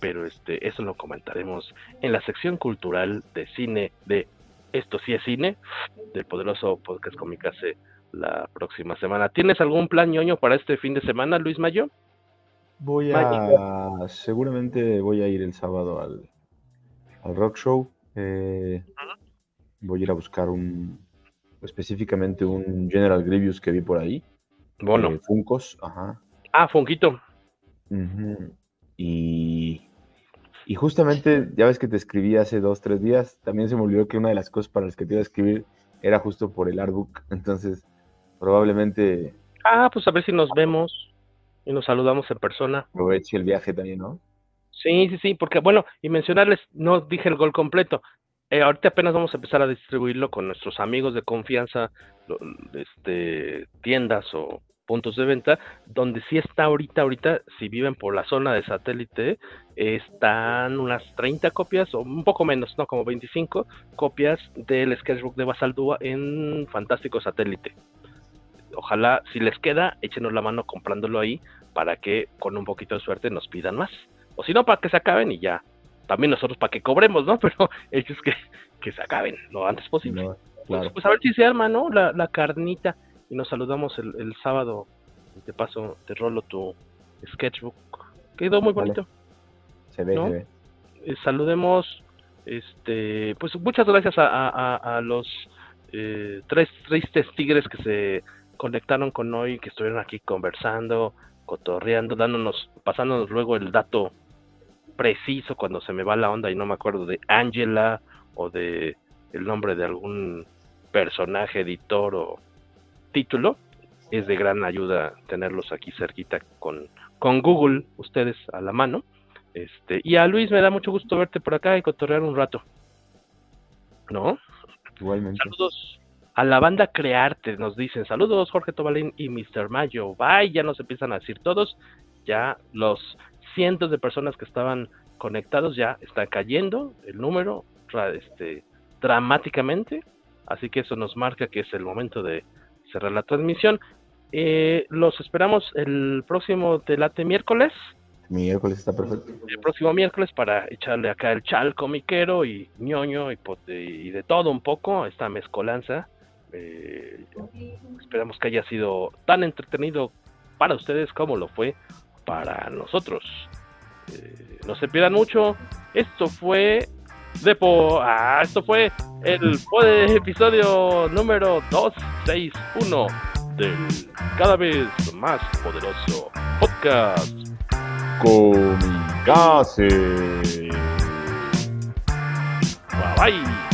pero este, eso lo comentaremos en la sección cultural de cine de Esto sí es cine, del poderoso podcast Comicase la próxima semana. ¿Tienes algún plan ñoño para este fin de semana, Luis Mayo? Voy a, seguramente voy a ir el sábado al, al rock show. Eh, voy a ir a buscar un, específicamente un General Grievous que vi por ahí. Bueno. Eh, Funcos, ajá. Ah, Funquito. y, y justamente, ya ves que te escribí hace dos, tres días, también se me olvidó que una de las cosas para las que te iba a escribir era justo por el artbook, entonces probablemente... Ah, pues a ver si nos vemos y nos saludamos en persona. Aproveche el viaje también, ¿no? Sí, sí, sí, porque bueno, y mencionarles, no dije el gol completo. Eh, ahorita apenas vamos a empezar a distribuirlo con nuestros amigos de confianza, este, tiendas o puntos de venta, donde sí está ahorita, ahorita, si viven por la zona de satélite, están unas 30 copias, o un poco menos, ¿no? Como 25 copias del sketchbook de Basaldúa en Fantástico Satélite. Ojalá, si les queda, échenos la mano comprándolo ahí para que con un poquito de suerte nos pidan más. O si no, para que se acaben y ya. También nosotros para que cobremos, ¿no? Pero ellos que, que se acaben lo antes posible. Pues, pues, a ver si se arma, ¿no? La, la carnita y nos saludamos el, el sábado. Y te paso, te rolo tu sketchbook. Quedó muy bonito. Se ve, se ve. Eh, saludemos, este, pues muchas gracias a, a, a los eh, tres tristes tigres que se conectaron con hoy, que estuvieron aquí conversando, cotorreando, dándonos, pasándonos luego el dato preciso cuando se me va la onda y no me acuerdo de Angela o de el nombre de algún personaje, editor o título, es de gran ayuda tenerlos aquí cerquita con, con Google, ustedes a la mano. Este, y a Luis me da mucho gusto verte por acá y cotorrear un rato. ¿no? Igualmente. Saludos a la banda Crearte, nos dicen saludos Jorge Tobalín y Mr. Mayo. Bye, ya nos empiezan a decir todos. Ya los cientos de personas que estaban conectados ya están cayendo el número este, dramáticamente. Así que eso nos marca que es el momento de cerrar la transmisión. Eh, los esperamos el próximo Telate miércoles. Miércoles está perfecto. El próximo miércoles para echarle acá el chal comiquero y ñoño y, y de todo un poco, esta mezcolanza. Eh, esperamos que haya sido tan entretenido para ustedes como lo fue para nosotros. Eh, no se pierdan mucho. Esto fue Depo. Ah, esto fue el episodio número 261 del cada vez más poderoso podcast. Comicase. Bye bye.